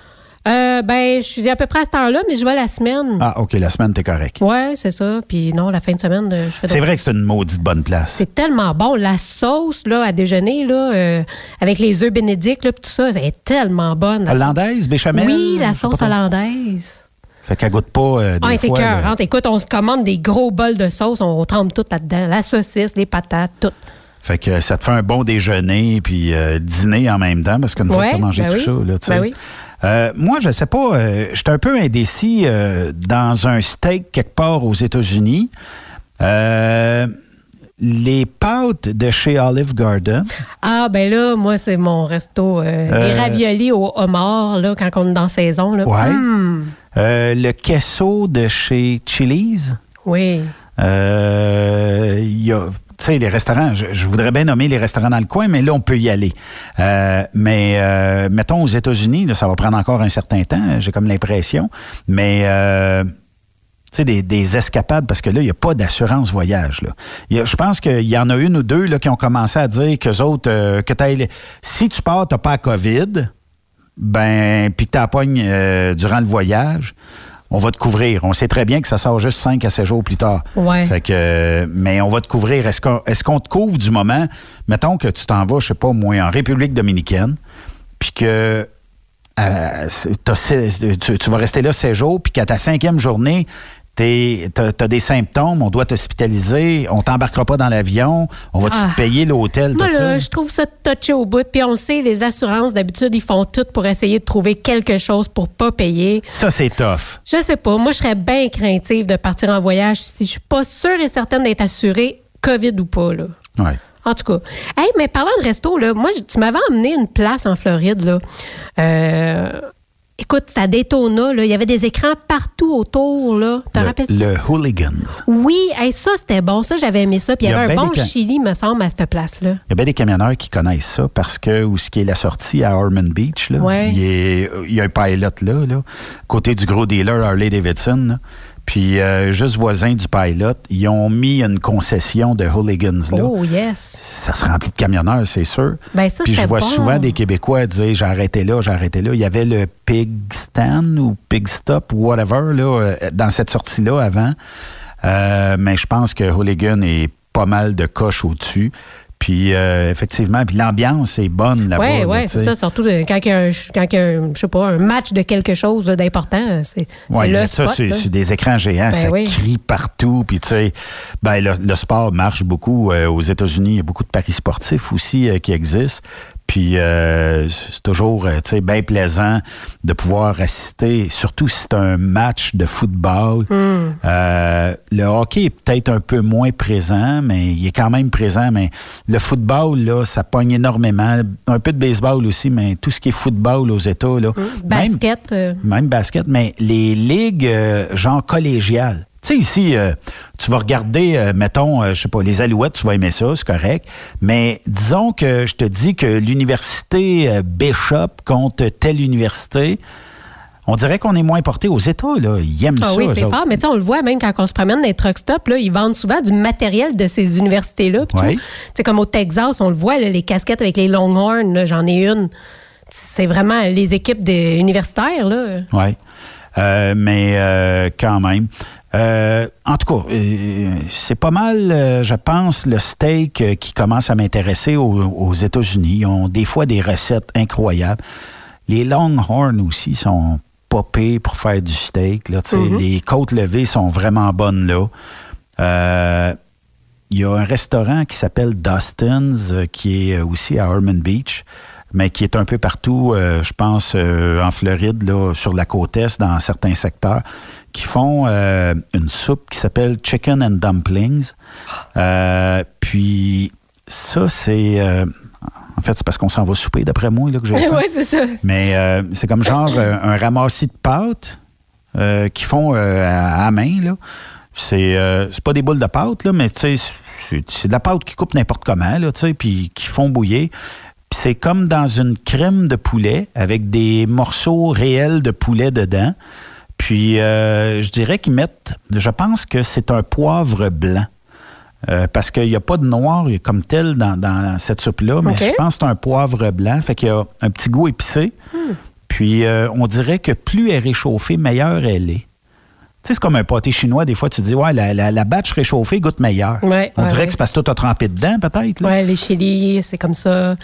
Euh, ben, je suis à peu près à cette heure-là, mais je vais la semaine. Ah, OK, la semaine, t'es correct. Ouais, c'est ça. Puis non, la fin de semaine, euh, je fais C'est vrai que c'est une maudite bonne place. C'est tellement bon. La sauce là, à déjeuner, là, euh, avec les œufs bénédicts, là, tout ça, elle est tellement bonne. la Hollandaise, béchamel? Oui, la sauce hollandaise. Fait qu'elle goûte pas euh, des Ah, elle était fois, écœurante. Écoute, on se commande des gros bols de sauce, on trempe tout là-dedans. La saucisse, les patates, tout. Fait que ça te fait un bon déjeuner puis euh, dîner en même temps parce qu'une fois Ouais, que t'as mangé ben tout oui. ça, là, tu sais. Ben oui. Euh, moi, je sais pas, euh, j'étais un peu indécis euh, dans un steak quelque part aux États-Unis. Euh, les pâtes de chez Olive Garden. Ah, ben là, moi, c'est mon resto. Les raviolis au homard, là, quand on est dans saison. Là. Ouais. Hum, le queso de chez Chili's. oui. Euh, Il y a, tu sais, les restaurants, je, voudrais bien nommer les restaurants dans le coin, mais là, on peut y aller. Euh, mais euh, mettons aux États-Unis, ça va prendre encore un certain temps, j'ai comme l'impression. Mais euh, des, des escapades, parce que là, il n'y a pas d'assurance voyage. Je pense qu'il y en a une ou deux là, qui ont commencé à dire qu'eux autres, que si tu pars, tu n'as pas la COVID, ben, puis que tu euh, durant le voyage, on va te couvrir. On sait très bien que ça sort juste 5 à 7 jours plus tard. Ouais. Fait que, euh, mais on va te couvrir. Est-ce qu'on est qu'on te couvre du moment, mettons que tu t'en vas, je sais pas, moi, en République dominicaine, puis que euh, tu vas rester là 7 jours, puis qu'à ta cinquième journée, tu as, des symptômes, on doit t'hospitaliser, on t'embarquera pas dans l'avion, on va te Ah. payer l'hôtel, tout là, ça? je trouve ça touché au bout. Puis on le sait, les assurances, d'habitude, ils font tout pour essayer de trouver quelque chose pour pas payer. Ça, c'est tough. Je sais pas. Moi, je serais bien craintive de partir en voyage si je suis pas sûre et certaine d'être assurée, COVID ou pas, là. Ouais. En tout cas. Hey, mais parlant de resto, là, moi, tu m'avais emmené une place en Floride, là. Euh, écoute, Daytona, là. Il y avait des écrans partout autour, là. Te Le, rappelles-tu? le Hooligans. Oui, hey, ça, c'était bon. Ça, j'avais aimé ça. Puis il y avait un ben bon chili, me semble, à cette place-là. Il y a bien des camionneurs qui connaissent ça parce que où ce qui est la sortie à Ormond Beach, là, Ouais. il, est- il y a un pilot là, là, côté du gros dealer Harley Davidson. là. Puis euh, juste voisin du pilot, ils ont mis une concession de hooligans là. Oh, yes. Ça se remplit de camionneurs, c'est sûr. Ben, ça, Puis je vois bon. souvent des Québécois dire j'ai arrêté là, j'ai arrêté là. Il y avait le Pig Stand ou Pig Stop ou whatever là, euh, dans cette sortie-là avant. Euh, mais je pense que Hooligan est pas mal de coches au-dessus. Puis euh, effectivement, puis l'ambiance est bonne là-bas. Oui, oui, c'est ça. Surtout de- quand il y a, un, quand il y a un, je sais pas, un match de quelque chose d'important, c'est Ouais, le ça, spot. c'est là. c'est des écrans géants, Ben ça oui. crie partout. Puis, tu sais, ben, le, le sport marche beaucoup euh, aux États-Unis. Il y a beaucoup de paris sportifs aussi euh, qui existent. Puis euh, c'est toujours euh, tu sais, bien plaisant de pouvoir assister, surtout si c'est un match de football. Hmm. Euh, le hockey est peut-être un peu moins présent, mais il est quand même présent. Mais le football, là, ça pogne énormément. Un peu de baseball aussi, mais tout ce qui est football aux États, là. Même- Basket. euh, même basket, mais les ligues genre collégiales. Tu sais, ici, euh, tu vas regarder, euh, mettons, euh, je sais pas, les Alouettes, tu vas aimer ça, c'est correct. Mais disons que je te dis que l'université euh, Bishop contre telle université, on dirait qu'on est moins porté aux États, là. Ils aiment Ah ça. oui, c'est fort. Mais tu sais, on le voit même quand on se promène dans les truck stops, là, ils vendent souvent du matériel de ces universités-là. Tu sais, comme au Texas, on le voit, là, les casquettes avec les Longhorns, j'en ai une. C'est vraiment les équipes des universitaires, là. Oui. Euh, mais euh, quand même. Euh, en tout cas, euh, c'est pas mal, euh, je pense, le steak qui commence à m'intéresser aux, aux États-Unis. Ils ont des fois des recettes incroyables. Les Longhorns aussi sont popés pour faire du steak. Là. Mhm. Les côtes levées sont vraiment bonnes là. Il y a un restaurant qui s'appelle Dustin's, qui est aussi à Ormond Beach, mais qui est un peu partout, euh, je pense, euh, en Floride, là, sur la côte est, dans certains secteurs, qui font euh, une soupe qui s'appelle Chicken and Dumplings. Puis ça, c'est... en fait, c'est parce qu'on s'en va souper, d'après moi, là, que j'ai oui, c'est ça. Mais euh, c'est comme genre un ramassis de pâtes qu'ils font à, à main. Là. C'est, euh, pas des boules de pâte, là, mais c'est, de la pâte qui coupe n'importe comment, là, puis qui font bouillir. Puis c'est comme dans une crème de poulet avec des morceaux réels de poulet dedans. Puis euh, je dirais qu'ils mettent, je pense que c'est un poivre blanc. Euh, parce qu'il n'y a pas de noir comme tel dans, dans cette soupe-là, mais je pense que c'est un poivre blanc. Fait qu'il y a un petit goût épicé. Hmm. Puis euh, on dirait que plus elle est réchauffée, meilleure elle est. Tu sais, c'est comme un pâté chinois. Des fois, tu dis, ouais, la, la, la batch réchauffée goûte meilleur. Ouais, on ouais, dirait ouais. que c'est parce que tout a trempé dedans, peut-être. Ouais, les chilis, c'est comme ça.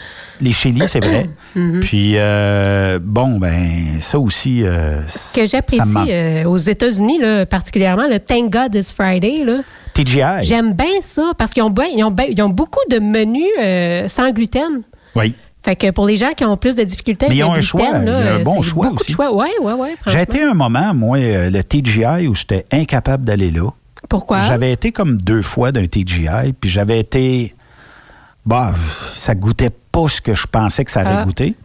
Les chilis, c'est vrai. Mhm. Puis, euh, bon, ben, ça aussi. euh, Ce que j'apprécie euh, aux États-Unis, particulièrement, le Thank God It's Friday, là. TGI. J'aime bien ça parce qu'ils ont, ben- ils ont, ben- ils ont beaucoup de menus sans gluten. Oui. Fait que pour les gens qui ont plus de difficultés Mais ils ont un choix, là, il y a un bon choix beaucoup aussi. de choix. Ouais, ouais, ouais, J'ai été un moment, moi, euh, le TGI, où j'étais incapable d'aller là. Pourquoi? J'avais été comme deux fois d'un TGI, puis j'avais été. Bah, ça goûtait pas ce que je pensais que ça allait Ah. goûter.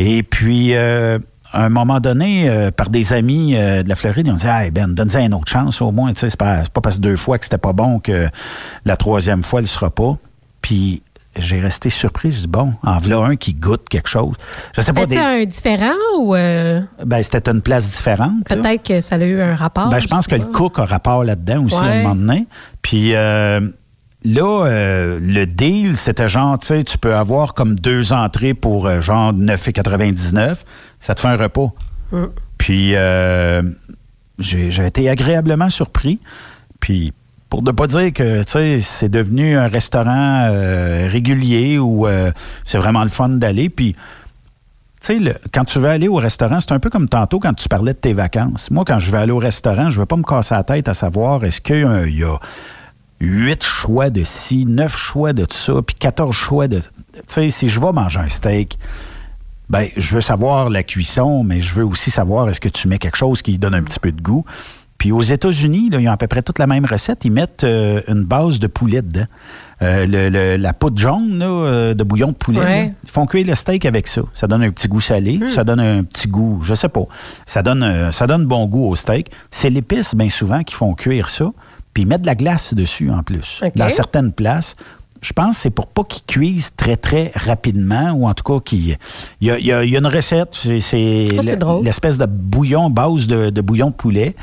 Et puis, euh, à un moment donné, euh, par des amis euh, de la Floride, ils ont dit Hey Ben, donne-en une autre chance au moins. C'est pas, pas parce que deux fois que c'était pas bon que la troisième fois, elle sera pas. Puis, j'ai resté surpris. Je dis Bon, en voilà un qui goûte quelque chose. Je sais pas. C'était Des... un différent ou euh, Ben, c'était une place différente. peut-être que ça a eu un rapport? Ben, je pense que le cook a rapport là-dedans aussi à un moment donné. Puis euh, là, euh, le deal, c'était genre, tu sais, tu peux avoir comme deux entrées pour genre 9,99. Ça te fait un repas. Mm. Puis j'ai j'ai été agréablement surpris. Puis pour ne pas dire que c'est devenu un restaurant euh, régulier où euh, c'est vraiment le fun d'aller. Puis tu sais, quand tu veux aller au restaurant, c'est un peu comme tantôt quand tu parlais de tes vacances. Moi, quand je vais aller au restaurant, je ne veux pas me casser la tête à savoir est-ce qu'il y a- il y a huit choix de ci, neuf choix de ça, puis 14 choix de. Tu sais, si je vais manger un steak, ben, je veux savoir la cuisson, mais je veux aussi savoir est-ce que tu mets quelque chose qui donne un petit peu de goût. Puis aux États-Unis, ils ont à peu près toute la même recette. Ils mettent euh, une base de poulet dedans. Euh, le- le- la poudre jaune là, euh, de bouillon de poulet. Ouais. ils font cuire le steak avec ça. Ça donne un petit goût salé, ça donne un petit goût, je sais pas. Ça donne, euh, ça donne bon goût au steak. C'est l'épice, bien souvent, qui font cuire ça. Puis ils mettent de la glace dessus en plus. Dans certaines places. Je pense que c'est pour pas qu'ils cuisent très, très rapidement, ou en tout cas qu'il. Il y y y a une recette, c'est- drôle. l'espèce de bouillon, base de, de bouillon de poulet,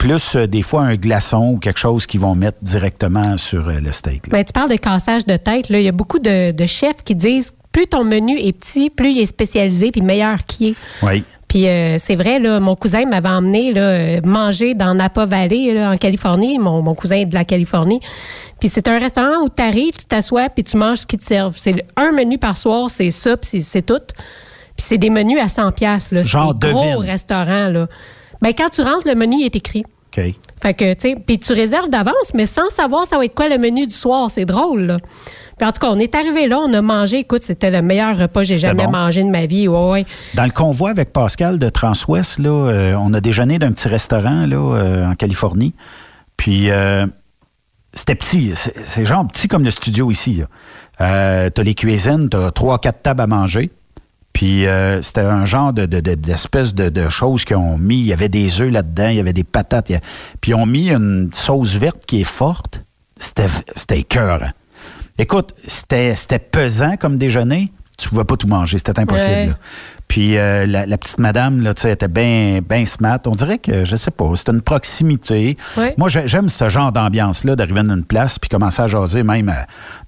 plus euh, des fois un glaçon ou quelque chose qu'ils vont mettre directement sur euh, le steak. là. Ben, tu parles de cassage de tête. Là. Il y a beaucoup de, de chefs qui disent plus ton menu est petit, plus il est spécialisé, puis meilleur qu'il est. Oui. Puis euh, c'est vrai, là, mon cousin m'avait emmené là, manger dans Napa Valley, là, en Californie. Mon, mon cousin est de la Californie. Puis c'est un restaurant où tu arrives, tu t'assois, puis tu manges ce qu'ils te servent. C'est un menu par soir, c'est ça, puis c'est- tout. Puis c'est des menus à 100 pièces Genre des gros devine. restaurants, là. Ben, quand tu rentres, le menu est écrit. OK. Fait que, tu sais, puis tu réserves d'avance, mais sans savoir ça va être quoi le menu du soir. C'est drôle, là. Puis en tout cas, on est arrivé là, on a mangé. Écoute, c'était le meilleur repas que j'ai jamais bon. mangé de ma vie. Ouais, ouais. Dans le convoi avec Pascal de Transwest, là, euh, on a déjeuné d'un petit restaurant là, euh, en Californie. Puis euh, c'était petit. C'est genre petit comme le studio ici. Euh, t'as les cuisines, t'as trois, quatre tables à manger. Puis euh, c'était un genre de, de- de- d'espèce de, de choses qu'ils ont mis. Il y avait des œufs là-dedans, il y avait des patates. a- Puis ils ont mis une sauce verte qui est forte. C'était, c'était écœurant. Écoute, c'était, c'était pesant comme déjeuner. Tu pouvais pas tout manger, c'était impossible. Ouais. Puis euh, la, la petite madame, là, tu sais, était bien ben smart. On dirait que, je sais pas, c'était une proximité. Ouais. Moi, j'ai- j'aime ce genre d'ambiance-là, d'arriver dans une place puis commencer à jaser même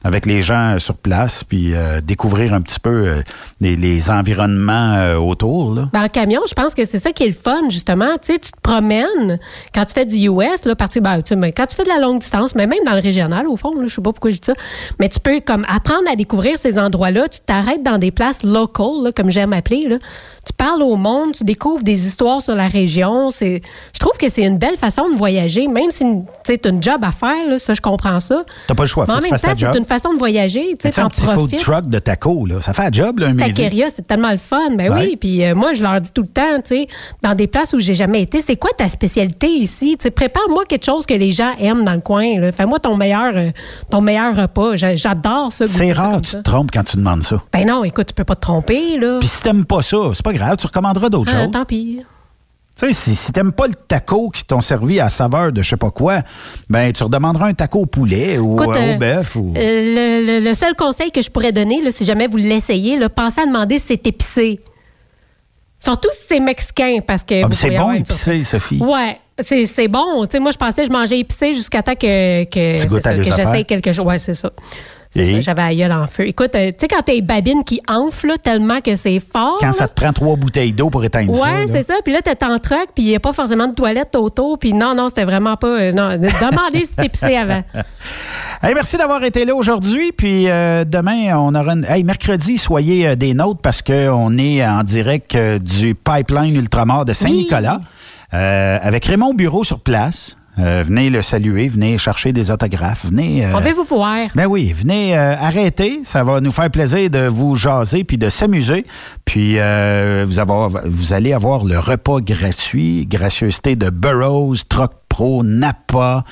avec les gens euh, sur place puis euh, découvrir un petit peu euh, les, environnements autour. Là. Ben, en camion, je pense que c'est ça qui est le fun, justement. Tu sais, tu te promènes quand tu fais du US, là, partir, ben, tu quand tu fais de la longue distance, mais même dans le régional, au fond, là, je sais pas pourquoi je dis ça, mais tu peux comme apprendre à découvrir ces endroits-là. Tu t'arrêtes dans des places locales, comme j'aime appeler. Là. Tu parles au monde, tu découvres des histoires sur la région. C'est, je trouve que c'est une belle façon de voyager, même si tu as une job à faire, là, ça, je comprends ça. T'as pas le choix, Mais en même temps, c'est une façon de voyager. Tu sais, un petit food truck de taco, là, ça fait un job, là, un. Taqueria, c'est tellement le fun. Ben Ouais. oui, puis euh, moi, je leur dis tout le temps, tu sais, dans des places où j'ai jamais été, c'est quoi ta spécialité ici? Tu sais, prépare-moi quelque chose que les gens aiment dans le coin. là. Fais-moi ton meilleur, euh, ton meilleur repas. J'a- J'adore ça. C'est ça rare, comme tu ça. te trompes quand tu demandes ça. Ben non, écoute, tu peux pas te tromper, là. Puis si t'aimes pas ça, c'est pas grave, tu recommanderas d'autres Ah, choses. tant pis. Tu sais, si, si t'aimes pas le taco qui t'ont servi à saveur de je sais pas quoi, ben tu redemanderas un taco au poulet ou Écoute, euh, euh, au bœuf. Ou... euh, le, le- le seul conseil que je pourrais donner, là, si jamais vous l'essayez, pensez à demander si c'est épicé. Surtout si c'est mexicain, parce que. Ah, c'est bon épicé, Sophie. Ouais, c'est bon. Tu sais, moi, je pensais que je mangeais épicé jusqu'à temps que, que, j'essaye quelque chose. Ouais, c'est ça. C'est ça, J'avais la gueule en feu. Écoute, euh, tu sais, quand t'as les babines qui enflent là, tellement que c'est fort. Quand là, ça te prend trois bouteilles d'eau pour éteindre ça. Ouais, c'est ça. Puis là, t'es en truck, puis il n'y a pas forcément de toilette autour. Puis non, non, c'était vraiment pas. euh, non, demandez si c'est épicé avant. Hey, merci d'avoir été là aujourd'hui. Puis euh, demain, on aura une. Hey, mercredi, soyez des nôtres parce qu'on est en direct du pipeline Ultramar de Saint-Nicolas avec Raymond Bureau sur place. Euh, venez le saluer, venez chercher des autographes, venez. euh, On veut vous voir? Ben oui, venez euh, arrêter. Ça va nous faire plaisir de vous jaser puis de s'amuser. Puis euh, vous, avoir, vous allez avoir le repas gratuit, gracieuseté de Burroughs, Troc Pro, Napa,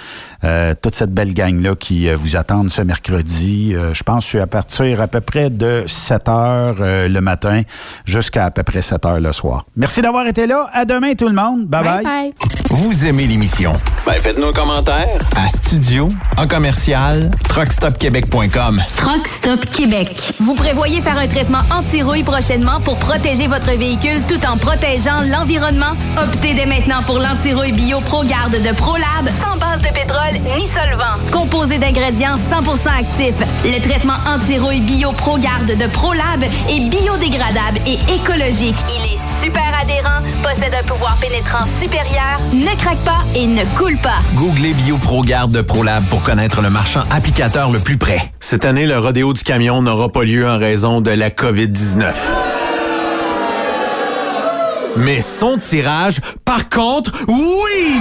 euh, toute cette belle gang-là qui euh, vous attendent ce mercredi. Euh, je pense que c'est à partir à peu près de 7 heures euh, le matin jusqu'à à peu près 7 heures le soir. Merci d'avoir été là. À demain tout le monde. Bye bye. bye. Vous aimez l'émission? Ben faites-nous un commentaire à studio en commercial truckstopquebec.com. Truck Stop Québec. Vous prévoyez faire un traitement anti-rouille prochainement pour protéger votre véhicule tout en protégeant l'environnement? Optez dès maintenant pour l'anti-rouille bio ProGarde de ProLab sans base de pétrole ni solvant. Composé d'ingrédients 100% actifs, le traitement anti-rouille bio ProGarde de ProLab est biodégradable et écologique. Il est super adhérent, possède un pouvoir pénétrant supérieur, ne craque pas et ne coule pas. Googlez BioProGarde de ProLab pour connaître le marchand applicateur le plus près. Cette année, le rodéo du camion n'aura pas lieu en raison de la COVID-19. Mais son tirage, par contre, oui!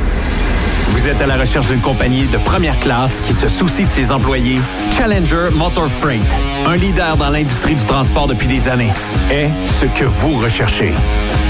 Vous êtes à la recherche d'une compagnie de première classe qui se soucie de ses employés? Challenger Motor Freight, un leader dans l'industrie du transport depuis des années, est ce que vous recherchez.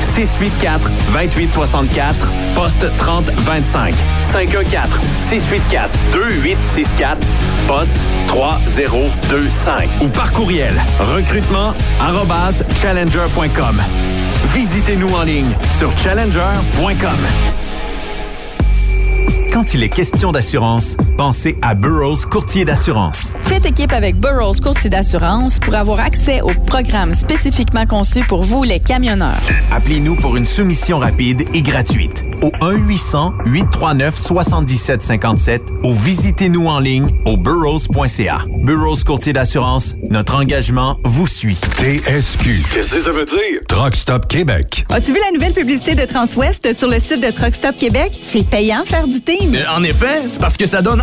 684 2864 poste 3025 514 684 2864 poste 3025 ou par courriel recrutement challenger.com. Visitez-nous en ligne sur challenger.com. Quand il est question d'assurance, pensez à Burroughs Courtier d'assurance. Faites équipe avec Burroughs Courtier d'assurance pour avoir accès aux programmes spécifiquement conçus pour vous, les camionneurs. Appelez-nous pour une soumission rapide et gratuite au 1-800-839-7757 ou visitez-nous en ligne au burrows.ca. Burroughs Courtier d'assurance, notre engagement vous suit. TSQ. Qu'est-ce que ça veut dire? Truck Stop Québec. As-tu vu la nouvelle publicité de Transwest sur le site de Truck Stop Québec? C'est payant faire du team. Euh, en effet, c'est parce que ça donne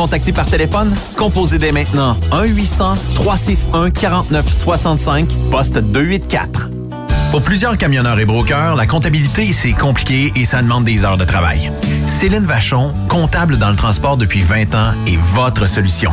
contacter par téléphone? Composez dès maintenant 1-800-361-4965, poste 284. Pour plusieurs camionneurs et brokers, la comptabilité, c'est compliqué et ça demande des heures de travail. Céline Vachon, comptable dans le transport depuis 20 ans, est votre solution.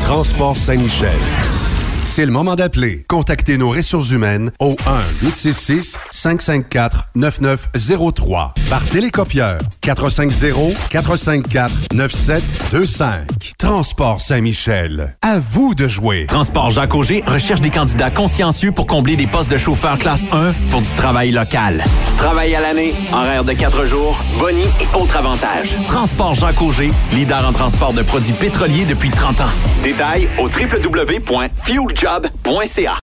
Transport Saint-Michel. C'est le moment d'appeler. Contactez nos ressources humaines au 1-866-554-9903 par télécopieur 450-454-9725. Transport Saint-Michel. À vous de jouer. Transport Jacques Auger recherche des candidats consciencieux pour combler des postes de chauffeur classe 1 pour du travail local. Travail à l'année, horaire de 4 jours, boni et autres avantages. Transport Jacques Auger, leader en transport de produits pétroliers depuis 30 ans. Détails au www.fueljob.ca.